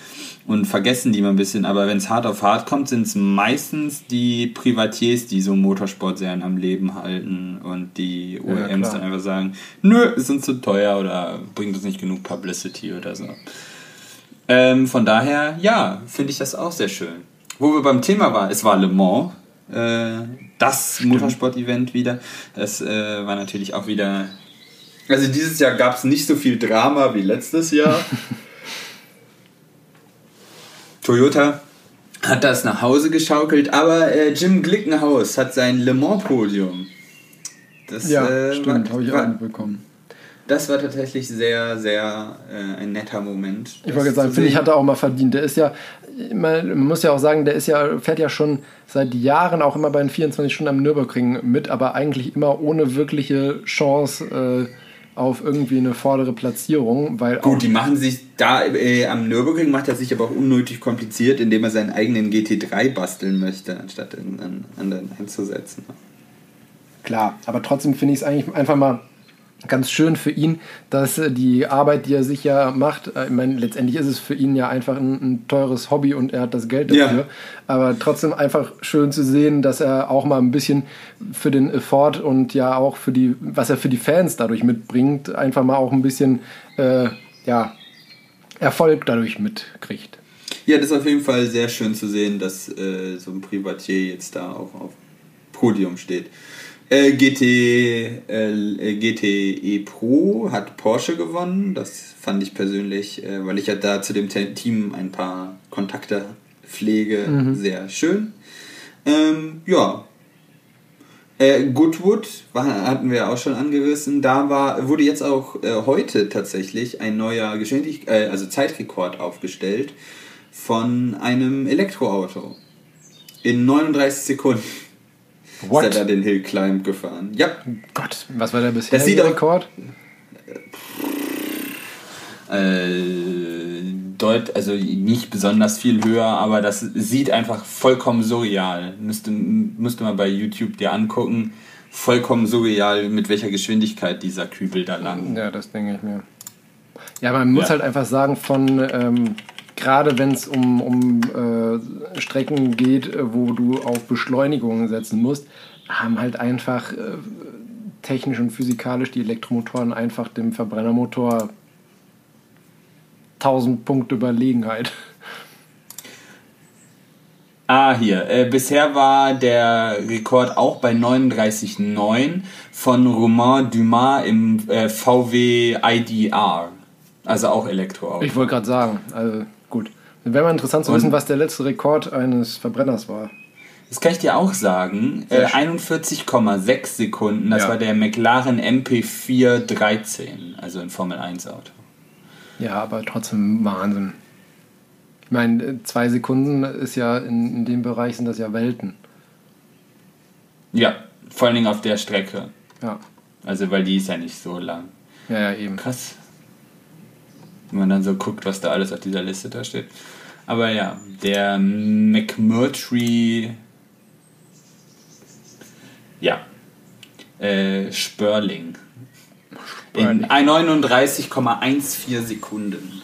und vergessen die mal ein bisschen. Aber wenn es hart auf hart kommt, sind es meistens die Privatiers, die so Motorsportserien am Leben halten und die OEMs ja, dann einfach sagen, nö, sind zu teuer oder bringt uns nicht genug Publicity oder so. Ähm, von daher, ja, finde ich das auch sehr schön. Wo wir beim Thema waren, es war Le Mans, äh, das Motorsport-Event wieder. Es äh, war natürlich auch wieder. Also dieses Jahr gab es nicht so viel Drama wie letztes Jahr. *laughs* Toyota hat das nach Hause geschaukelt, aber äh, Jim Glickenhaus hat sein Le Mans-Podium. Das, ja, äh, stimmt, habe ich auch mitbekommen. Das war tatsächlich sehr, sehr äh, ein netter Moment. Ich wollte sagen, finde ich, hat er auch mal verdient. Der ist ja, man muss ja auch sagen, der ist ja, fährt ja schon seit Jahren auch immer bei den 24 Stunden am Nürburgring mit, aber eigentlich immer ohne wirkliche Chance. Auf irgendwie eine vordere Platzierung, weil Gut, die machen sich da äh, am Nürburgring macht er sich aber auch unnötig kompliziert, indem er seinen eigenen GT3 basteln möchte, anstatt einen anderen einzusetzen. Klar, aber trotzdem finde ich es eigentlich einfach mal ganz schön für ihn, dass äh, die Arbeit, die er sich ja macht, äh, ich meine, letztendlich ist es für ihn ja einfach ein, ein teures Hobby und er hat das Geld dafür. Ja. Aber trotzdem einfach schön zu sehen, dass er auch mal ein bisschen für den Effort und ja auch für die, was er für die Fans dadurch mitbringt, einfach mal auch ein bisschen äh, ja, Erfolg dadurch mitkriegt. Ja, das ist auf jeden Fall sehr schön zu sehen, dass äh, so ein Privatier jetzt da auch auf Podium steht. Äh, GT, äh, GTE Pro hat Porsche gewonnen. Das fand ich persönlich, äh, weil ich ja da zu dem Team ein paar Kontakte pflege, Mhm. sehr schön. Ähm, ja. Äh, Goodwood war, hatten wir auch schon angerissen. Da war, wurde jetzt auch äh, heute tatsächlich ein neuer Geschwindigkeit, äh, also Zeitrekord aufgestellt von einem Elektroauto. In 39 Sekunden What? ist er da den Hill Climb gefahren. Ja, Gott, was war der bisher Das sieht auch- Rekord? Äh, deut, also nicht besonders viel höher, aber das sieht einfach vollkommen surreal. Müsste, müsste man bei YouTube dir angucken. Vollkommen surreal, mit welcher Geschwindigkeit dieser Kübel da lang. Ja, das denke ich mir. Ja, man muss Ja. halt einfach sagen, von ähm, gerade wenn es um, um äh, Strecken geht, äh, wo du auf Beschleunigungen setzen musst, haben halt einfach äh, technisch und physikalisch die Elektromotoren einfach dem Verbrennermotor 1000 Punkte Überlegenheit. Ah, hier. Äh, bisher war der Rekord auch bei 39,9 von Romain Dumas im äh, VW IDR. Also auch Elektroauto. Ich wollte gerade sagen, also. Wäre mal interessant zu wissen, was der letzte Rekord eines Verbrenners war. Das kann ich dir auch sagen. Äh, schön. 41,6 Sekunden. Das Ja. war der McLaren MP413, also ein Formel 1 Auto. Ja, aber trotzdem Wahnsinn. Ich meine, äh, zwei Sekunden ist ja in, in dem Bereich sind das ja Welten. Ja, vor allen Dingen auf der Strecke. Ja, Also, weil die ist ja nicht so lang. ja, ja eben. Krass. Wenn man dann so guckt, was da alles auf dieser Liste da steht. Aber ja, der McMurtry. Ja. Äh, Spörling. In 39,14 Sekunden.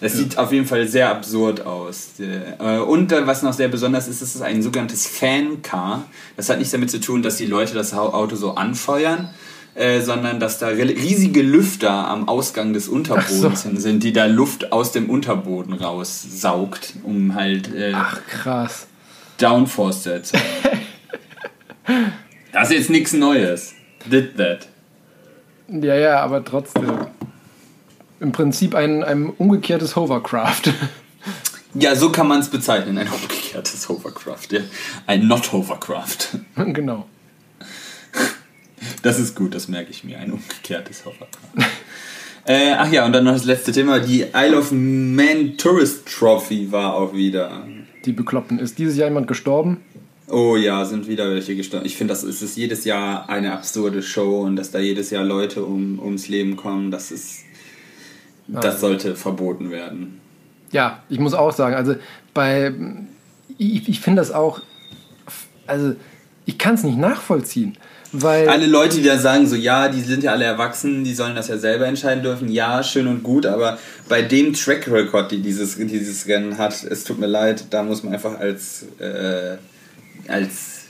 Das sieht auf jeden Fall sehr absurd aus. Äh, Und was noch sehr besonders ist, ist es ein sogenanntes Fan-Car. Das hat nichts damit zu tun, dass die Leute das Au- Auto so anfeuern, äh, sondern dass da riesige Lüfter am Ausgang des Unterbodens so. sind, die da Luft aus dem Unterboden raussaugt, um halt äh, Ach, krass. Downforce zu erzeugen. *laughs* das ist jetzt nichts Neues. Did that. Ja, ja, aber trotzdem. Im Prinzip ein, ein umgekehrtes Hovercraft. *laughs* Ja, so kann man es bezeichnen. Ein umgekehrtes Hovercraft. Ja. Ein Not Hovercraft. *laughs* genau. Das ist gut, das merke ich mir. Ein umgekehrtes Hovercraft. *laughs* äh, ach ja, und dann noch das letzte Thema. Die Isle of Man Tourist Trophy war auch wieder. Die Bekloppten. Ist dieses Jahr jemand gestorben? Oh ja, sind wieder welche gestorben. Ich finde, das ist, ist jedes Jahr eine absurde Show und dass da jedes Jahr Leute um, ums Leben kommen, das ist. Das sollte verboten werden. Ja, ich muss auch sagen, also bei. Ich, ich finde das auch. Also, ich kann es nicht nachvollziehen. Weil. Alle Leute, die da sagen, so ja, die sind ja alle erwachsen, die sollen das ja selber entscheiden dürfen, ja, schön und gut, aber bei dem Track Record, die dieses, dieses Rennen hat, es tut mir leid, da muss man einfach als, äh, als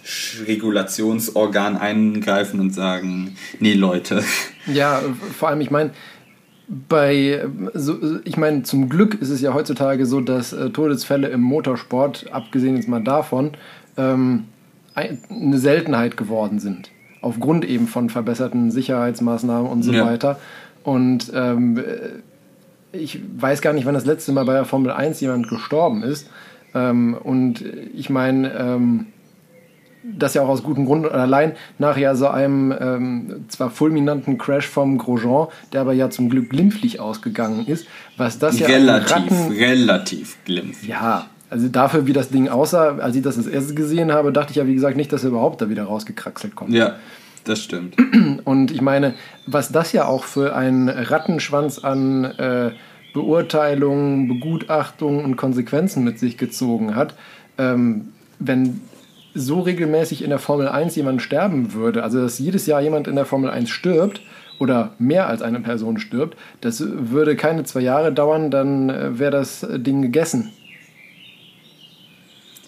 Regulationsorgan eingreifen und sagen, nee Leute. Ja, vor allem, ich meine, bei, so, ich meine, zum Glück ist es ja heutzutage so, dass äh, Todesfälle im Motorsport, abgesehen jetzt mal davon, ähm, ein, eine Seltenheit geworden sind. Aufgrund eben von verbesserten Sicherheitsmaßnahmen und so Ja. weiter. Und ähm, äh, ich weiß gar nicht, wann das letzte Mal bei der Formel 1 jemand gestorben ist. Ähm, und ich meine, ähm, das ja auch aus gutem Grund und allein nach ja so einem ähm, zwar fulminanten Crash vom Grosjean, der aber ja zum Glück glimpflich ausgegangen ist, was das ja relativ, Ratten, relativ glimpflich. ja, also dafür, wie das Ding aussah, als ich das das erste gesehen habe, dachte ich ja, wie gesagt, nicht, dass er überhaupt da wieder rausgekraxelt kommt. Ja, das stimmt. *clears throat* Und ich meine, was das ja auch für einen Rattenschwanz an äh, Beurteilungen, Begutachtungen und Konsequenzen mit sich gezogen hat, ähm, wenn so regelmäßig in der Formel 1 jemand sterben würde, also dass jedes Jahr jemand in der Formel 1 stirbt oder mehr als eine Person stirbt, das würde keine zwei Jahre dauern, dann äh, wäre das Ding gegessen.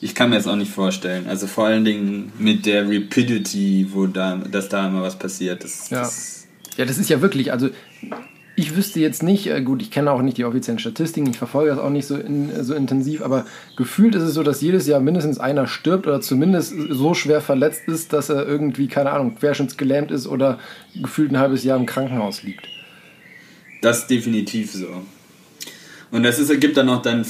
Ich kann mir das auch nicht vorstellen. Also vor allen Dingen mit der Rapidity, wo da, dass da immer was passiert. Das, Ja. das Ja, das ist ja wirklich, also ich wüsste jetzt nicht, äh, gut, ich kenne auch nicht die offiziellen Statistiken, ich verfolge das auch nicht so, in, so intensiv, aber gefühlt ist es so, dass jedes Jahr mindestens einer stirbt oder zumindest so schwer verletzt ist, dass er irgendwie, keine Ahnung, querschnittsgelähmt ist oder gefühlt ein halbes Jahr im Krankenhaus liegt. Das ist definitiv so. Und das ist, gibt dann noch dann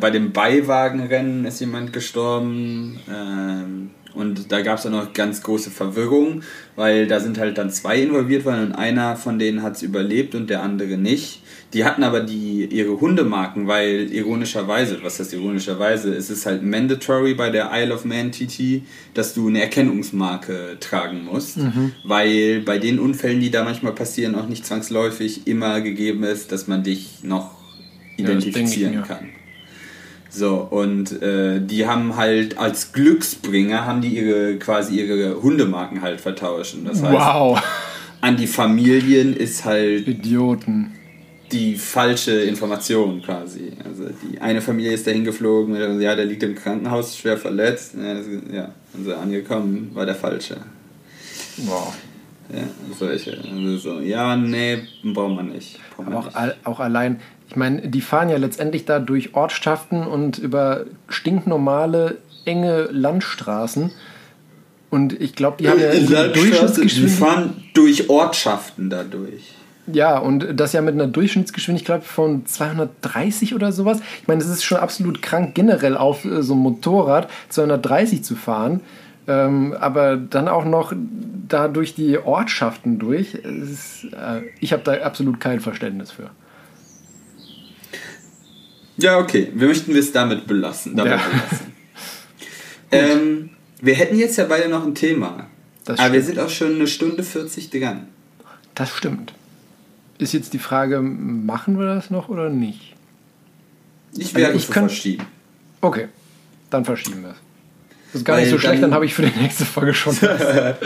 bei dem Beiwagenrennen ist jemand gestorben. Ähm, und da gab es dann noch ganz große Verwirrung, weil da sind halt dann zwei involviert worden und einer von denen hat es überlebt und der andere nicht. Die hatten aber die, ihre Hundemarken, weil ironischerweise, was heißt ironischerweise, es ist halt mandatory bei der Isle of Man TT, dass du eine Erkennungsmarke tragen musst, mhm. weil bei den Unfällen, die da manchmal passieren, auch nicht zwangsläufig immer gegeben ist, dass man dich noch identifizieren ja, kann. So, und äh, die haben halt als Glücksbringer haben die ihre quasi ihre Hundemarken halt vertauscht. das heißt, wow. an die Familien ist halt Idioten. Die falsche Information quasi. Also die eine Familie ist dahin geflogen, ja, der liegt im Krankenhaus, schwer verletzt. Ja, das, ja und so angekommen, war der falsche. Wow. Ja, solche. Also so, ja, nee, braucht man nicht. Braucht man auch, nicht. All, auch allein, ich meine, die fahren ja letztendlich da durch Ortschaften und über stinknormale, enge Landstraßen. Und ich glaube, die haben ja eine Durchschnittsgeschwindigkeit. Die fahren durch Ortschaften dadurch. Ja, und das ja mit einer Durchschnittsgeschwindigkeit von 230 oder sowas. Ich meine, es ist schon absolut krank, generell auf äh, so einem Motorrad 230 zu fahren. Ähm, aber dann auch noch da durch die Ortschaften durch. Ist, äh, ich habe da absolut kein Verständnis für. Ja, okay. Wir möchten es damit belassen. Damit ja. belassen. *laughs* ähm, wir hätten jetzt ja beide noch ein Thema. Das aber wir sind auch schon eine Stunde 40 dran. Das stimmt. Ist jetzt die Frage, machen wir das noch oder nicht? Ich werde also ich kann... verschieben. Okay, dann verschieben wir es. Das ist gar Weil nicht so schlecht, dann, dann habe ich für die nächste Folge schon was. *laughs*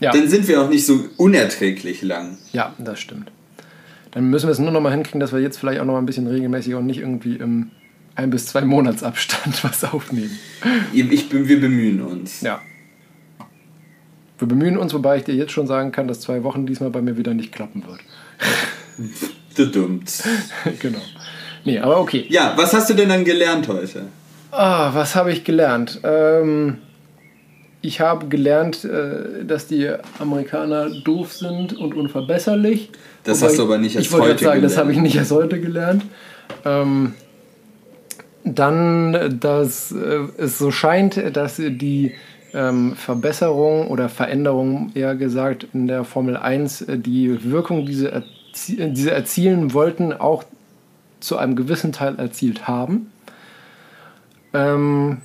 ja. Dann sind wir auch nicht so unerträglich lang. Ja, das stimmt. Dann müssen wir es nur noch mal hinkriegen, dass wir jetzt vielleicht auch noch mal ein bisschen regelmäßiger und nicht irgendwie im ein bis zwei Monatsabstand *laughs* was aufnehmen. Ich wir bemühen uns. Ja. Wir bemühen uns, wobei ich dir jetzt schon sagen kann, dass zwei Wochen diesmal bei mir wieder nicht klappen wird. *laughs* Du dummt. *laughs* genau. Nee, aber okay. Ja, was hast du denn dann gelernt heute? Ah, was habe ich gelernt? Ähm, ich habe gelernt, äh, dass die Amerikaner doof sind und unverbesserlich. Das hast du aber nicht erst ich, ich heute sagen, gelernt. Das habe ich nicht erst heute gelernt. Ähm, dann, dass äh, es so scheint, dass die ähm, Verbesserung oder Veränderung, eher gesagt, in der Formel 1 äh, die Wirkung, die sie, erzie die sie erzielen wollten, auch zu einem gewissen Teil erzielt haben. Ähm,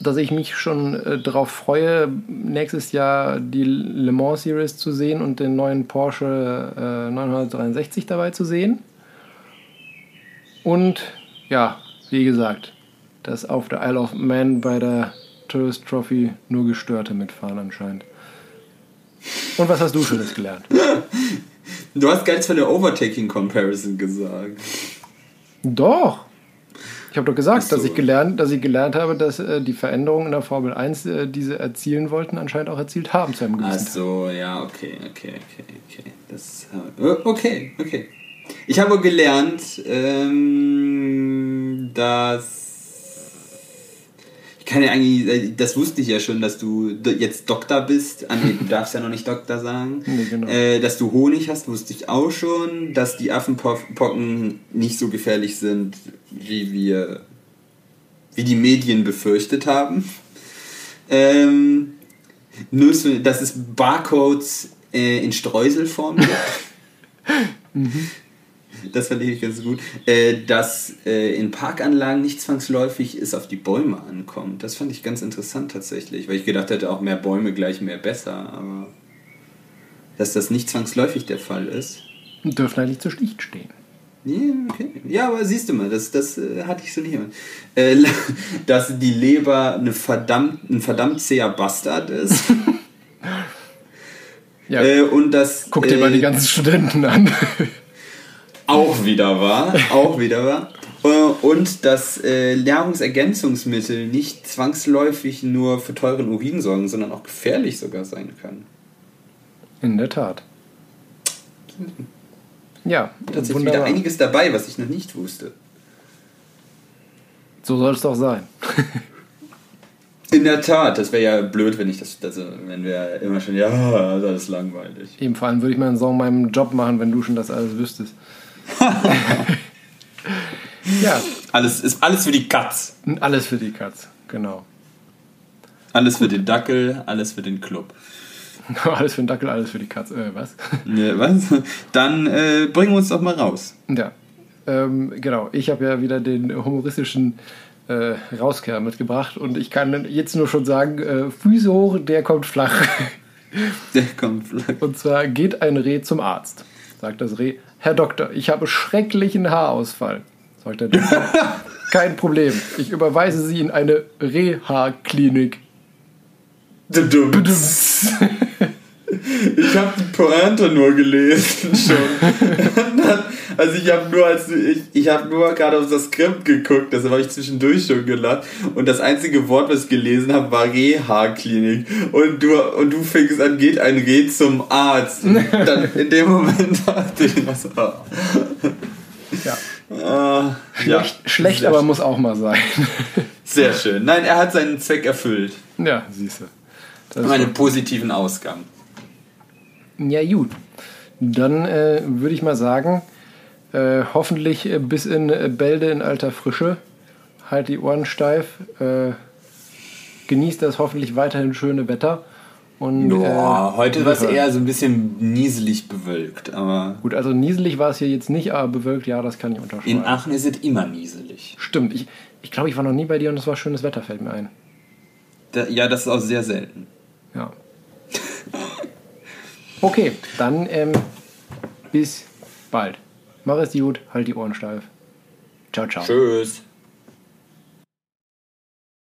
dass ich mich schon äh, darauf freue, nächstes Jahr die Le Mans Series zu sehen und den neuen Porsche äh, 963 dabei zu sehen. Und ja, wie gesagt, dass auf der Isle of Man bei der Tourist Trophy nur Gestörte mitfahren anscheinend. Und was hast du Schönes gelernt? *laughs* Du hast gar nichts von der Overtaking Comparison gesagt. Doch. Ich habe doch gesagt, so. dass, ich gelernt, dass ich gelernt habe, dass äh, die Veränderungen in der Formel 1, äh, die sie erzielen wollten, anscheinend auch erzielt haben zu einem gewissen Ach so, ja, okay, okay, okay, okay. Das, äh, okay, okay. Ich habe gelernt, ähm, dass kann ja eigentlich, äh, das wusste ich ja schon, dass du jetzt Doktor bist. Ah, nee, du *laughs* darfst ja noch nicht Doktor sagen. Nee, genau. äh, dass du Honig hast, wusste ich auch schon. Dass die Affenpocken nicht so gefährlich sind, wie wir, wie die Medien befürchtet haben. Ähm, nur so, dass es Barcodes äh, in Streuselform gibt. *laughs* mhm das fand ich ganz gut, äh, dass äh, in Parkanlagen nicht zwangsläufig es auf die Bäume ankommt. Das fand ich ganz interessant tatsächlich, weil ich gedacht hätte, auch mehr Bäume gleich mehr besser, aber dass das nicht zwangsläufig der Fall ist. Und dürfen eigentlich zu schlicht stehen. Ja, okay. ja, aber siehst du mal, das, das äh, hatte ich so nicht. Äh, *laughs* dass die Leber eine verdammt, ein verdammt zäher Bastard ist. *laughs* ja. Äh, und das, Guck dir mal die äh, ganzen Studenten an. *laughs* Auch wieder wahr, auch wieder wahr. Äh, und dass äh, Nahrungsergänzungsmittel nicht zwangsläufig nur für teuren Urin sorgen, sondern auch gefährlich sogar sein können. In der Tat. Ja, Tatsächlich wieder einiges dabei, was ich noch nicht wusste. So soll es doch sein. *laughs* In der Tat, das wäre ja blöd, wenn ich das, also wenn wir immer schon, ja, das ist alles langweilig. Eben vor allem würde ich meinen Song meinem Job machen, wenn du schon das alles wüsstest. *laughs* ja, Alles ist alles für die Katz. alles für die Katz, genau. Alles für den Dackel, alles für den Club. *laughs* Alles für den Dackel, alles für die Katz. Äh, was? *laughs* Ne, was? Dann äh, bringen wir uns doch mal raus. Ja, ähm, genau. Ich habe ja wieder den humoristischen äh, Rauskehr mitgebracht und ich kann jetzt nur schon sagen, äh, Füße hoch, der kommt flach. Der kommt vielleicht. Und zwar geht ein Reh zum Arzt. Sagt das Reh, Herr Doktor, ich habe schrecklichen Haarausfall. Sagt der Doktor, *laughs* kein Problem. Ich überweise Sie in eine Reha-Klinik. *laughs* Ich habe die Pointe nur gelesen schon. *laughs* Dann, also ich habe nur als ich, ich habe nur gerade auf das Skript geguckt, deshalb habe ich zwischendurch schon gelacht. Und das einzige Wort, was ich gelesen habe, war Reha-Klinik. Und du und du fängst an, geht ein Reh zum Arzt. Und *laughs* dann in dem Moment dachte ich, was, oh. Ja. Ah, ja. Schlecht, schlecht Sehr aber schön. muss auch mal sein. *laughs* Sehr schön. Nein, er hat seinen Zweck erfüllt. ja, siehst du. Das Einen positiven Ausgang. Ja, gut. Dann äh, würde ich mal sagen, äh, hoffentlich äh, bis in äh, Bälde in alter Frische. Halt die Ohren steif. Äh, genießt das hoffentlich weiterhin schöne Wetter. Und, Boah, äh, heute war es eher so ein bisschen nieselig bewölkt, aber Gut, also nieselig war es hier jetzt nicht, aber bewölkt, ja, das kann ich in unterschreiben. Aachen ist es immer nieselig. Stimmt, ich, ich glaube, ich war noch nie bei dir und es war schönes Wetter, fällt mir ein. Da, ja, das ist auch sehr selten. Ja. *laughs* Okay, dann ähm, bis bald. Mach es gut, halt die Ohren steif. Ciao, ciao. Tschüss.